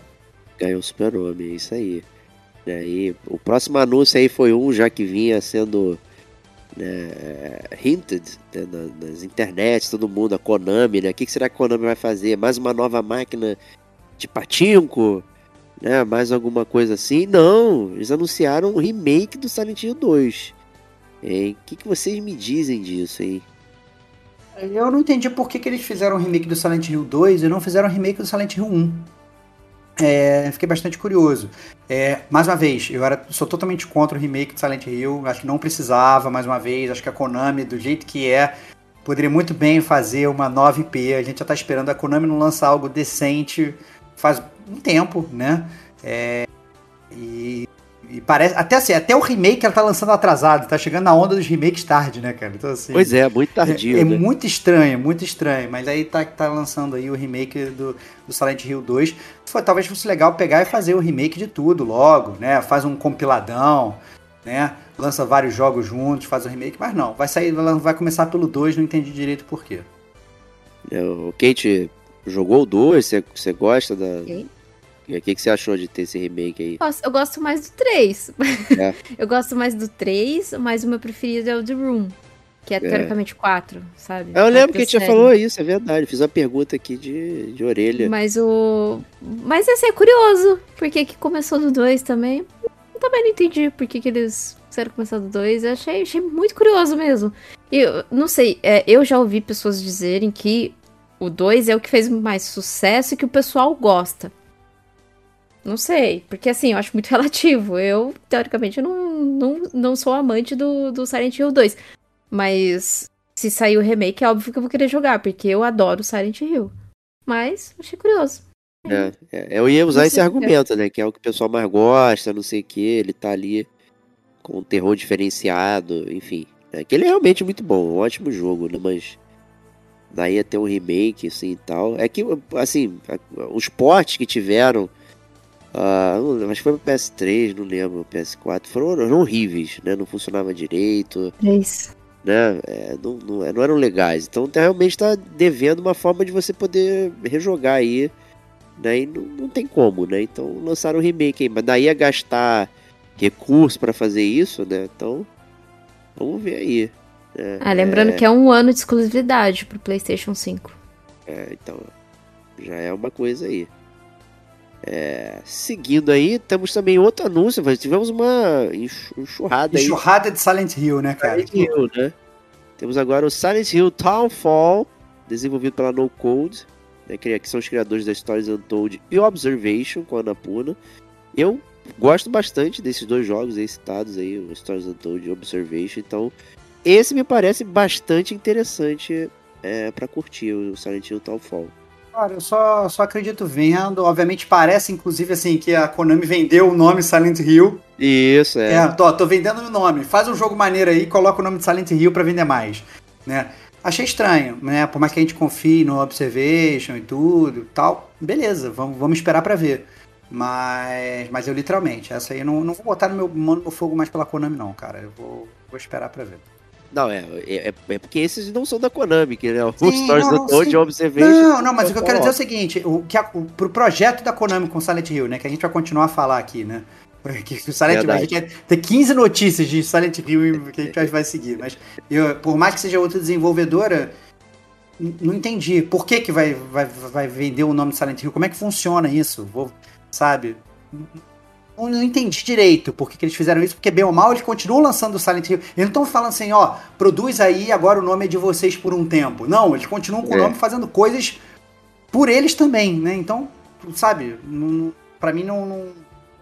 Ganhou o Super-Homem, é isso aí. E aí, o próximo anúncio aí foi um já que vinha sendo né, hinted né, na- nas internets, todo mundo, a Konami, né? O que será que a Konami vai fazer? Mais uma nova máquina de patinco? Né? Mais alguma coisa assim? Não, eles anunciaram um remake do Silent Hill 2. Hein? O que, que vocês me dizem disso, hein? Eu não entendi por que, que eles fizeram um remake do Silent Hill 2 e não fizeram um remake do Silent Hill 1. É, fiquei bastante curioso. É, mais uma vez, eu era, sou totalmente contra o remake do Silent Hill. Acho que não precisava, mais uma vez. Acho que a Konami, do jeito que é, poderia muito bem fazer uma nova IP. A gente já tá esperando a Konami não lançar algo decente faz um tempo, né? É, e, e parece. Até assim, até o remake ela tá lançando atrasado. Tá chegando na onda dos remakes tarde, né, cara? Então, assim. Pois é, muito tardio, É, é né? muito estranho, muito estranho. Mas aí tá, tá lançando aí o remake do, do Silent Hill 2. Foi, talvez fosse legal pegar e fazer o remake de tudo logo, né? Faz um compiladão, né? Lança vários jogos juntos, faz o remake. Mas não, vai sair, vai começar pelo 2, não entendi direito por quê. É, O Kate jogou o 2, você, gosta da. E o que, que você achou de ter esse remake aí? Nossa, eu gosto mais do 3. É. eu gosto mais do 3, mas o meu preferido é o The Room. Que é, teoricamente 4, sabe? Eu lembro que a gente já falou isso, é verdade. Fiz uma pergunta aqui de, de orelha. Mas o. Mas assim, é curioso. Por que, começou do 2 também? Eu também não entendi por que, que eles quiseram começar do 2. Eu achei, achei muito curioso mesmo. E eu não sei, é, eu já ouvi pessoas dizerem que o 2 é o que fez mais sucesso e que o pessoal gosta. Não sei, porque assim, eu acho muito relativo. Eu, teoricamente, não, não, não sou amante do, do Silent Hill 2. Mas se sair o remake, é óbvio que eu vou querer jogar, porque eu adoro Silent Hill. Mas achei curioso. É, é, eu ia usar esse argumento, né? Que é o que o pessoal mais gosta, não sei o que. Ele tá ali com um terror diferenciado, enfim. É, que ele é realmente muito bom, um ótimo jogo, né? Mas daí ia ter um remake, assim e tal. É que, assim, a- os portes que tiveram. lembro, acho que foi pro PS3, não lembro, PS4, foram, horríveis, né? Não funcionava direito. É isso. né? é, não, não, não eram legais. Então tá, realmente tá devendo uma forma de você poder rejogar aí. Né? E não, não tem como, né? Então lançaram o remake aí. Mas daí ia gastar recurso pra fazer isso, né? Então, vamos ver aí. Né? Ah, lembrando que é um ano de exclusividade pro PlayStation 5. É, então, já é uma coisa aí. É, seguindo aí, temos também outro anúncio. Tivemos uma enxu- enxurrada aí. Enxurrada de Silent Hill, né, cara? Silent Hill, né? Temos agora o Silent Hill Townfall, desenvolvido pela No Code, né, que que são os criadores da Stories Untold e Observation com a Anapurna. Eu gosto bastante desses dois jogos aí citados aí, o Stories Untold e Observation, então esse me parece bastante interessante é, para curtir o Silent Hill Townfall. Cara, eu só, só acredito vendo. Obviamente parece, inclusive, assim, que a Konami vendeu o nome Silent Hill. Isso, é. É, tô, tô vendendo o nome. Faz um jogo maneiro aí e coloca o nome de Silent Hill pra vender mais. Né? Achei estranho, né? Por mais que a gente confie no Observation e tudo tal. Beleza, vamos, vamos esperar pra ver. Mas, mas eu literalmente, essa aí eu não, não vou botar no meu mano no fogo mais pela Konami, não, cara. Eu vou, vou esperar pra ver. Não, é, é, é porque esses não são da Konami, que né? O Sim, Stories não, sim. e Observation. Não, não, mas o que eu quero dizer é o seguinte: o, que a, o, pro projeto da Konami com Silent Hill, né? Que a gente vai continuar a falar aqui, né? Que o Silent Hill, a gente vai ter 15 notícias de Silent Hill que a gente vai seguir. Mas eu, por mais que seja outra desenvolvedora, não entendi. Por que, que vai, vai, vai vender o nome de Silent Hill? Como é que funciona isso? Vou, sabe? Não, não entendi direito por que, que eles fizeram isso, porque bem ou mal eles continuam lançando o Silent Hill. Eles não estão falando assim, ó, produz aí, agora o nome é de vocês por um tempo. Não, eles continuam com o É. nome fazendo coisas por eles também, né? Então, sabe, não, pra mim não. não-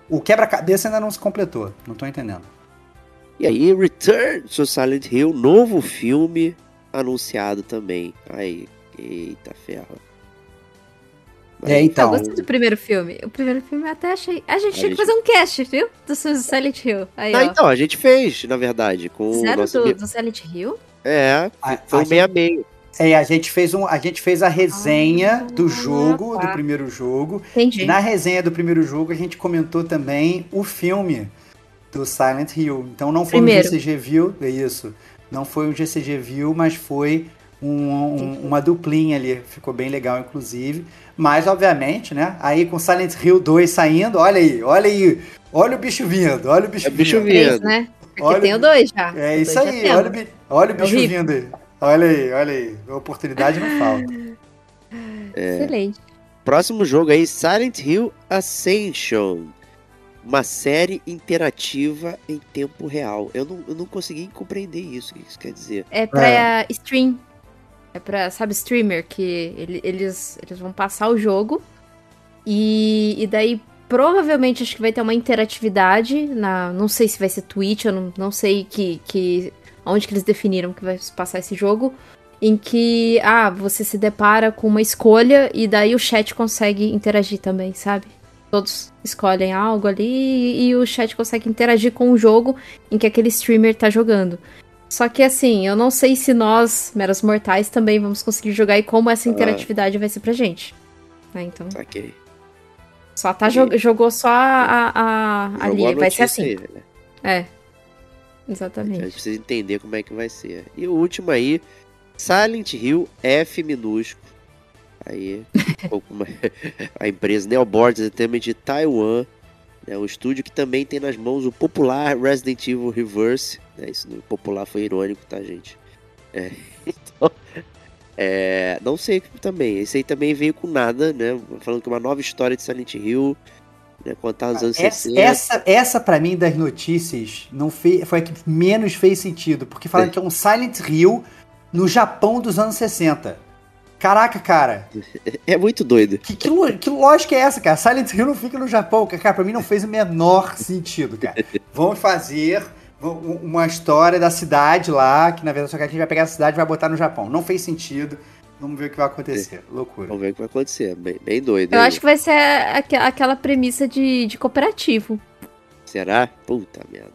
o quebra-cabeça ainda não se completou. Não tô entendendo. E aí, Return to Silent Hill, novo filme anunciado também. Aí, eita ferro. É, então. eu gostei do primeiro filme. O primeiro filme eu até achei. A gente A tinha que gente- fazer um cast, viu? Do Silent Hill. Aí, Não, ó. então, a gente fez, na verdade, com o Zero nosso do, do Silent Hill? É, A, foi a meio a meio. É, a gente fez um, a gente fez a resenha Ah, do jogo, tá. do primeiro jogo. Entendi. E na resenha do primeiro jogo a gente comentou também o filme do Silent Hill. Então não foi Primeiro. um GCG View, é isso. Não foi um GCG View, mas foi um- um- uma duplinha ali. Ficou bem legal, inclusive. Mas, obviamente, né? Aí com Silent Hill 2 saindo, olha aí, olha aí. Olha o bicho vindo, olha o bicho É o bicho vindo. vindo. Né? Porque Olha- tem o dois já. É isso já aí, olha, o olha o bicho horrível. vindo aí. Olha aí, olha aí. A oportunidade não falta. Excelente. Próximo jogo aí, Silent Hill Ascension. Uma série interativa em tempo real. Eu não, eu não consegui compreender isso. O que isso quer dizer? É pra stream. É pra, sabe, streamer, que ele- eles, eles vão passar o jogo. E, e daí, provavelmente, acho que vai ter uma interatividade. na Não sei se vai ser Twitch, eu não, não sei que, que, onde que eles definiram que vai passar esse jogo. Em que, ah, você se depara com uma escolha e daí o chat consegue interagir também, sabe? Todos escolhem algo ali e, e o chat consegue interagir com o jogo em que aquele streamer tá jogando. Só que assim, eu não sei se nós, meros mortais, também vamos conseguir jogar e como essa Ah. interatividade vai ser pra gente. Né, então, Saquei. só tá E- jo- jogou só a, a- a- ali, a vai ser assim. né? É. A gente Exatamente. precisa entender como é que vai ser. E o último aí, Silent Hill F minúsculo. Aí, um a empresa Neoboard Entertainment de Taiwan, né, um estúdio que também tem nas mãos o popular Resident Evil Reverse. Né, isso no popular foi irônico, tá, gente? É, então, é, não sei também. Esse aí também veio com nada, né? Falando que é uma nova história de Silent Hill, né, contar os anos Essa, 60. essa, essa para mim, das notícias, não fe- foi a que menos fez sentido. Porque falaram É. que é um Silent Hill no Japão dos anos 60. Caraca, cara. É muito doido. Que, que, que lógica é essa, cara? Silent Hill não fica no Japão. Cara, pra mim não fez o menor sentido, cara. Vamos fazer uma história da cidade lá, que na verdade só que a gente vai pegar essa cidade e vai botar no Japão. Não fez sentido. Vamos ver o que vai acontecer. Loucura. Vamos ver o que vai acontecer. Bem, bem doido. Eu aí. acho que vai ser aque- aquela premissa de, de cooperativo. Será? Puta merda.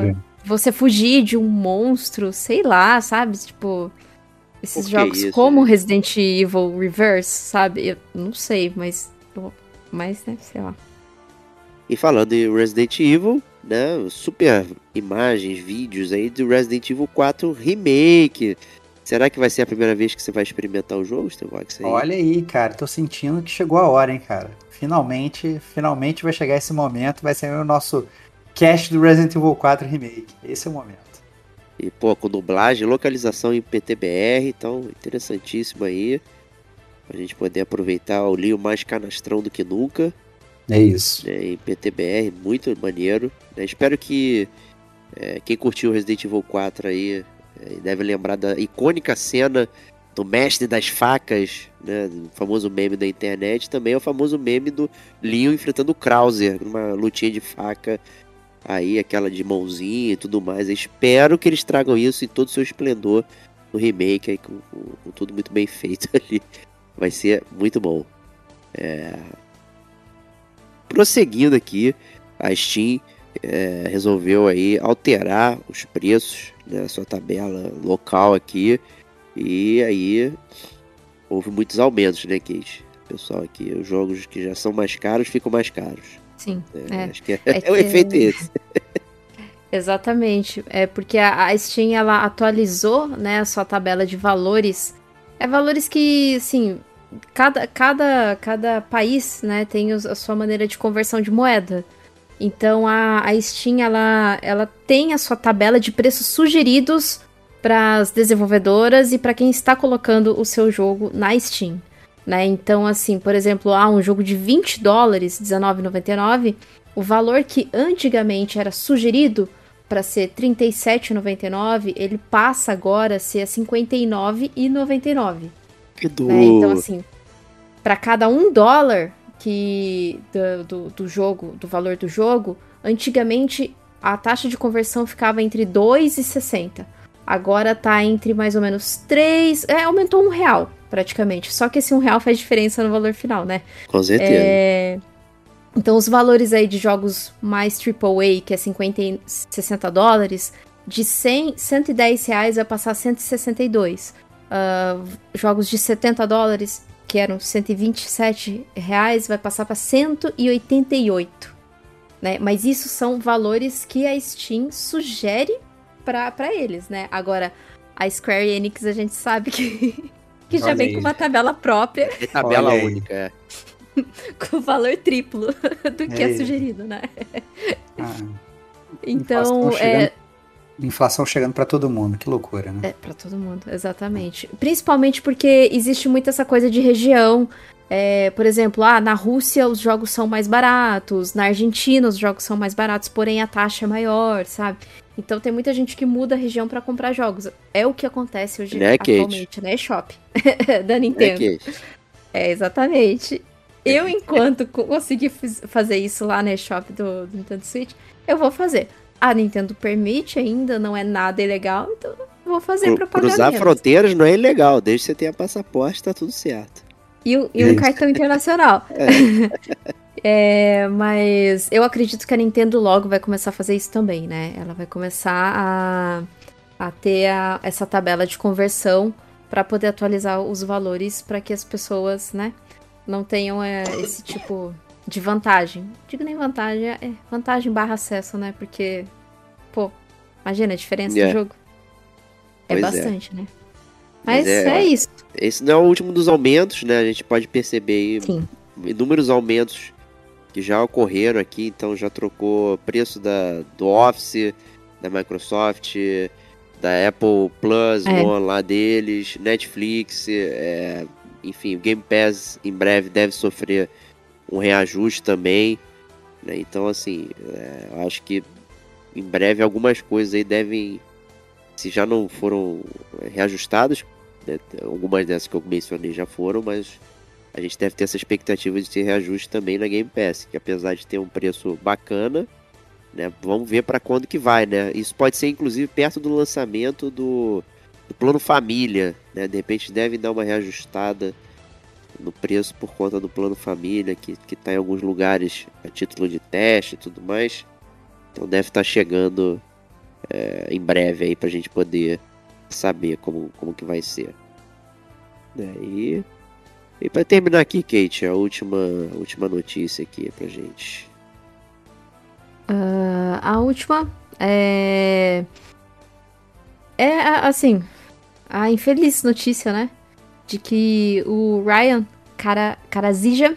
Ver. você fugir de um monstro, sei lá, sabe? Tipo, esses jogos isso, como gente? Resident Evil Reverse, sabe? Eu não sei, mas. Mas, né, sei lá. E falando em Resident Evil, né? Super imagens, vídeos aí do Resident Evil 4 Remake. Será que vai ser a primeira vez que você vai experimentar o jogo, Stevox? Olha aí, cara, tô sentindo que chegou a hora, hein, cara. Finalmente, finalmente vai chegar esse momento, vai ser o nosso cast do Resident Evil 4 Remake. Esse é o momento. E, pô, com dublagem, localização em PTBR, então interessantíssimo aí. Pra gente poder aproveitar o Leo mais canastrão do que nunca. É isso. né, em PTBR, muito maneiro. né? Espero que é, quem curtiu Resident Evil 4 aí é, deve lembrar da icônica cena do mestre das facas, né, o famoso meme da internet, também é o famoso meme do Leon enfrentando o Krauser numa lutinha de faca, aí aquela de mãozinha e tudo mais. Eu espero que eles tragam isso em todo o seu esplendor no remake, aí, com, com- com tudo muito bem feito ali. Vai ser muito bom. É, prosseguindo aqui, a Steam é, resolveu aí alterar os preços, né, sua tabela local aqui, e aí houve muitos aumentos, né, Kate? Pessoal aqui, os jogos que já são mais caros ficam mais caros. Sim. É, É. Acho que é, É é o efeito esse. Exatamente. É porque a, a Steam ela atualizou, né, a sua tabela de valores. É valores que, assim, cada, cada, cada país, né, tem a sua maneira de conversão de moeda. Então a, a Steam ela, ela tem a sua tabela de preços sugeridos para as desenvolvedoras e para quem está colocando o seu jogo na Steam. Né? Então, assim, por exemplo, ah, um jogo de 20 dólares, R$19,99, o valor que antigamente era sugerido para ser R$37,99, ele passa agora a ser a R$59,99 Que do... né? Então, assim, para cada um dólar que do, do, do jogo, do valor do jogo, antigamente a taxa de conversão ficava entre 2,60. Agora tá entre mais ou menos 3. É, aumentou um real, praticamente. Só que esse um real faz diferença no valor final, né? Com certeza. É, Então, os valores aí de jogos mais AAA, que é 50 e 60 dólares, de 100, 110 reais vai passar a 162. Ah, jogos de 70 dólares, que eram 127 reais, vai passar para 188. Né? Mas isso são valores que a Steam sugere para eles, né? Agora, a Square Enix a gente sabe que, que já Olha vem aí. com uma tabela própria É tabela Olha aí. única, é. com valor triplo do que é, É. sugerido, né? Ah, Então, é, inflação chegando pra todo mundo, que loucura, né? é para todo mundo, exatamente. Principalmente porque existe muito essa coisa de região. É, por exemplo, ah, na Rússia os jogos são mais baratos, na Argentina os jogos são mais baratos, porém a taxa é maior, sabe? Então tem muita gente que muda a região para comprar jogos. É o que acontece hoje Né, Kate? atualmente, né, Shop da É Nintendo. que É, exatamente. Eu, enquanto co- conseguir fazer isso lá na eShop do, do Nintendo Switch, eu vou fazer. A Nintendo permite ainda, não é nada ilegal, então eu vou fazer cru- pra pagar cruzar fronteiras não é ilegal, desde que você tenha passaporte, tá tudo certo. E, um- e um cartão internacional. É, mas eu acredito que a Nintendo logo vai começar a fazer isso também, né? Ela vai começar a, a ter a- essa tabela de conversão para poder atualizar os valores para que as pessoas, né, não tenham é, esse tipo de vantagem. Digo nem vantagem, é vantagem barra acesso, né? Porque, pô, imagina a diferença É. do jogo. É Pois é. bastante, né? Mas Mas é, é, isso. Esse não é o último dos aumentos, né? A gente pode perceber aí Sim. inúmeros aumentos que já ocorreram aqui, então já trocou preço da, do Office, da Microsoft, da Apple Plus, É. One lá deles, Netflix, é, enfim, o Game Pass em breve deve sofrer um reajuste também, né? Então, assim, é, acho que em breve algumas coisas aí devem, se já não foram é, reajustadas, né? algumas dessas que eu mencionei já foram, mas a gente deve ter essa expectativa de ter reajuste também na Game Pass, que apesar de ter um preço bacana, né, vamos ver para quando que vai, né? Isso pode ser inclusive perto do lançamento do, do plano família, né? De repente deve dar uma reajustada no preço por conta do plano família, que, que tá em alguns lugares a título de teste e tudo mais. Então deve estar chegando é, em breve aí pra gente poder saber como, como que vai ser. Né, E e para terminar aqui, Kate, a última, a última notícia aqui pra gente. Ah, a última é. É a- assim, a infeliz notícia, né? De que o Ryan Cara, Karazija,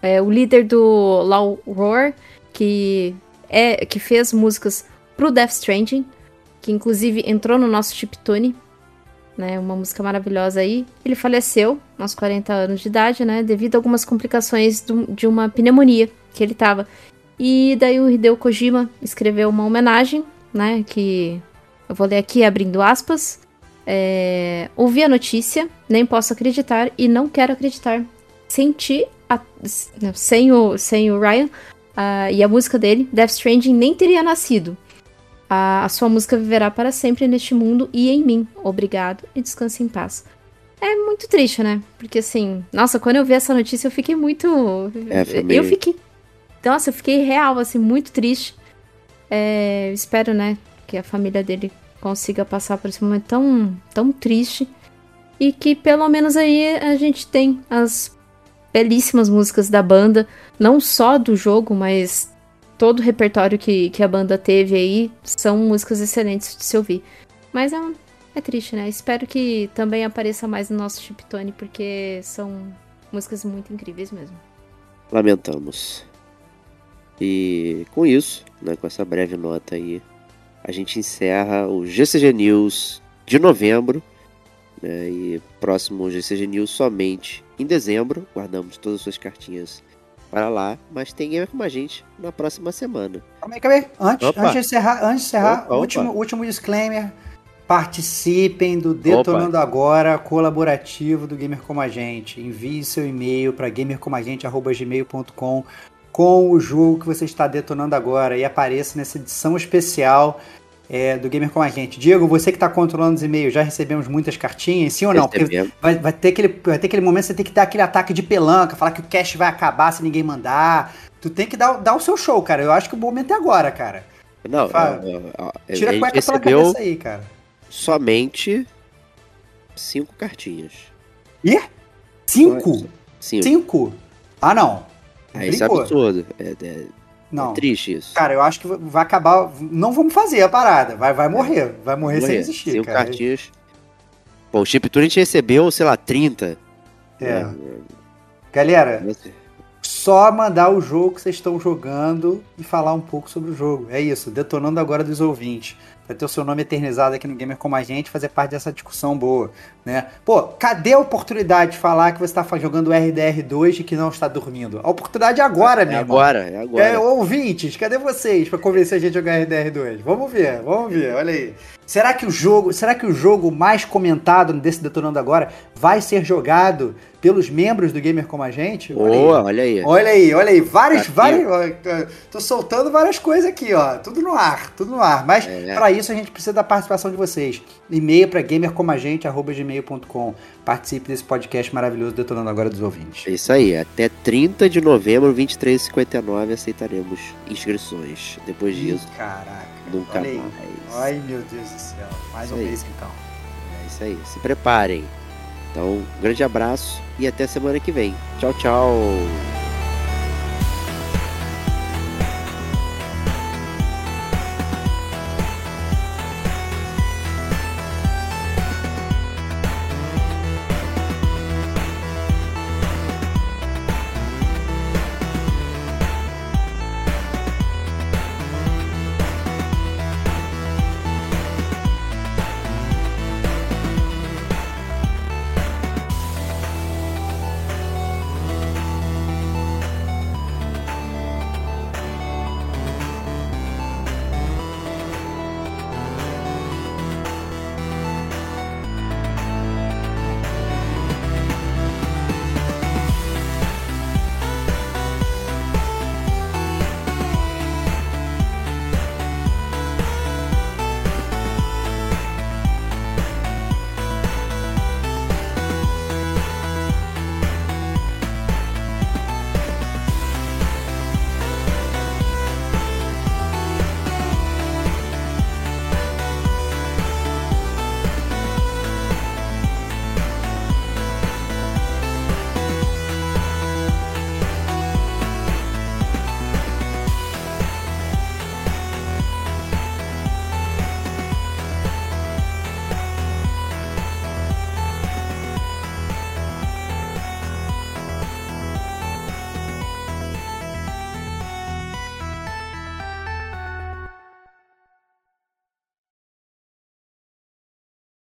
é o líder do Law Roar, que, é, que fez músicas pro Death Stranding, que inclusive entrou no nosso chiptune, né? Uma música maravilhosa aí. Ele faleceu aos 40 anos de idade, né? Devido a algumas complicações do- de uma pneumonia que ele tava. E daí o Hideo Kojima escreveu uma homenagem, né? Que eu vou ler aqui abrindo aspas. É, ouvi a notícia, nem posso acreditar e não quero acreditar. Senti a- sem, o, sem o Ryan ah, e a música dele, Death Stranding nem teria nascido. A, a sua música viverá para sempre neste mundo e em mim. Obrigado e descanse em paz. É muito triste, né? Porque assim, nossa, quando eu vi essa notícia eu fiquei muito. É, eu fiquei. Nossa, eu fiquei real, assim, muito triste. É, espero, né, que a família dele consiga passar por esse momento tão, tão triste. E que pelo menos aí a gente tem as belíssimas músicas da banda, não só do jogo, mas todo o repertório que, que a banda teve aí são músicas excelentes de se ouvir. Mas é, é triste, né? Espero que também apareça mais no nosso chiptone, porque são Músicas muito incríveis mesmo. Lamentamos. E com isso, né, com essa breve nota aí, a gente encerra o GCG News de novembro. Né, e próximo GCG News somente em dezembro. Guardamos todas as suas cartinhas para lá, mas tem Gamer como a gente na próxima semana. Calma aí, calma aí. Antes, Opa. antes de encerrar, antes de encerrar Opa, último, opa. último disclaimer. Participem do Detonando Agora colaborativo do Gamer Como a Gente. Envie seu e-mail para gamercomagente.gmail.com com o jogo que você está detonando agora e apareça nessa edição especial é, do Gamer Como a Gente. Diego, você que está controlando os e-mails, já recebemos muitas cartinhas, sim ou não? Vai, vai ter aquele, vai ter aquele momento que você tem que dar aquele ataque de pelanca, falar que o cash vai acabar se ninguém mandar. Tu tem que dar, dar o seu show, cara. Eu acho que o momento é agora, cara. Não, Fala. ó, ó, Tira a a cueca pela cabeça aí, cara. somente cinco cartinhas. Ih? Cinco? Cinco. Cinco? Ah, não. É, isso é absurdo. É, é- é Não. triste isso. Cara, eu acho que vai acabar. Não vamos fazer a parada. Vai, vai morrer. Vai morrer sem Morrer. existir, Cinco cara. cartinhas. Bom, o Chip Tour a gente recebeu, sei lá, 30. É. né? Galera, só mandar o jogo que vocês estão jogando e falar um pouco sobre o jogo. É isso, detonando agora dos ouvintes. Vai ter o seu nome eternizado aqui no Gamer Como a Gente, fazer parte dessa discussão boa, né? Pô, cadê a oportunidade de falar que você está jogando RDR2 e que não está dormindo? A oportunidade é agora, É meu irmão. agora, é agora. É, ouvintes, cadê vocês pra convencer a gente a jogar RDR2? Vamos ver, vamos ver, olha aí. Será que o jogo, será que o jogo mais comentado desse Detonando Agora vai ser jogado pelos membros do Gamer Como a Gente? Olha aí. Boa, olha aí. Olha aí, olha aí, vários, Aqui. vários, tô soltando várias coisas aqui, ó, tudo no ar, tudo no ar. Mas É. pra isso a gente precisa da participação de vocês. E-mail para gamercomagente@gmail.com. Participe desse podcast maravilhoso Detonando Agora dos ouvintes. É isso aí, até 30 de novembro, 23h59, aceitaremos inscrições. Depois disso, caraca. nunca olha mais. Ai, meu Deus do céu. Mais Isso um aí. mês então. É isso aí, se preparem. Então, um grande abraço e até semana que vem. Tchau, tchau.